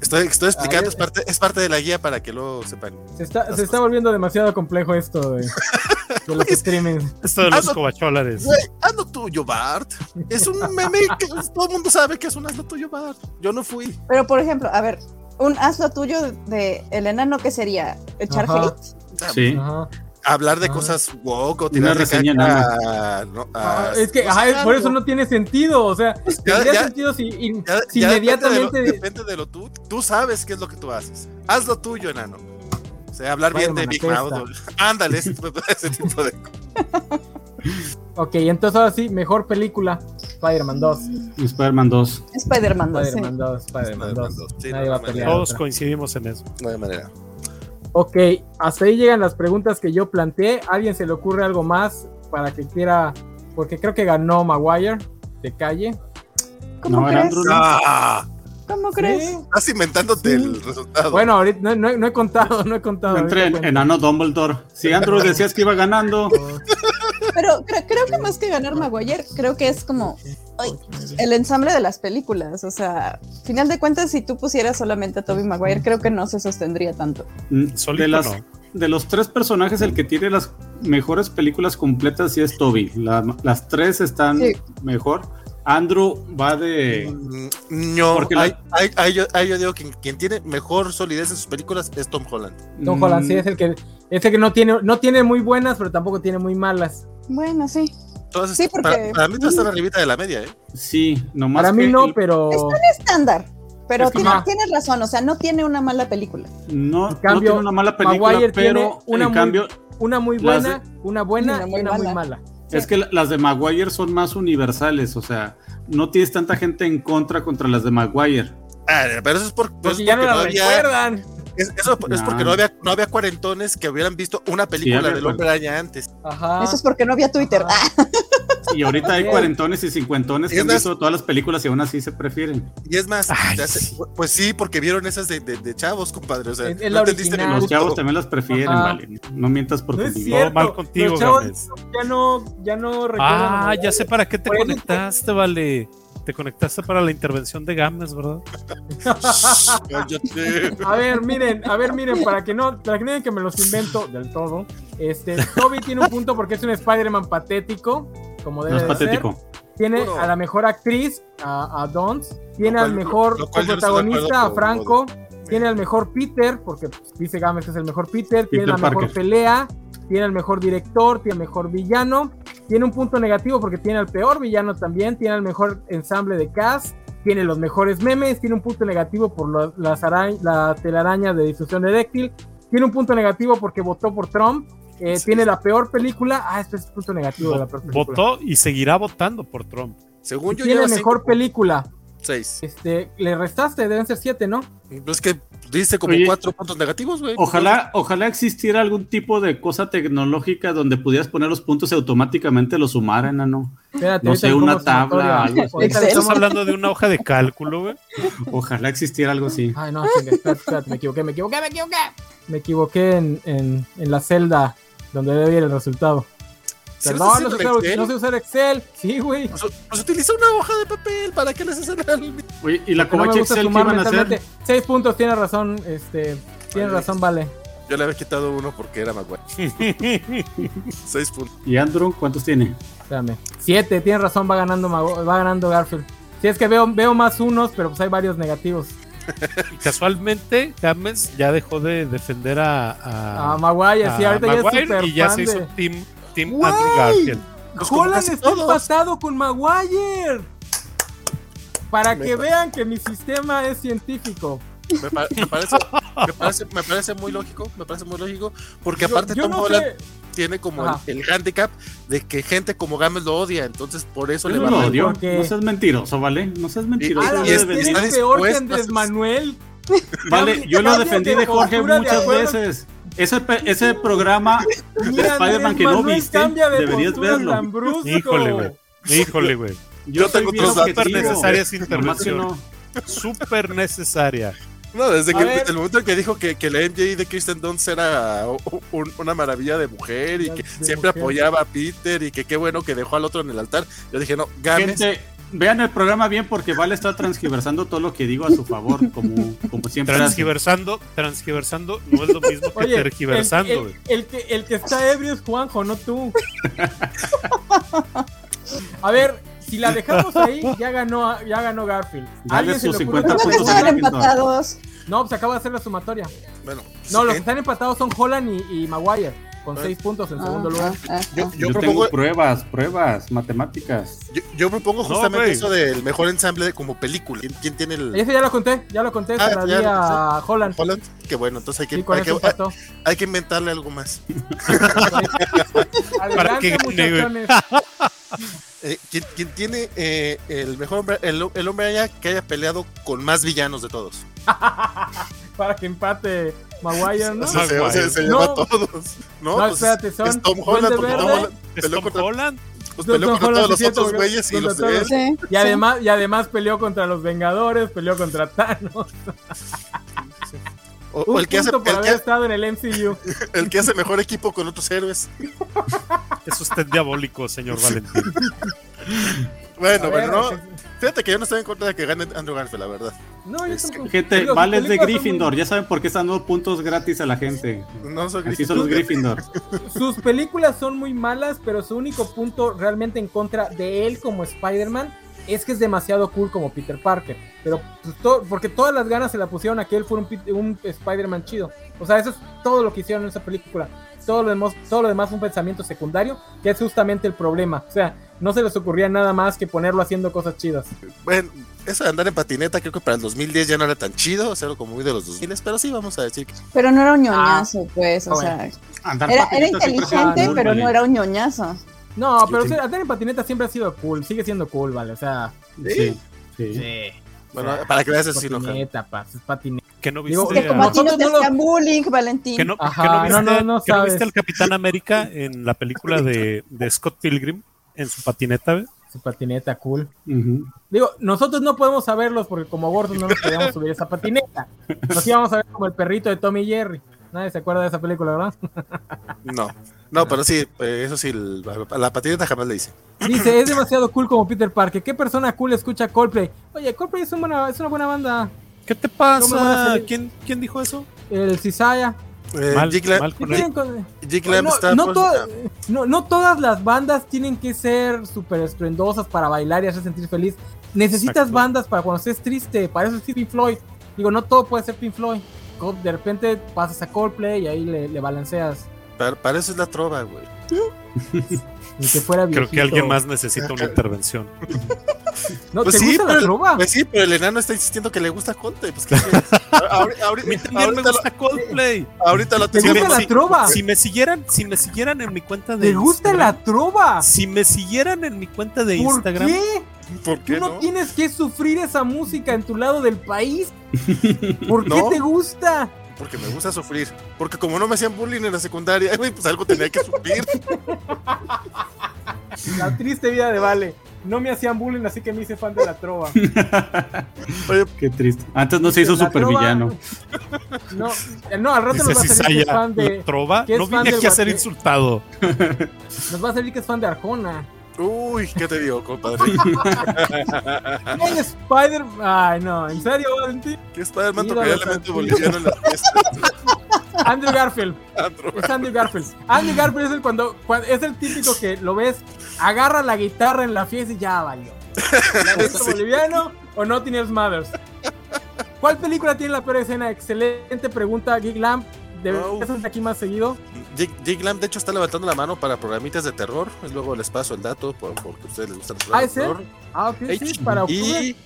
Estoy, estoy explicando, es parte, es parte de la guía para que lo sepan. Se está, se está volviendo demasiado complejo esto de, de [LAUGHS] los streamings. Esto de los no. cobacholares. Güey, hazlo tuyo Bart. Es un meme que todo el mundo sabe que es un hazlo tuyo Bart. Yo no fui. Pero por ejemplo, a ver, un hazlo tuyo de el enano que sería echar Ajá. hate. Sí. Hablar de Ah. cosas woke o tirar reseña caca, no, Ah, ah, es que pues, ajá, por eso no tiene sentido. O sea, Ya- tendría ya- sentido si, in- Ya, si ya inmediatamente. Depende de, lo, [LAUGHS] depende de lo tú. Tú sabes qué es lo que tú haces. Haz lo tuyo, enano. O sea, hablar bien de Spider-Man Big. Mouth. [LAUGHS] Ándale, ese, [LAUGHS] tipo- ese tipo de. Ok, entonces ahora sí, mejor película. Spider-Man 2. Spider-Man 2. Spider-Man 2. sí. Spider-Man 2, Spider-Man Spider-Man 2. 2, sí, Nadie no, va a pelear. Todos otra. coincidimos en eso. No hay manera. Ok, hasta ahí llegan las preguntas que yo planteé. ¿Alguien se le ocurre algo más para que quiera? Porque creo que ganó Maguire de calle. ¿Cómo No, crees? Andrew, Ah, ¿Cómo crees? Sí. estás inventándote el resultado. Bueno, ahorita no, no- no he contado, no he contado. Entre ahorita en, enano Dumbledore. Si Andrew decías que iba ganando, [LAUGHS] Pero cre- creo que más que ganar Maguire, creo que es como ay, el ensamble de las películas. O sea, final de cuentas, si tú pusieras solamente a Toby Maguire, creo que no se sostendría tanto. mm, Solito de, las, no. de los tres personajes, el que tiene las mejores películas completas sí es Toby. La- las tres están Sí. mejor. Andrew va de. Mm, No, Porque la- ahí, ahí- ahí yo, yo digo que quien tiene mejor solidez en sus películas es Tom Holland. Tom Holland sí mm, es el que, es el que no tiene, no tiene muy buenas, pero tampoco tiene muy malas. Bueno, sí. Entonces, Sí, porque- para, para mí todas están arribita de la media, ¿eh? Sí, nomás. Para mí que no, el- pero Estándar. Pero Es que tiene- ajá. tienes razón, o sea, no tiene una mala película. No, En no tiene una mala película, Maguire tiene pero una en muy- cambio una muy Las buena, una buena Una y muy una muy mala. es que la- las de Maguire son más universales, o sea, no tienes tanta gente en contra contra las de Maguire. Ah, pero eso es, por- pues, Porque ya no porque la no había, recuerdan. Es, eso es porque no había, no había cuarentones que hubieran visto una película había del Hombre Araña antes. Ajá. Eso es porque no había Twitter. Ajá. Ah, Y ahorita hay cuarentones y cincuentones que han más- visto todas las películas y aún así se prefieren. Y es más, hace- sí. pues sí, porque vieron esas de, de- de chavos, compadre. O sea, Es- es no entendiste Los chavos también las prefieren, Ajá. vale. No mientas por No convivir. cierto. mal contigo, Los chavos ya no, ya no Ah, ya sé para qué te conectaste, vale. Te conectaste para la intervención de Gámez, ¿verdad? [LAUGHS] Cállate. A ver, miren, a ver, miren, para que no, para que no digan que me los invento del todo. Este, Toby tiene un punto porque es un Spider-Man patético, como debe No es de ser. patético. Tiene Uno. a la mejor actriz, a, a Dons. Tiene al mejor protagonista, a Franco. Tiene al mejor Peter, porque pues, dice Gámez que es el mejor Peter. Tiene la mejor pelea. Tiene el mejor director. Tiene el mejor villano. Tiene un punto negativo porque tiene al peor villano también. Tiene el mejor ensamble de cast. Tiene los mejores memes. Tiene un punto negativo por lo- las arañ- la telaraña de difusión eréctil. Tiene un punto negativo porque votó por Trump. Eh, Tiene la peor película. Ah, este es el punto negativo de la peor película. Votó y seguirá votando por Trump. Según yo, Tiene lleva mejor cinco, película. Seis. Este, le restaste, deben ser siete, ¿no? Pero es que dice como Oye, cuatro puntos negativos, güey. Ojalá, ojalá existiera algún tipo de cosa tecnológica donde pudieras poner los puntos y automáticamente los sumaran, ¿no? Espérate, No sé, una tabla, algo así. Tomo- hablando de una hoja de cálculo, güey. Ojalá existiera algo así. Ay, no, chinga, espérate, espérate, me equivoqué, me equivoqué, me equivoqué. Me equivoqué en, en, en la celda donde debe ir el resultado. ¿Sí lo Perdón, estás no sé, usar, Excel? no sé usar Excel. Sí, güey. Pues, pues utiliza una hoja de papel para que les hacen al... Oye, ¿y la no covacha gusta Excel sumar iban a hacer? mentalmente. Seis puntos, tiene razón, este, tiene Vale. razón, vale. Yo le había quitado uno porque era Maguire. [LAUGHS] Seis puntos. ¿Y Andrew cuántos tiene? Espérame. Siete, tiene razón, va ganando, Mago- va ganando Garfield. Sí, es que veo, veo más unos, pero pues hay varios negativos. Y [LAUGHS] casualmente, Gámez ya dejó de defender a, a, Maguire, sí, a ahorita ya es Maguire súper y ya fan se hizo de... Team, team Güey. Andrew Garfield. Pues Holland está todos. empatado con Maguire. Para Me que pa- vean que mi sistema es científico. Me, pa- me parece, me, parece, me parece muy lógico, me parece muy lógico, porque Yo- aparte yo Tom no Holland sé- tiene como el, el handicap de que gente como Gámez lo odia, entonces por eso Yo le no va mal. odio. porque- No seas mentiroso, ¿vale? No seas mentiroso. Y es- eres está peor que a Andrés Manuel. Vale, yo lo defendí de Jorge muchas acuerdo. veces. Ese, ese programa de Spider-Man que no viste, cambia de deberías verlo. Híjole, güey. Híjole, güey. Yo soy tengo otros datos. Necesaria esa intervención. no. Súper necesaria. No, desde que ver. el momento en que dijo que, que la MJ de Kristen Dunst era un- una maravilla de mujer y que siempre mujer. apoyaba a Peter y que qué bueno que dejó al otro en el altar, yo dije, no, Gámez, Gente, vean el programa bien porque Vale está transgiversando todo lo que digo a su favor, como, como siempre hace. Transgiversando, transgiversando no es lo mismo que Oye, el, tergiversando, el- que, el que está ebrio es Juanjo, no tú. A ver, si la dejamos ahí, ya ganó, ya ganó Garfield. Dale ¿Alguien se sus le ocurre 50 otra puntos Están empatados. No, pues acaba de hacer la sumatoria. bueno, No, los que están empatados son Holland y, y Maguire, con Ah. seis puntos en Ah, segundo lugar. ah, ah, yo, ah. yo Yo, propongo, tengo pruebas, pruebas, matemáticas. yo, yo propongo No, justamente güey. eso del mejor ensamble de como película. ¿Quién, quién tiene el Ese ya lo conté, ya lo conté, Ah, se la di a Holland. Holland? Que bueno, entonces hay que, hay, que, empató. hay que inventarle algo más. [LAUGHS] Para que Adelante, gane, güey. muchachones. [LAUGHS] eh, ¿quién, quién tiene eh, el mejor hombre, el, el hombre araña que haya peleado con más villanos de todos? [LAUGHS] Para que empate Maguire, ¿no? Se, se- Maguire. se- se No. lleva a todos. No, No, pues, espérate, son es Tom Holland, Tom. Holland ¿Es peleó Tom contra, Holland? pues, peleó Tom contra Holland, todos sí, los cierto, otros güeyes y los de todos. Sí, Y además, y además peleó contra los Vengadores, peleó contra Thanos. O, o Un el, que hace, por el, haber que, estado en el MCU. [LAUGHS] el que hace mejor equipo con otros héroes. Es usted diabólico, señor Valentín. [LAUGHS] Bueno, ver, bueno, no. que- Fíjate que yo no estoy en contra de que gane Andrew Garfield, la verdad. No, yo Es tampoco. Gente, Digo, vale sus de Gryffindor. muy- Ya saben por qué están dando puntos gratis a la gente. No soy Así son los Gryffindor. [LAUGHS] Sus películas son muy malas, pero su único punto realmente en contra de él como Spider-Man es que es demasiado cool como Peter Parker. Pero pues, to- porque todas las ganas se la pusieron a que él fuera un, un Spider-Man chido. O sea, eso es todo lo que hicieron en esa película. Todo lo, demás, todo lo demás fue un pensamiento secundario, que es justamente el problema. O sea, no se les ocurría nada más que ponerlo haciendo cosas chidas. Bueno, eso de andar en patineta creo que para el 2010 ya no era tan chido, hacerlo como muy de los 2000, pero sí vamos a decir que pero no era un ñoñazo, pues, o Ah, sea. Andar era, era inteligente, pero no era un ñoñazo. No, pero Sí, sí. o sea, andar en patineta siempre ha sido cool, sigue siendo cool, ¿vale? O sea, Sí, sí. Bueno, O sea, para que veas eso sí no patineta, paz, es patineta. Que no Digo, viste, Que como a, ti no te no lo- hacían bullying, Valentín. que no, que Ajá, no viste, no, no, no que viste al Capitán América [LAUGHS] en la película de, de Scott Pilgrim en su patineta. ¿ves? Su patineta cool. Ujú. Digo, nosotros no podemos saberlos porque como gordos no nos [LAUGHS] podíamos subir esa patineta. Nos íbamos a ver como el perrito de Tommy Jerry. Nadie se acuerda de esa película, ¿verdad? No, [LAUGHS] no, pero sí, eh, eso sí, el- a la patineta jamás le hice. Dice, es [LAUGHS] demasiado cool como Peter Parker. ¿Qué persona cool escucha Coldplay? Oye, Coldplay es una buena, es una buena banda. ¿Qué te ¿Cómo van a pasa? ¿Quién, ¿Quién dijo eso? El Cisaya. Eh, Mal- Jig Lam- mal ¿Qué con él. tienen con- Jig Lam No, está no to- no- no todas las bandas tienen que ser súper estruendosas para bailar y hacer sentir feliz. Necesitas Exacto. bandas para cuando estés triste. Para eso es Pink Floyd. Digo, no todo puede ser Pink Floyd. De repente pasas a Coldplay y ahí le, le balanceas. Para, para eso es la trova, güey. [LAUGHS] Ni que fuera Creo que alguien más necesita una intervención. [LAUGHS] No, Pues ¿te sí, gusta la trova? Pues sí, pero el enano está insistiendo que le gusta Coldplay. Pues, [LAUGHS] ahorita, lo, Coldplay. ahorita lo ¿Te Si gusta me- la si- trova? Si me siguieran, si me siguieran en mi cuenta de ¿Te gusta Instagram- la trova? Si me siguieran en mi cuenta de ¿Por Instagram, qué? ¿Por Tú qué no, no? tienes que sufrir esa música en tu lado del país. ¿Por qué No. te gusta? Porque me gusta sufrir. Porque como no me hacían bullying en la secundaria, güey, [LAUGHS] pues algo tenía que sufrir. [LAUGHS] La triste vida de Vale. No me hacían bullying, así que me hice fan de la trova. [LAUGHS] Oye, Qué triste. Antes no se hizo La supervillano. trova- No, no, al rato dice nos va a salir que es fan de. trova, que es no fan vine aquí a ser insultado. Nos va a salir que es fan de Arjona. Uy, ¿qué te digo, compadre? [LAUGHS] ¡Ay, Spider! Ay, no, ¿en serio, Valentín? ¿Qué Spider-Man tocaría elemento boliviano en la fiesta? [LAUGHS] Andrew Garfield. Andrew. Es Andrew Garfield. Andrew Garfield es el, cuando, cuando- es el típico que lo ves, agarra la guitarra en la fiesta y ya valió. ¿Es boliviano [LAUGHS] o no tienes Mothers? ¿Cuál película tiene la peor escena? Excelente pregunta, Geek Lamp. ¿Deberías Wow. hacer aquí más seguido? Jig, Jig Lamb, de hecho, está levantando la mano para programitas de terror. Y luego les paso el dato por- porque a ustedes les gustan los Ah, programas ¿es terror. Ah, ok, sí, para octubre. Y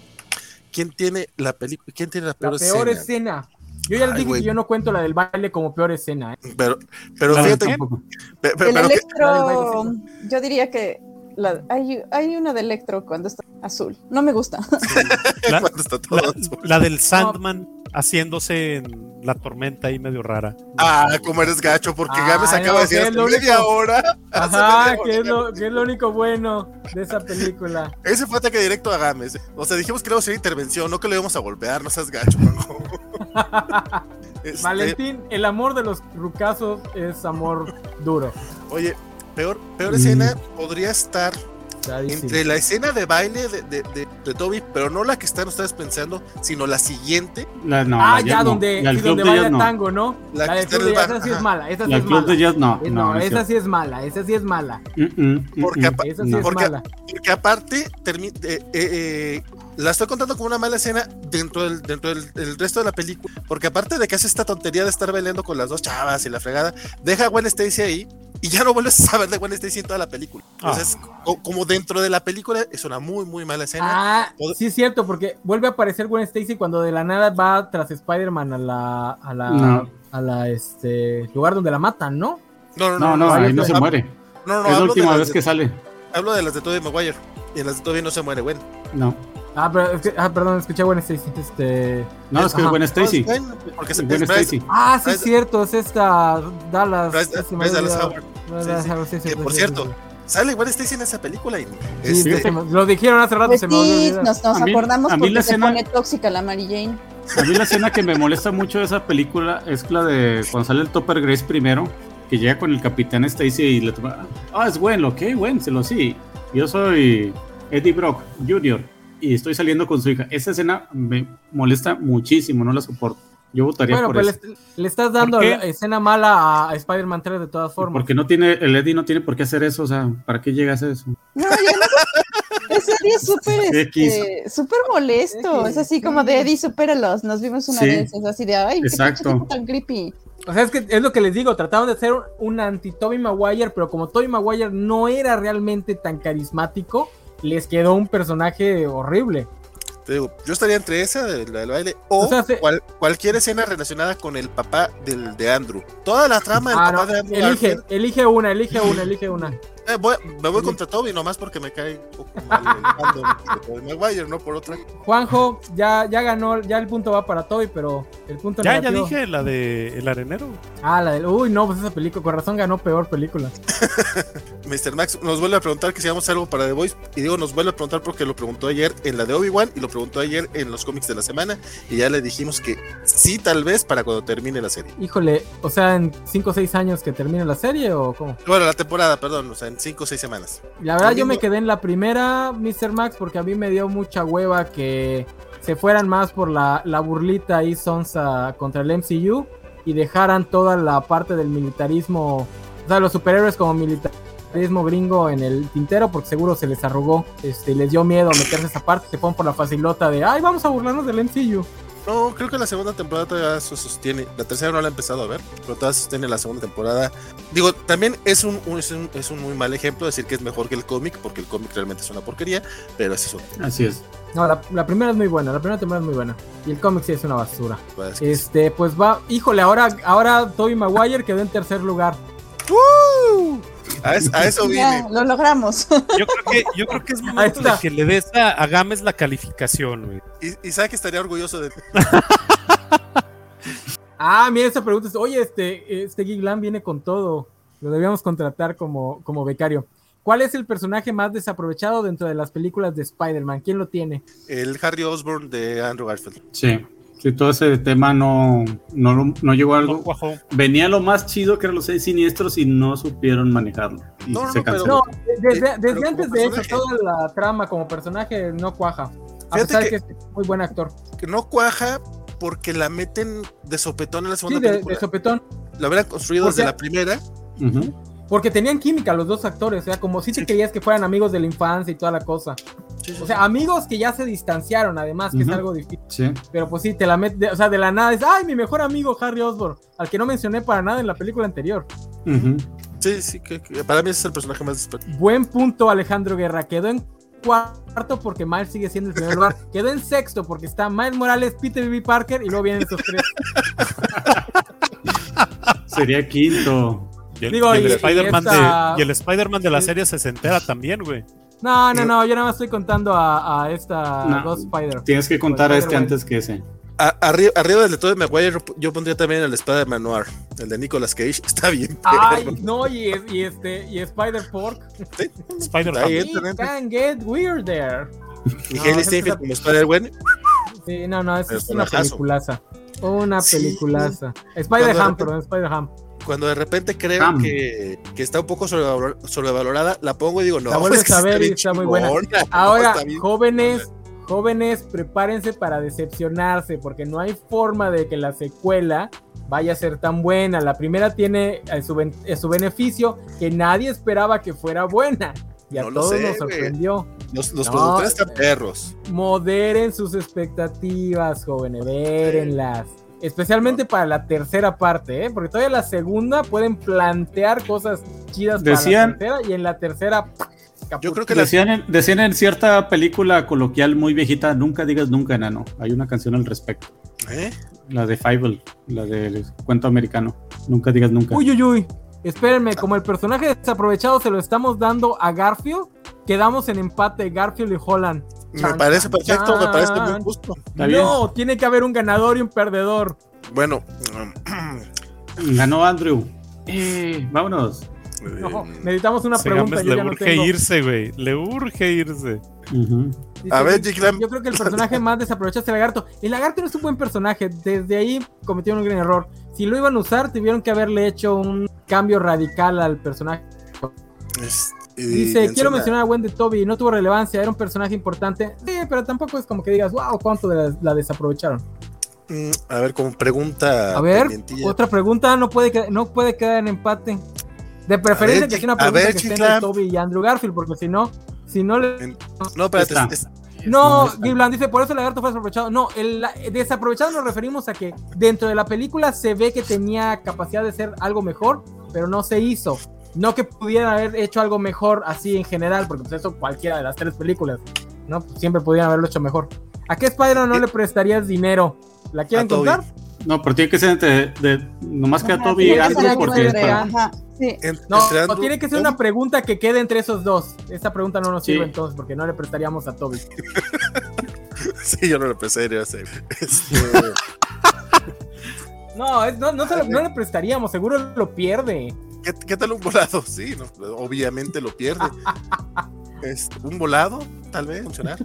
¿quién tiene la película? ¿Quién tiene la La peor, peor escena? escena. Yo ya les dije que yo no cuento la del baile como peor escena. ¿eh? Pero, pero Claro, fíjate, tampoco. pe- pe- El pero que- electro, yo diría que la- hay, hay una de electro cuando está azul. No me gusta. [LAUGHS] La, cuando está todo la- azul. la del Sandman haciéndose en la tormenta ahí medio rara. Ah, como eres gacho, porque Ah, Gámez acaba no, de decir que es hace lo media único. hora. [LAUGHS] Ajá, que es, lo, que es lo único bueno de esa película. Ese fue ataque directo a Gámez. O sea, dijimos que le íbamos a hacer intervención, no que le íbamos a golpear, no seas gacho. [LAUGHS] Este, Valentín, el amor de los rucazos es amor duro. Oye, peor, peor Mm. escena podría estar Clarísimo. entre la escena de baile de, de, de, de Toby, pero no la que están ustedes pensando, sino la siguiente. La- no, ah, la ya, no. donde, sí, club donde de baila no. tango, ¿no? La La, de club jazz, esa sí es mala. Esa sí La es club mala. de jazz no. Eh, no, No, no es esa sí es mala, esa sí es mala. Porque No. Porque- mala. Porque aparte, termi- eh, eh, eh, la estoy contando como una mala escena dentro del, dentro del, del resto de la película. Porque aparte de que hace esta tontería de estar bailando con las dos chavas y la fregada, deja a Gwen Stacy ahí y ya no vuelves a saber de Gwen Stacy en toda la película. Entonces, co- como dentro de la película, es una muy, muy mala escena. Ah, Pod- sí es cierto, porque vuelve a aparecer Gwen Stacy cuando de la nada va tras Spider-Man a la, a la, No. a la, este, lugar donde la matan, ¿no? No, no, No, no, ahí ahí no se muere. No, no, es la hablo de última las vez de- que sale. hablo de las de Tobey Maguire. Y en las de Tobey no se muere Gwen. No. Ah, pero, es que- ah, perdón, escuché Gwen Stacy. Este... No, es que es. Gwen Stacy. No, es Gwen, porque se Gwen es Bryce- Stacy. Ah, sí, es cierto, es esta Dallas. Bryce- Bryce Dallas. Howard. Sí, sí. Que por cierto. Sale Gwen Stacy en esa película. Y, Sí, este, me- lo dijeron hace rato, Pues se me sí, olvidar. nos, nos A mí- acordamos a mí porque la se escena- pone tóxica la Mary Jane. A mí la escena que me molesta mucho de esa película es la de cuando sale el Topper Grace primero, que llega con el capitán Stacy y le toma. Ah, es Gwen, ¿lo qué? Gwen, se lo sí. Yo soy Eddie Brock Jr. y estoy saliendo con su hija. Esa escena me molesta muchísimo, no la soporto. Yo votaría Bueno, por pues eso. le, le estás dando qué? la escena mala a, Spider-Man 3 de todas formas. Porque no tiene, el Eddie no tiene por qué hacer eso, o sea, ¿para qué llega a hacer eso? No, yo no. Ese día es súper [LAUGHS] este, súper molesto. Es así como de Eddie, supéralos. Nos vimos una Sí. vez. Es así de, ay, qué Exacto. tipo tan creepy. O sea, es que es lo que les digo, trataron de hacer un, un anti-Tobey Maguire, pero como Tobey Maguire no era realmente tan carismático, les quedó un personaje horrible. Te digo, yo estaría entre esa, de la del baile, o, O sea, se- cual- cualquier escena relacionada con el papá del, de Andrew. Toda la trama del Ah, papá no, de Andrew elige, Garfield, elige una, elige una, elige una. Eh, voy- me voy contra Toby nomás porque me cae un poco mal el de Maguire, no por otra. Juanjo, ya, ya ganó, ya el punto va para Toby, pero el punto Ya, ya dije la de El Arenero. Ah, la del. Uy, no, pues esa película, con razón ganó peor película. [LAUGHS] Mr. Max nos vuelve a preguntar que si hagamos algo para The Voice. Y digo, nos vuelve a preguntar porque lo preguntó ayer en la de Obi-Wan y lo preguntó ayer en los cómics de la semana. Y ya le dijimos que sí, tal vez para cuando termine la serie. Híjole, o sea, en 5 o 6 años que termine la serie o cómo? Bueno, la temporada, perdón, o sea, en 5 o 6 semanas. La verdad, yo me quedé en la primera, Mr. Max, porque a mí me dio mucha hueva que se fueran más por la, la burlita ahí sonsa contra el MCU y dejaran toda la parte del militarismo, o sea, los superhéroes como militarismo gringo en el tintero, porque seguro se les arrugó, este, les dio miedo meterse esa parte, se fueron por la facilota de, ay, vamos a burlarnos del MCU. No, creo que la segunda temporada todavía se sostiene. La tercera no la he empezado a ver, pero todavía se sostiene la segunda temporada. Digo, también es un, un- es un, es un muy mal ejemplo decir que es mejor que el cómic, porque el cómic realmente es una porquería, pero así son. Así es. No, la, la primera es muy buena, la primera temporada es muy buena. Y el cómic sí es una basura. pues, Este, pues va, híjole, ahora, ahora Toby Maguire quedó en tercer lugar. A, es- a eso [LAUGHS] Ya, vine. lo logramos. Yo creo que, yo creo que es momento de que le des a, a Gámez la calificación, güey. Y, Isaac estaría orgulloso de ti. [LAUGHS] Ah, mira, esa pregunta es, oye, este, este Giglan viene con todo. Lo debíamos contratar como, como becario. ¿Cuál es el personaje más desaprovechado dentro de las películas de Spider-Man? ¿Quién lo tiene? El Harry Osborn de Andrew Garfield. Sí. Sí, todo ese tema no, no, no llegó a algo. Venía lo más chido que eran los seis siniestros y no supieron manejarlo. Y No, se no, pero- desde, Eh, desde pero antes de eso, toda la trama como personaje no cuaja. A Fíjate pesar de que- que es muy buen actor. Que no cuaja porque la meten de sopetón en la Sí, segunda de, película. de sopetón. La hubieran construido Porque- desde la primera. Porque tenían química los dos actores. O sea, como si te Sí. creías que fueran amigos de la infancia y toda la cosa. Sí, sí, O sea, amigos que ya se distanciaron, además, que es algo difícil. Sí. Pero pues sí, te la metes, o sea, de la nada es, ay, mi mejor amigo Harry Osborn, al que no mencioné para nada en la película anterior. Sí, sí, que, que para mí ese es el personaje más desper- Buen punto, Alejandro Guerra. Quedó en cuarto porque Miles sigue siendo el primer lugar. [LAUGHS] Quedó en sexto porque está Miles Morales, Peter B. Parker y luego vienen esos tres. [LAUGHS] Sería quinto. Y el, Digo, y el y- y Spider-Man esta- de, y el Spider-Man de la serie sesentera también, güey. No, no, no, yo nada más estoy contando a, a esta No. Ghost Spider. Tienes que contar a este antes que ese. A- arriba, arriba del de todo de Maguire, yo pondría también el Spider-Man Noir, el de Nicolas Cage. [LAUGHS] Está bien. Ay, perro. no, y, y este, y Spider Pork. It entra, entra. can get weirder. Y No, Haley Steinfeld como Spider-Gwen. Sí, no, no, es, es una peliculaza. Una Sí. peliculaza. Spider-Ham, perdón, Spider-Ham. Cuando de repente creo que, que está un poco sobrevalor- sobrevalorada, la pongo y digo, no, La vuelves [LAUGHS] es que a ver y bien está muy buena. no, Ahora, está jóvenes, jóvenes, prepárense para decepcionarse, porque no hay forma de que la secuela vaya a ser tan buena. La primera tiene eh, su, ben- eh, su beneficio que nadie esperaba que fuera buena. Y a No todos sé, nos sorprendió. Los, los No, productores están perros. Moderen sus expectativas, jóvenes, vérenlas. Especialmente para la tercera parte, ¿eh? porque todavía la segunda pueden plantear cosas chidas Decían- para la tercera y en la tercera caput. Yo creo que la, Decían en, decían en cierta película coloquial muy viejita, nunca digas nunca, enano. Hay una canción al respecto. ¿eh? La de Fable, la del cuento americano. Nunca digas nunca. Uy, uy, uy. Espérenme, como el personaje desaprovechado se lo estamos dando a Garfield, quedamos en empate Garfield y Holland. Me parece perfecto, me parece muy justo. No, tiene que haber un ganador y un perdedor. Bueno, Ganó Andrew. Eh, vámonos. No, necesitamos una pregunta. Yo le ya no urge tengo. irse, güey. Le urge irse. A ver, yo- Jiglam. Yo creo que el personaje más desaprovechado es el lagarto. El lagarto no es un buen personaje. Desde ahí cometieron un gran error. Si lo iban a usar, tuvieron que haberle hecho un cambio radical al personaje. es- Dice, quiero menciona- mencionar a Wendy Toby, no tuvo relevancia, era un personaje importante. Sí, pero tampoco es como que digas, wow, cuánto de la, la desaprovecharon. Mm, A ver, como pregunta. A ver, otra pregunta, no puede, que- no puede quedar en empate. De preferencia ver, que sea una pregunta ver, que esté entre Toby y Andrew Garfield, porque si no, si no le... No, espérate. Está. es- No, está. Giblan dice, por eso el lagarto fue desaprovechado. No, el la- desaprovechado nos referimos a que dentro de la película se ve que tenía capacidad de ser algo mejor, pero no se hizo. No que pudiera haber hecho algo mejor así en general, porque pues eso cualquiera de las tres películas, ¿no? Pues siempre pudieran haberlo hecho mejor. ¿A qué Spider-Man no le prestarías dinero? ¿La quieren A contar? No, pero tiene que ser entre. De, nomás que a Toby y Andrew porque entre- está- ajá, sí. No, entre o tiene que ser una pregunta que quede entre esos dos. Esa pregunta no nos Sí. sirve entonces, porque no le prestaríamos a Toby. [LAUGHS] Sí, yo no ya sé. Este, [LAUGHS] No, es- no, no, se lo- no le prestaríamos, seguro lo pierde. ¿Qué, qué tal un volado? [LAUGHS] Sí, no, obviamente lo pierde. Este, ¿Un volado? Tal vez funcionar.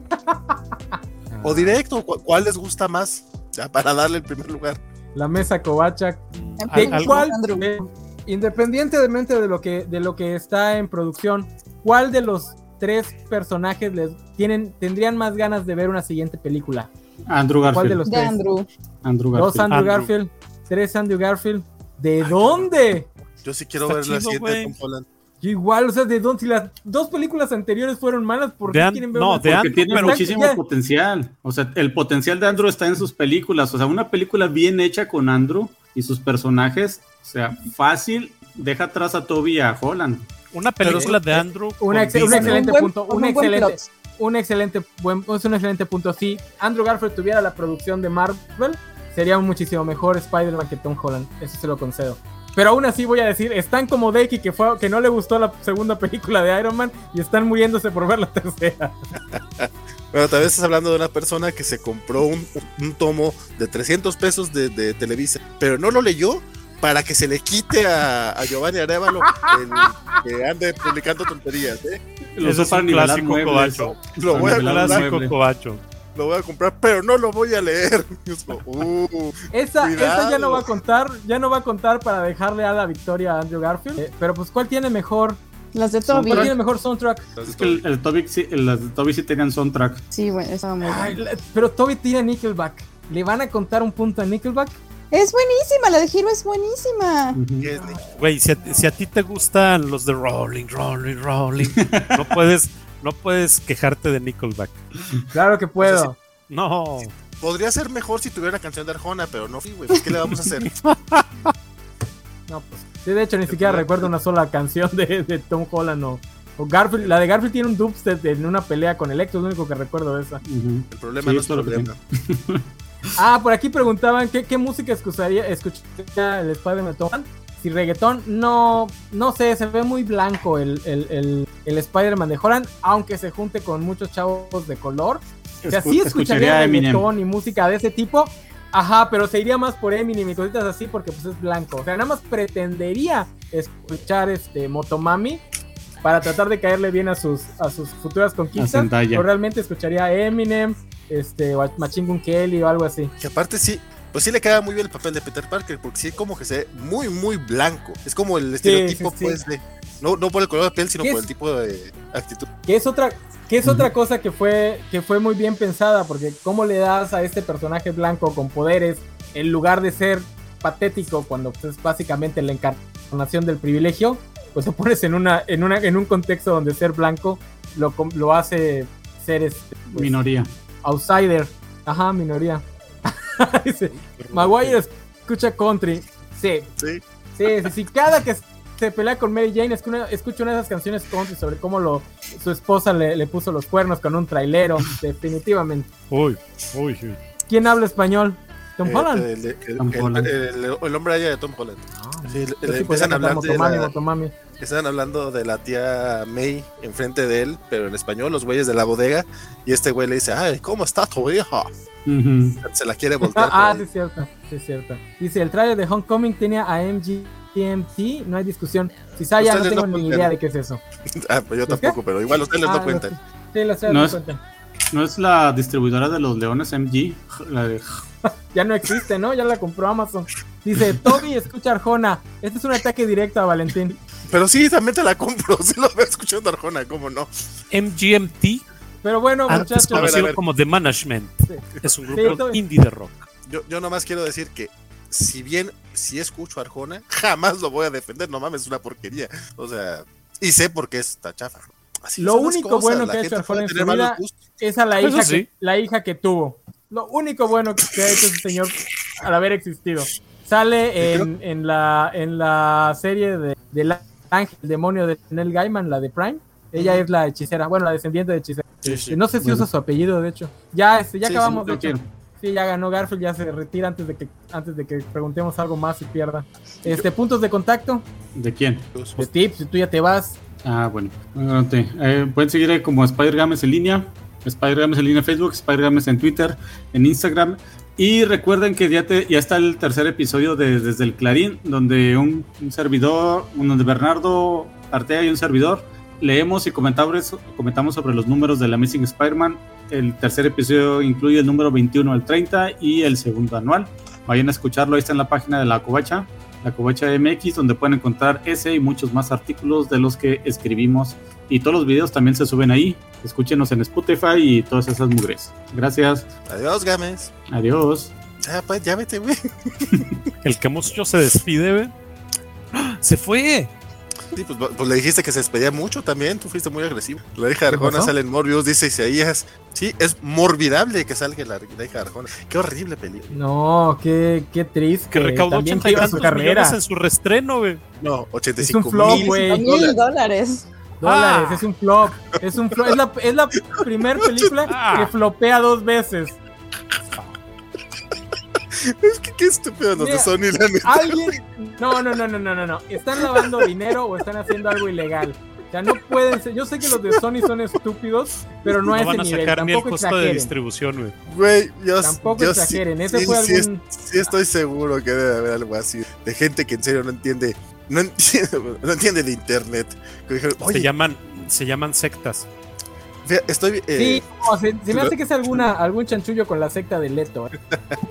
O directo, ¿cu- ¿cuál les gusta más? Ya, para darle el primer lugar. La mesa Kovacha. Empezamos ¿De algo- cuál? de- independientemente de lo que de lo que está en producción, ¿cuál de los tres personajes les tienen tendrían más ganas de ver una siguiente película? Andrew ¿Cuál de Garfield. los De tres? Andrew. Andrew Dos Garfield. Andrew, Andrew. Garfield, tres Andrew Garfield. ¿De dónde? Yo sí quiero Está ver la chido, siguiente de. Tom Holland. Yo igual, o sea, ¿de dónde? Si las dos películas anteriores fueron malas, ¿por qué De quieren ver no, de Porque Andrew, tiene pero muchísimo ya- potencial. O sea, el potencial de Andrew está en sus películas. O sea, una película bien hecha con Andrew y sus personajes. O sea, fácil, deja atrás a Toby y a Holland. una película de Andrew. Una con ex- un excelente Un buen- punto, un un buen excelente, un excelente buen, es un excelente punto. Si Andrew Garfield tuviera la producción de Marvel, sería un muchísimo mejor Spider-Man que Tom Holland. Eso se lo concedo. Pero aún así voy a decir, están como Decky que fue que no le gustó la segunda película de Iron Man y están muriéndose por ver la tercera. [LAUGHS] Bueno, tal vez estás hablando de una persona que se compró un, un tomo de 300 pesos de, de Televisa, pero no lo leyó para que se le quite a, a Giovanni Arevalo el que ande publicando tonterías. ¿eh? Usó es un clásico cobacho. Lo voy, a Clásico cobacho. Lo voy a comprar, pero no lo voy a leer. [LAUGHS] Uh, Esa, esa ya no va a contar, ya no va a contar para dejarle a la victoria a Andrew Garfield. Eh, pero pues, ¿cuál tiene mejor? Las de ¿Cuál Toby. tiene mejor soundtrack? Es que el, el Toby, sí, el- las de Toby sí tenían soundtrack. Sí, bueno, estaba muy Ay, la- pero Toby tiene Nickelback. ¿Le van a contar un punto a Nickelback? Es buenísima, la de Hero es buenísima. Güey, si si a ti te gustan los de Rolling, Rolling, Rolling, [LAUGHS] no puedes, no puedes quejarte de Nickelback. Claro que puedo. No. Podría ser mejor si tuviera una canción de Arjona, pero no, sí, güey, ¿qué le vamos a hacer? [LAUGHS] No, pues. Sí, de hecho, ni siquiera recuerdo una sola canción de, de Tom Holland o, o Garfield. La de Garfield tiene un dubstep en una pelea con Electro, es lo único que recuerdo de esa. El problema Sí, no es problema. [LAUGHS] Ah, por aquí preguntaban qué, qué música escucharía, escucharía el Spider-Man de Tom Holland. Si reggaetón, no, no sé, se ve muy blanco el, el, el, el Spider-Man de Holland, aunque se junte con muchos chavos de color. O sea, sí Escu- escucharía Eminem. reggaetón y música de ese tipo. Ajá, pero se iría más por Eminem y cositas así porque pues es blanco. O sea, nada más pretendería escuchar este Motomami para tratar de caerle bien a sus, a sus futuras conquistas. Pero realmente escucharía a Eminem, este, o a Machine Gun Kelly o algo así. Que aparte sí, pues sí le queda muy bien el papel de Peter Parker, porque sí como que se ve muy, muy blanco. Es como el estereotipo, sí, sí. pues, de... No, no por el color de piel, sino ¿Qué por es? el tipo de actitud. Que es otra, que es otra cosa que fue, que fue muy bien pensada, porque cómo le das a este personaje blanco con poderes, en lugar de ser patético, cuando pues, es básicamente la encarnación del privilegio, pues lo pones en una, en una, en un contexto donde ser blanco lo, com- lo hace ser este, pues, Minoría. outsider. Ajá, minoría. [LAUGHS] Dice, Maguire escucha country. Sí, Sí. Sí, sí, sí. Cada que se pelea con Mary Jane, es que una- de esas canciones country sobre cómo lo, su esposa le, le puso los cuernos con un trailero. [LAUGHS] Definitivamente. Uy, uy, uy. ¿Quién habla español? Tom Eh, Holland. El, el- Tom el- Holland. el- el- el hombre allá de Tom Holland. Sí, le- Yo le sí podría empiezan a hablar de la- Motomami. Estaban hablando de la tía May enfrente de él, pero en español, los güeyes de la bodega, y este güey le dice, ay, ¿cómo está tu hija? Se la quiere voltear. [LAUGHS] Ah, sí es cierto, sí es cierto. Dice, el trailer de Homecoming tenía a MGMT, no hay discusión. Si Saya no Ustedes tengo no ni idea de qué es eso. [LAUGHS] Ah, pues yo ¿Es tampoco, pero igual los trailers Ah, no cuentan. Sí, los trailers No no es- cuentan. ¿No es la distribuidora de los Leones MG? La de... [LAUGHS] Ya no existe, ¿no? Ya la compró Amazon. Dice, Toby, escucha Arjona. Este es un ataque directo a Valentín. Pero sí, también te la compro. Sí lo veo escuchando Arjona, ¿cómo no? MGMT, Pero bueno, muchachos. Conocido como The Management, Sí. es un Sí, grupo indie de rock. Yo, yo nomás quiero decir que si bien si escucho a Arjona, [LAUGHS] jamás lo voy a defender. No mames, es una porquería. O sea, y sé por qué está chafa. Así Lo único bueno que ha hecho Arjona en su vida es a la hija, sí. que, la hija que tuvo. Lo único bueno que ha hecho ese señor al haber existido. Sale en, en la, en la serie de, del ángel demonio de Nell Gaiman, la de Prime. Ella es la hechicera, bueno, la descendiente de hechicera. Sí, sí. No sé si Bueno. usa su apellido, de hecho. Ya, este, ya Sí, acabamos, sí, de hecho. Sí, ya ganó Garfield, ya se retira antes de que antes de que preguntemos algo más y pierda. Este, puntos de contacto, ¿De quién? de tips, si tú ya te vas. Ah, bueno. Adelante. Eh, pueden seguir eh, como Spider Games en línea. Spider Games en línea Facebook, Spider Games en Twitter, en Instagram. Y recuerden que ya, te- está el tercer episodio de Desde el Clarín, donde un, servidor, uno de Bernardo Artea y un servidor, leemos y comentamos, comentamos sobre los números de la Amazing Spider-Man. El tercer episodio incluye el número 21 al 30 y el segundo anual. Vayan a escucharlo, ahí está en la página de la Covacha, la Covacha MX, donde pueden encontrar ese y muchos más artículos de los que escribimos. Y todos los videos también se suben ahí. Escúchenos en Spotify y todas esas mugres. Gracias. Adiós, Games. Adiós. Ah, pues ya vete, güey. [LAUGHS] El Camucho se despide, güey. ¡Ah! ¡Se fue! Sí, pues, pues le dijiste que se despedía mucho también. Tú fuiste muy agresivo. La hija de ¿Qué Arjona sale en Morbius, dice Isaías. Sí, es morbidable que salga la, la hija de Arjona. Qué horrible película. No, qué, qué triste. Que recaudó También 80 y iba su carrera. en su restreno, güey. No, Es 85 un flop, mil. Mil dólares. Dólares, Ah. es un flop. Es un flop. Es la, es la primer [LAUGHS] película Ah. que flopea dos veces. [LAUGHS] Es que qué estúpido los de Sony, la neta. Alguien. No, no, no, no, no, no, no. Están lavando dinero o están haciendo algo ilegal. O sea, no pueden ser. Yo sé que los de Sony son estúpidos, pero no, a No ese van a nivel. sacar ni el Tampoco costo de exageren. distribución, güey. Güey, yo, Tampoco yo exageren. Sí, Ese sí, fue sí, algún. sí estoy seguro que debe haber algo así. De gente que en serio no entiende. No entiende, [LAUGHS] no entiende de internet. Que dijeron, Se llaman, se llaman sectas. Estoy. eh, Sí, no, se, se me hace que es alguna, algún chanchullo con la secta de Leto. ¿eh?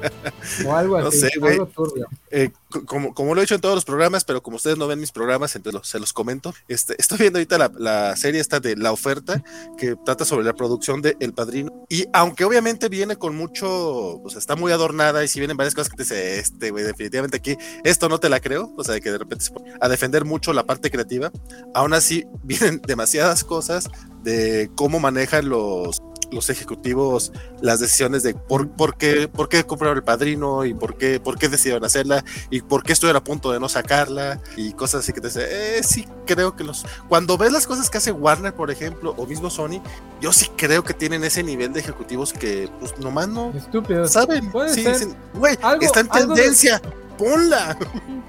[LAUGHS] O algo No así. sé, güey. algo turbio. eh, como, como lo he hecho en todos los programas, pero como ustedes no ven mis programas, entonces se los comento. Este, estoy viendo ahorita la, la serie esta de La Oferta, que trata sobre la producción de El Padrino. Y aunque obviamente viene con mucho, pues está muy adornada y si vienen varias cosas que te dice, este, güey, definitivamente aquí, esto no te la creo, o sea, de que de repente se pone a defender mucho la parte creativa, aún así [LAUGHS] vienen demasiadas cosas de cómo manejan los los ejecutivos las decisiones de por, por qué por qué compraron el padrino y por qué por qué decidieron hacerla y por qué estuvieron a punto de no sacarla y cosas así que te dice eh, sí creo que los cuando ves las cosas que hace Warner por ejemplo o mismo Sony yo sí creo que tienen ese nivel de ejecutivos que pues nomás no Estúpido. saben. Sí, dicen, güey Algo- está en algo de- tendencia ponla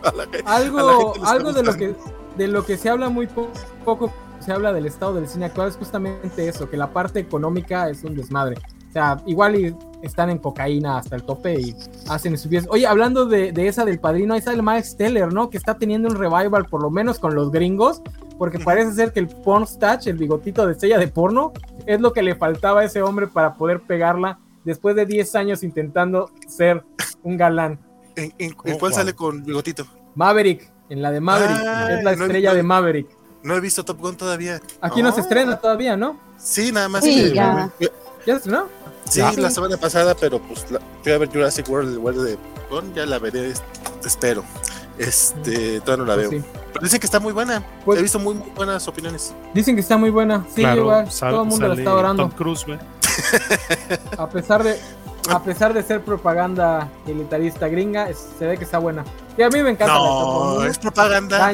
A la- [LAUGHS] a la algo, gente algo de lo que de lo que se habla muy po- poco se habla del estado del cine actual es justamente eso, que la parte económica es un desmadre. O sea, igual y están en cocaína hasta el tope y hacen estupideces. Oye, hablando de, de esa del padrino, ahí sale Miles Teller, ¿no? Que está teniendo un revival, por lo menos con los gringos, porque parece ser que el porn stash, el bigotito de estrella de porno, es lo que le faltaba a ese hombre para poder pegarla después de 10 años intentando ser un galán. ¿En, en- en Oh, cuál wow. sale con bigotito? Maverick, en la de Maverick, Ay, es la no estrella de Maverick. No he visto Top Gun todavía. Aquí no se estrena todavía, ¿no? Sí, nada más. Sí, que- ya. ¿Ya se estrenó? Sí, Ya. la semana pasada, pero pues la, fui a ver Jurassic World, el World de Gon, ya la veré, es- espero. Este, todavía no la Pues veo. sí. Pero dicen que está muy buena. Pues- He visto muy, muy buenas opiniones. Dicen que está muy buena. Sí, claro, igual. sal- todo el mundo la está adorando. Tom Cruise, güey. A pesar de a pesar de ser propaganda militarista gringa, es- se ve que está buena. Y a mí me encanta No, Top Gun. es propaganda.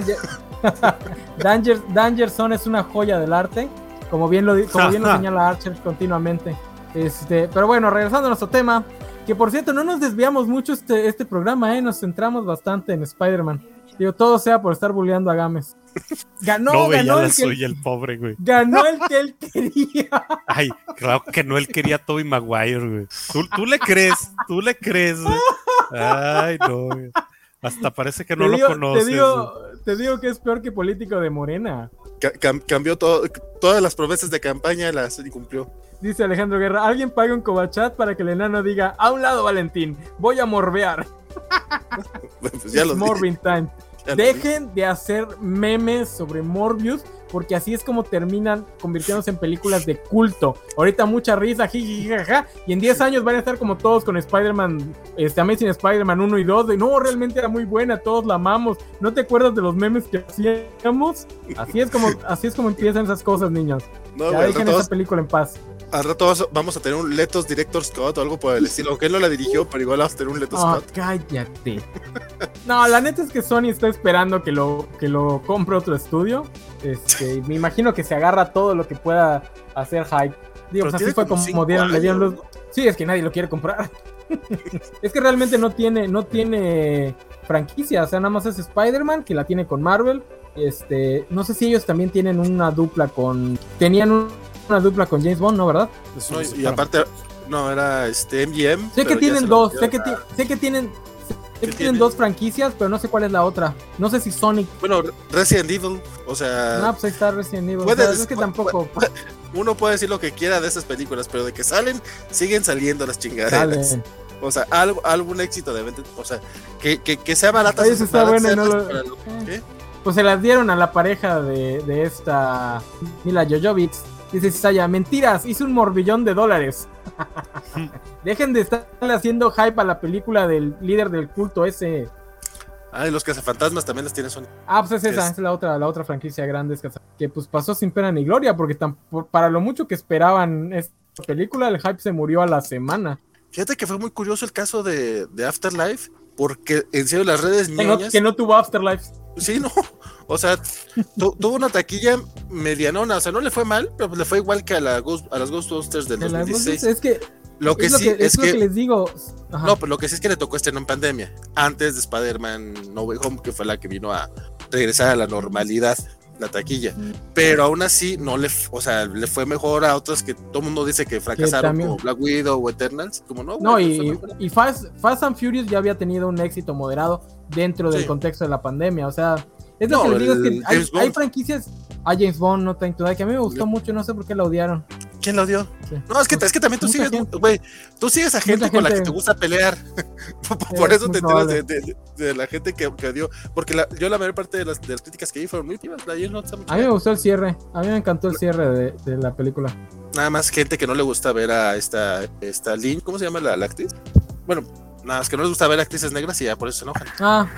[LAUGHS] Danger, Danger Zone es una joya del arte, como bien lo, como bien lo señala Archer continuamente. Este, pero bueno, regresando a nuestro tema, que por cierto no nos desviamos mucho este, este programa, ¿eh? nos centramos bastante en Spider-Man. Digo, todo sea por estar bulleando a Gámez. [LAUGHS] Ganó, No, ganó el que, suya, el pobre, güey. ganó el que él quería. [LAUGHS] Ay, claro que no, él quería a Toby Maguire, güey. ¿Tú, tú le crees, tú le crees, güey. Ay, no, güey. Hasta parece que no lo conoces. te, digo, te digo que es peor que político de Morena. Ca- cam- cambió todo, todas las promesas de campaña, las incumplió. Dice Alejandro Guerra, alguien pague un cobachat para que el enano diga, a un lado Valentín, voy a morbear. [LAUGHS] Pues ya It's lo dije, Morbin time. ya lo dije. Dejen de hacer memes sobre Morbius, porque así es como terminan convirtiéndose en películas de culto. Ahorita mucha risa, jiji, jajaja, y en 10 años van a estar como todos con Spider-Man, este Amazing Spider-Man 1 y 2, de no, realmente era muy buena, todos la amamos. ¿No te acuerdas de los memes que hacíamos? Así es como, así es como empiezan esas cosas, niños. No, ya dejen esa película en paz. al rato vamos a tener un Letos Director Scott o algo por el estilo. Aunque él no la dirigió, pero igual vamos a tener un Letos Ah, Scott. cállate. No, la neta es que Sony está esperando que lo, que lo compre otro estudio. Este, [LAUGHS] y me imagino que se agarra todo lo que pueda hacer hype. Digo, pues así fue como como dieron, le dieron los. Sí, es que nadie lo quiere comprar. [LAUGHS] es que realmente no tiene, no tiene franquicia. O sea, nada más es Spider-Man, que la tiene con Marvel. Este, no sé si ellos también tienen una dupla con. Tenían un- una dupla con James Bond, ¿no? ¿Verdad? Eso No, y aparte, no, era este MGM. Sé que tienen dos, sé que, sé que tienen, que ¿Qué tienen dos franquicias, pero no sé cuál es la otra. No sé si Sonic. Bueno, Resident Evil, o sea, No, pues ahí está Resident Evil. O puedes- sea, es que tampoco [LAUGHS] uno puede decir lo que quiera de esas películas, pero de que salen, siguen saliendo las chingaderas. salen. O sea, algo, algún éxito de venta, o sea, que, que, que sea barata. Eso está bueno y no lo- para lo- ¿qué? Pues se las dieron a la pareja de, de esta Mila Jojovic. Dice Saya, mentiras, hice un morbillón de dólares. [LAUGHS] Dejen de estarle haciendo hype a la película del líder del culto ese. Ah, y los cazafantasmas también las tiene Sony. Ah, pues es esa, Es- la otra, la otra franquicia grande es que, pues pasó sin pena ni gloria, porque tan- para lo mucho que esperaban esta película, el hype se murió a la semana. Fíjate que fue muy curioso el caso de, de Afterlife, porque en serio las redes Que no, que no tuvo Afterlife. sí, no, [LAUGHS] o sea, tu- tuvo una taquilla medianona, o sea, no le fue mal, pero le fue igual que a, la Ghost- a las Ghostbusters del De las 2016. voces, es que Lo que es lo sí que, es es lo que, que les digo. Ajá. no, pero lo que sí es que le tocó estrenar en pandemia, antes de Spider-Man No Way Home, que fue la que vino a regresar a la normalidad, la taquilla. Pero aún así, no le, o sea, le fue mejor a otras que todo el mundo dice que fracasaron, como Black Widow o Eternals, como no. No, y, Fast, Fast and Furious ya había tenido un éxito moderado dentro del Sí. contexto de la pandemia. O sea, es lo No, que les digo, es que hay, franquicias. A James Bond, No Time to Die, que a mí me gustó mucho, no sé por qué la odiaron. ¿Quién dio? Sí. No, es que, es que también tú Mucha sigues, güey, tú sigues a gente, con la que te gusta pelear. [LAUGHS] Por Es eso te enteras de, de- de la gente que, que dio. Porque la- yo la mayor parte de las, de las críticas que vi fueron muy vivas. La no está muy A mí me gustó el cierre, a mí me encantó el cierre de, de la película. Nada más gente que no le gusta ver a esta, esta Lynn, ¿cómo se llama la, la actriz? Bueno, nada más que no les gusta ver actrices negras y ya por eso se enojan. Ah,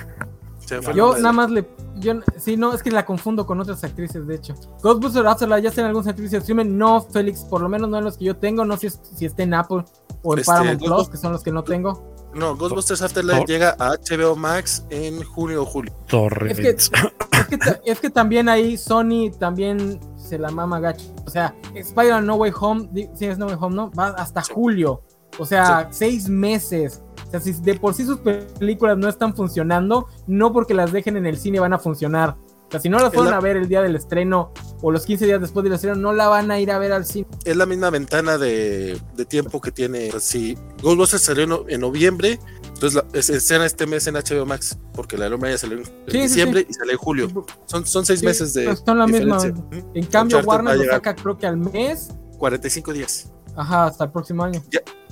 Se fue yo nada más le. Yo, sí, no, es que la confundo con otras actrices, de hecho. Ghostbusters Afterlife ya está en algún servicio de streaming. No, Félix, por lo menos no en los que yo tengo. No sé si, si está en Apple o en Este, Paramount Plus, que son los que no tengo. No, Ghostbusters Afterlife llega a HBO Max en junio o julio. Torre. Es que, es, que, ta- es que también ahí Sony también se la mama gacho. O sea, Spider-Man No Way Home, sí es No Way Home, ¿no? Va hasta Sí. julio. O sea, seis meses. O sea, si de por sí sus películas no están funcionando, no porque las dejen en el cine van a funcionar. O sea, si no las fueron la- a ver el día del estreno o los 15 días después del estreno, no la van a ir a ver al cine. Es la misma ventana de, de tiempo que tiene. Si Ghostbusters salió en, no- en noviembre, entonces la, es- escena este mes en HBO Max, porque la Loma ya salió en, sí, diciembre y sale en julio. Son, son seis meses de. son la diferencia. En cambio, Uncharted Warner lo saca creo que al mes. 45 días. Ajá, hasta el próximo año.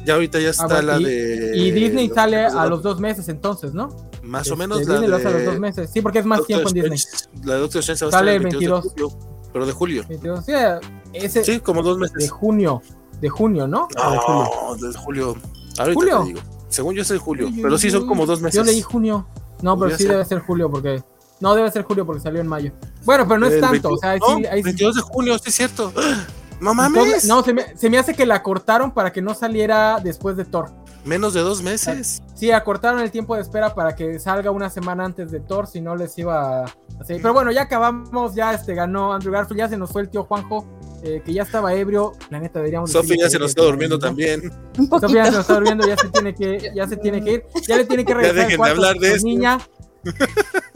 Ya ahorita ya está Ah, bueno, la y- de. Y Disney sale de a los dos meses entonces, ¿no? Más o Este, menos la Disney lo hace a los de. dos meses. Sí, porque es más Doctor tiempo en Disney. La de Doctor Strange Sale el el 22 de julio, pero de julio. 22, sí, ese Sí, como dos de meses. junio. De junio, ¿no? O de julio. No, de julio. Ahorita ¿Julio? te digo. Según yo es de julio, pero sí son como dos meses. Yo leí junio. No, pero sí ser. debe ser julio porque. No, debe ser julio porque salió en mayo. Bueno, pero no es El tanto. 20 O sea, no, sí, ahí sí- 22 de junio, sí es cierto. No mames. Entonces, no, se me, se me hace que la cortaron para que no saliera después de Thor. Menos de dos meses. Sí, acortaron el tiempo de espera para que salga una semana antes de Thor, si no les iba a hacer. Pero bueno, ya acabamos, ya este ganó Andrew Garfield, ya se nos fue el tío Juanjo, eh, que ya estaba ebrio. La neta deberíamos Sofía ya se nos está durmiendo también. Un poquito. Sofía ya se nos está durmiendo, ya se tiene que, ya se tiene que ir, ya le tiene que [LAUGHS] regresar dejen el de cuarto hablar a de su esto. niña.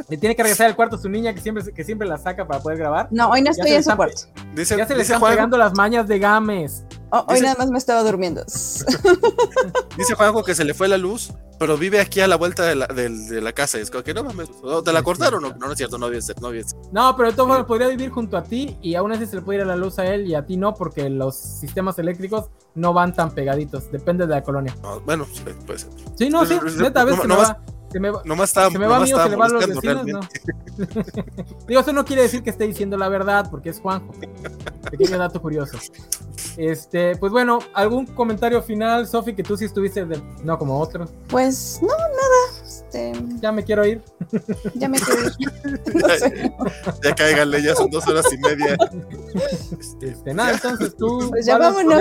Le tiene que regresar al cuarto a su niña que siempre, que siempre la saca para poder grabar. No, hoy no Ya estoy se en su cuarto. Dice, Ya se le están Juan, pegando las mañas de Games. Oh, hoy Dice- nada más me estaba durmiendo. [LAUGHS] dice Juanjo que se le fue la luz, pero vive aquí a la vuelta de la, de la casa. Y es como que no mames, ¿o ¿te la cortaron? No, no, no es cierto, no ser, no ser. No, pero de todas formas podría vivir junto a ti y aún así se le puede ir a la luz a él y a ti no, porque los sistemas eléctricos no van tan pegaditos, depende de la colonia. No, bueno, sí, puede ser. Sí, no, sí, neta, a veces no- se no me vas- va. Se me va, Nomás estaba, se me va a nomás mí o se estaba le va a los vecinos, realmente. no. [LAUGHS] Digo, eso no quiere decir que esté diciendo la verdad, porque es Juanjo. Pequeño dato curioso. Este, pues bueno, ¿algún comentario final, Sofi, que tú sí estuviste de- no como otros? Pues no, nada. Este, Ya me quiero ir. ya me quiero ir. [LAUGHS] No sé. Ya cáiganle, ya son dos horas y media. Este, nada, entonces tú. Pues ya vámonos.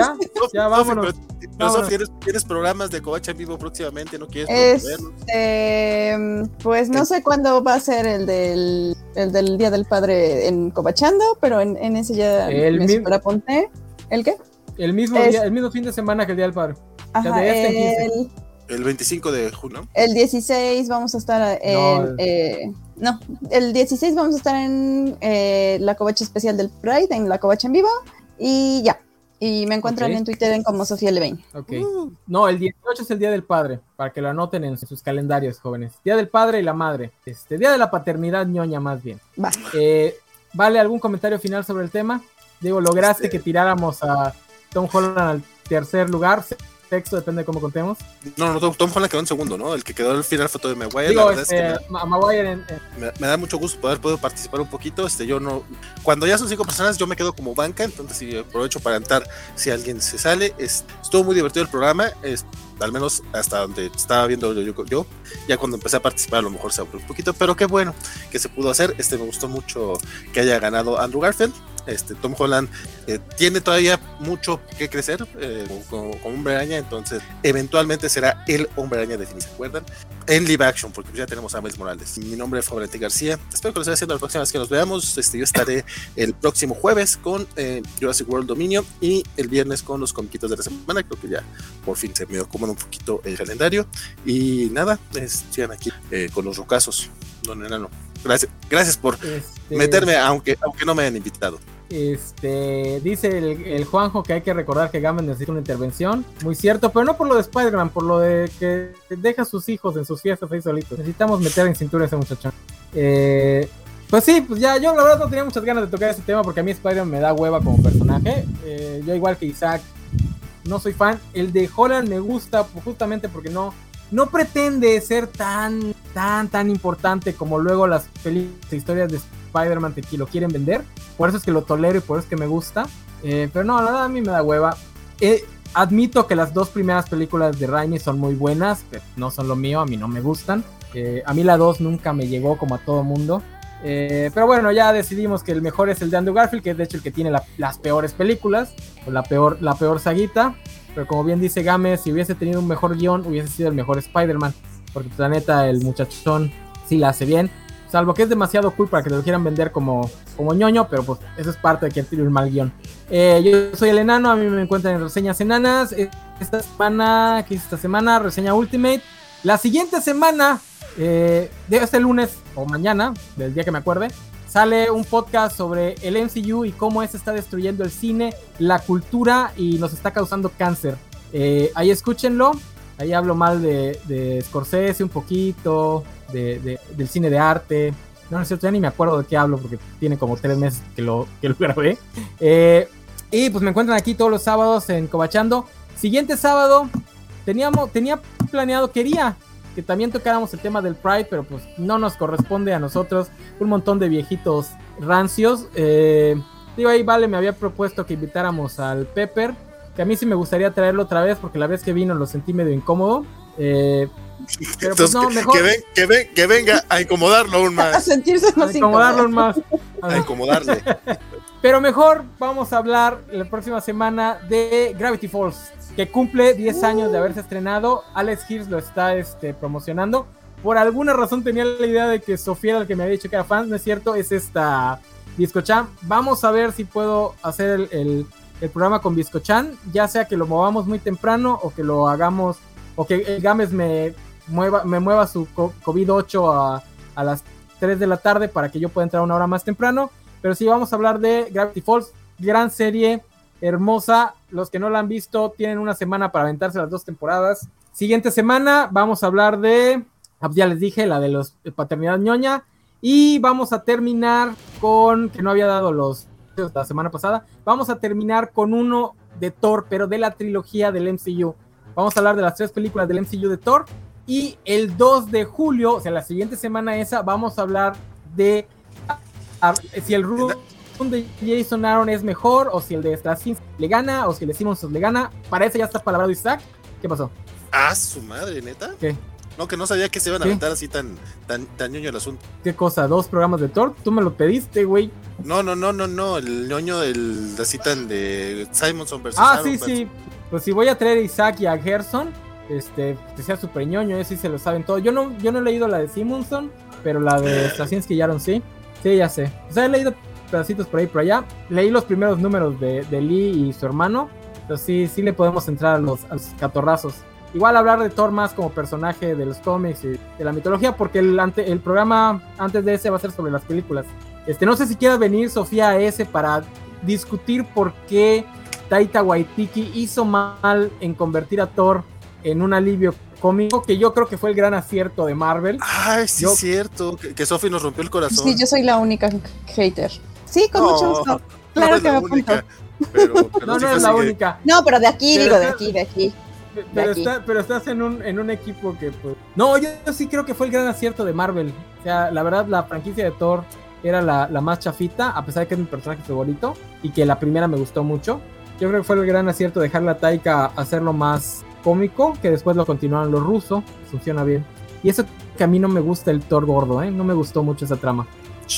Ya, vámonos. Pero, pero, Vámonos. Sofi, ¿tienes, tienes programas de Covacha en vivo próximamente? ¿No quieres? Este, pues no sé cuándo va a ser el del, el del Día del Padre en Cobachando, pero en, en ese ya El me mi- superapunté. ¿El qué? El mismo, Es- día, el mismo fin de semana que el Día del Padre. Ajá, este el, El 25 de junio. el 16 vamos a estar en... No, eh, No, el 16 vamos a estar en eh, la covacha especial del Pride, en la covacha en vivo, y ya. Y me encuentran en Twitter en como Sofía Levein. Ok. No, el 18 es el Día del Padre, para que lo anoten en sus calendarios, jóvenes. Día del Padre y la Madre. Este, Día de la Paternidad ñoña, más bien. Va. Eh, ¿Vale algún comentario final sobre el tema? Digo, lograste Este- que tiráramos a Tom Holland al tercer lugar, sexto, depende de cómo contemos. No, no, Tom, Tom Holland quedó en segundo, ¿no? El que quedó al final fue todo de Maguire. la Digo, este, es que Maguire en- en- me, me- me da mucho gusto poder, poder participar un poquito. Este, yo no. Cuando ya son cinco personas, yo me quedo como banca, entonces sí, aprovecho para entrar si alguien se sale. Es, estuvo muy divertido el programa. Es, al menos hasta donde estaba viendo yo, yo, yo. Ya cuando empecé a participar, a lo mejor se abrió un poquito, pero qué bueno que se pudo hacer. Este, me gustó mucho que haya ganado Andrew Garfield. Este, Tom Holland eh, tiene todavía mucho que crecer eh, como, como hombre araña, entonces eventualmente será el hombre araña definido, ¿se acuerdan? En live action, porque ya tenemos a Miles Morales. Mi nombre es Fabrente García. Espero que lo esté haciendo la próxima vez que nos veamos. Este, yo estaré el próximo jueves con eh, Jurassic World Dominion y el viernes con los comiquitos de la semana. Creo que ya por fin se me acomoda un poquito el calendario. Y nada, sigan aquí eh, con los rocazos, don Enano. Gracias, gracias por este, meterme, aunque, aunque no me hayan invitado. Este, dice el, el Juanjo que hay que recordar que Games necesita una intervención. Muy cierto, pero no por lo de Spider-Man, por lo de que deja a sus hijos en sus fiestas ahí solitos. Necesitamos meter en cintura a ese muchachón. Eh, pues sí, pues ya, yo la verdad no tenía muchas ganas de tocar ese tema porque a mí Spider-Man me da hueva como personaje. Eh, yo igual que Isaac, no soy fan. El de Holland me gusta justamente porque no, no pretende ser tan, tan, tan importante como luego las películas historias de Spider-Man que lo quieren vender. Por eso es que lo tolero y por eso es que me gusta. Eh, pero no, la a mí me da hueva. Eh, admito que las dos primeras películas de Raimi son muy buenas, pero no son lo mío, a mí no me gustan. Eh, a mí la 2 nunca me llegó como a todo mundo. Eh, pero bueno, ya decidimos que el mejor es el de Andrew Garfield, que es de hecho el que tiene la- las peores películas, o la peor, la peor saguita. Pero como bien dice Gámez, si hubiese tenido un mejor guion, hubiese sido el mejor Spider-Man. Porque la neta, el muchachón sí la hace bien. Salvo que es demasiado cool para que te lo quieran vender como, como ñoño, pero pues eso es parte de que tiene un mal guion. Eh, yo soy el enano, a mí me encuentran en reseñas enanas. Esta semana, ¿qué hice esta semana? Reseña Ultimate. La siguiente semana, eh, de este lunes o mañana, del día que me acuerde, sale un podcast sobre el MCU y cómo ese está destruyendo el cine, la cultura y nos está causando cáncer. Eh, ahí escúchenlo. Ahí hablo mal de, de Scorsese un poquito, de, de- del cine de arte. No, no es cierto, ya ni me acuerdo de qué hablo porque tiene como tres meses que lo, que lo grabé. Eh, y pues me encuentran aquí todos los sábados en Cobachando. Siguiente sábado, teníamos, tenía planeado, quería que también tocáramos el tema del Pride, pero pues no nos corresponde a nosotros. Un montón de viejitos rancios. Eh, digo, ahí Vale me había propuesto que invitáramos al Pepper, que a mí sí me gustaría traerlo otra vez porque la vez que vino lo sentí medio incómodo. Eh, pero pues no, que- mejor que, ven- que ven- que venga a incomodarlo aún [LAUGHS] A más. sentirse más incomodarlo incómodo. más. A incomodarle. Pero mejor vamos a hablar la próxima semana de Gravity Falls, que cumple 10 años de haberse estrenado. Alex Hills lo está este, promocionando. Por alguna razón tenía la idea de que Sofía era el que me había dicho que era fan, no es cierto, es esta Discochan. Vamos a ver si puedo hacer el, el- programa con Discochan, ya sea que lo movamos muy temprano o que lo hagamos, o que el Games me mueva, me mueva su co- COVID-8 a, a las 3 de la tarde para que yo pueda entrar una hora más temprano. Pero sí, vamos a hablar de Gravity Falls, gran serie, hermosa. Los que no la han visto tienen una semana para aventarse las dos temporadas. Siguiente semana vamos a hablar de, ah, ya les dije, la de los de paternidad ñoña. Y vamos a terminar con, que no había dado los la semana pasada, vamos a terminar con uno de Thor, pero de la trilogía del MCU. Vamos a hablar de las tres películas del MCU de Thor. Y el 2 de julio, o sea, la siguiente semana esa, vamos a hablar de a- a- si el run de Jason Aaron es mejor, o si el de Straczynski le gana, o si el de Simmons le gana. Para eso ya está palabrado Isaac. ¿Qué pasó? Ah, su madre, neta. ¿Qué? No, que no sabía que se iban a ¿Qué? aventar así tan, tan, tan ñoño el asunto. ¿Qué cosa? ¿Dos programas de Thor? Tú me lo pediste, güey. No, no, no, no, no. El ñoño del así tan de Simonson versus Ah, Aaron sí, versus- sí. Pues si voy a traer a Isaac y a Gerson, este, que sea super ñoño, ellos sí se lo saben todo. Yo no, yo no he leído la de Simonson, pero la de Straczynski y Aaron sí. Sí, ya sé. O sea, he leído pedacitos por ahí por allá. Leí los primeros números de, de Lee y su hermano. Entonces sí, sí le podemos entrar a los, a los catorrazos. Igual hablar de Thor más como personaje de los cómics y de la mitología, porque el, ante, el programa antes de ese va a ser sobre las películas. Este, no sé si quieras venir, Sofía, a ese para discutir por qué Taita Waititi hizo mal en convertir a Thor en un alivio cómico, que yo creo que fue el gran acierto de Marvel. Ay, sí, Yo- es cierto. Que, que Sophie nos rompió el corazón. Sí, yo soy la única hater. Sí, con No, mucho gusto. no Claro es que la me apunto. única. Pero, [LAUGHS] pero No, no es la que- única. No, pero de aquí, Pero digo, de aquí, de aquí. Pero, aquí. está- pero estás en un, en un equipo que, pues. No, yo, yo sí creo que fue el gran acierto de Marvel. O sea, la verdad, la franquicia de Thor era la, la más chafita, a pesar de que es mi personaje favorito y que la primera me gustó mucho. Yo creo que fue el gran acierto dejarle a Taika hacerlo más cómico, que después lo continuaron los rusos. Funciona bien. Y eso que a mí no me gusta el Thor gordo, ¿eh? No me gustó mucho esa trama.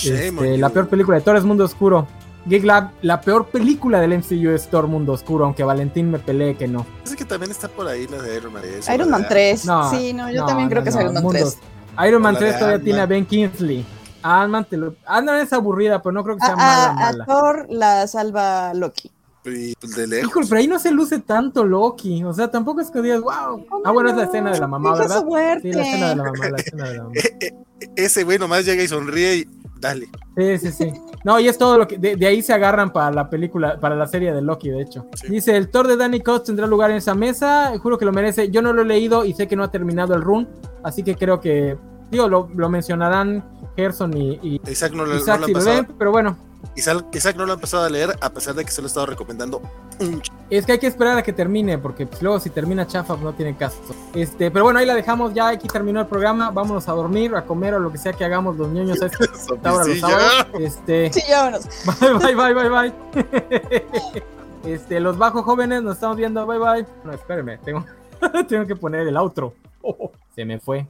Este, la you. peor película de Thor es Mundo Oscuro. Geek Lab, la peor película del MCU es Thor Mundo Oscuro, aunque Valentín me pelee que no. Parece que también está por ahí la de Iron Man. eso, Iron Man ¿verdad? 3. No, sí, no, yo no, también creo no, que es Iron Man mundos. 3. Iron Man O la 3 de todavía tiene a Ben Kingsley. Ant-Man. Ant-Man es aburrida, pero no creo que sea A, mala, a- a mala. Thor la salva Loki. Y pues, de lejos. Híjole, pero ahí no se luce tanto Loki. O sea, tampoco es que digas, wow. Ah, bueno, es la escena de la mamá, ¿verdad? Sí, la escena de la mamá, la escena de la mamá. Eh, [LAUGHS] eh, ese güey nomás llega y sonríe y dale. Sí, sí, sí. No, y es todo lo que. De, de ahí se agarran para la película, para la serie de Loki, de hecho. Sí. Dice: el Thor de Danny Cox tendrá lugar en esa mesa. Juro que lo merece. Yo no lo he leído y sé que no ha terminado el run. Así que creo que. Digo, lo, lo mencionarán Gerson y, y Isaac no, lo- no si ven, pero bueno. Isaac, Isaac no lo ha empezado a leer a pesar de que se lo he estado recomendando un Es que hay que esperar a que termine, porque pues, luego si termina chafa, pues, no tiene caso. Este, pero bueno, ahí la dejamos ya, aquí terminó el programa, vámonos a dormir, a comer o lo que sea que hagamos los niños a [LAUGHS] esta hora los sábados. Este, Sí, ya vámonos. [LAUGHS] bye, bye, bye, bye, bye. [LAUGHS] Este, los bajos jóvenes nos estamos viendo, bye, bye. No, espérenme, tengo, tengo que poner el outro. se me fue.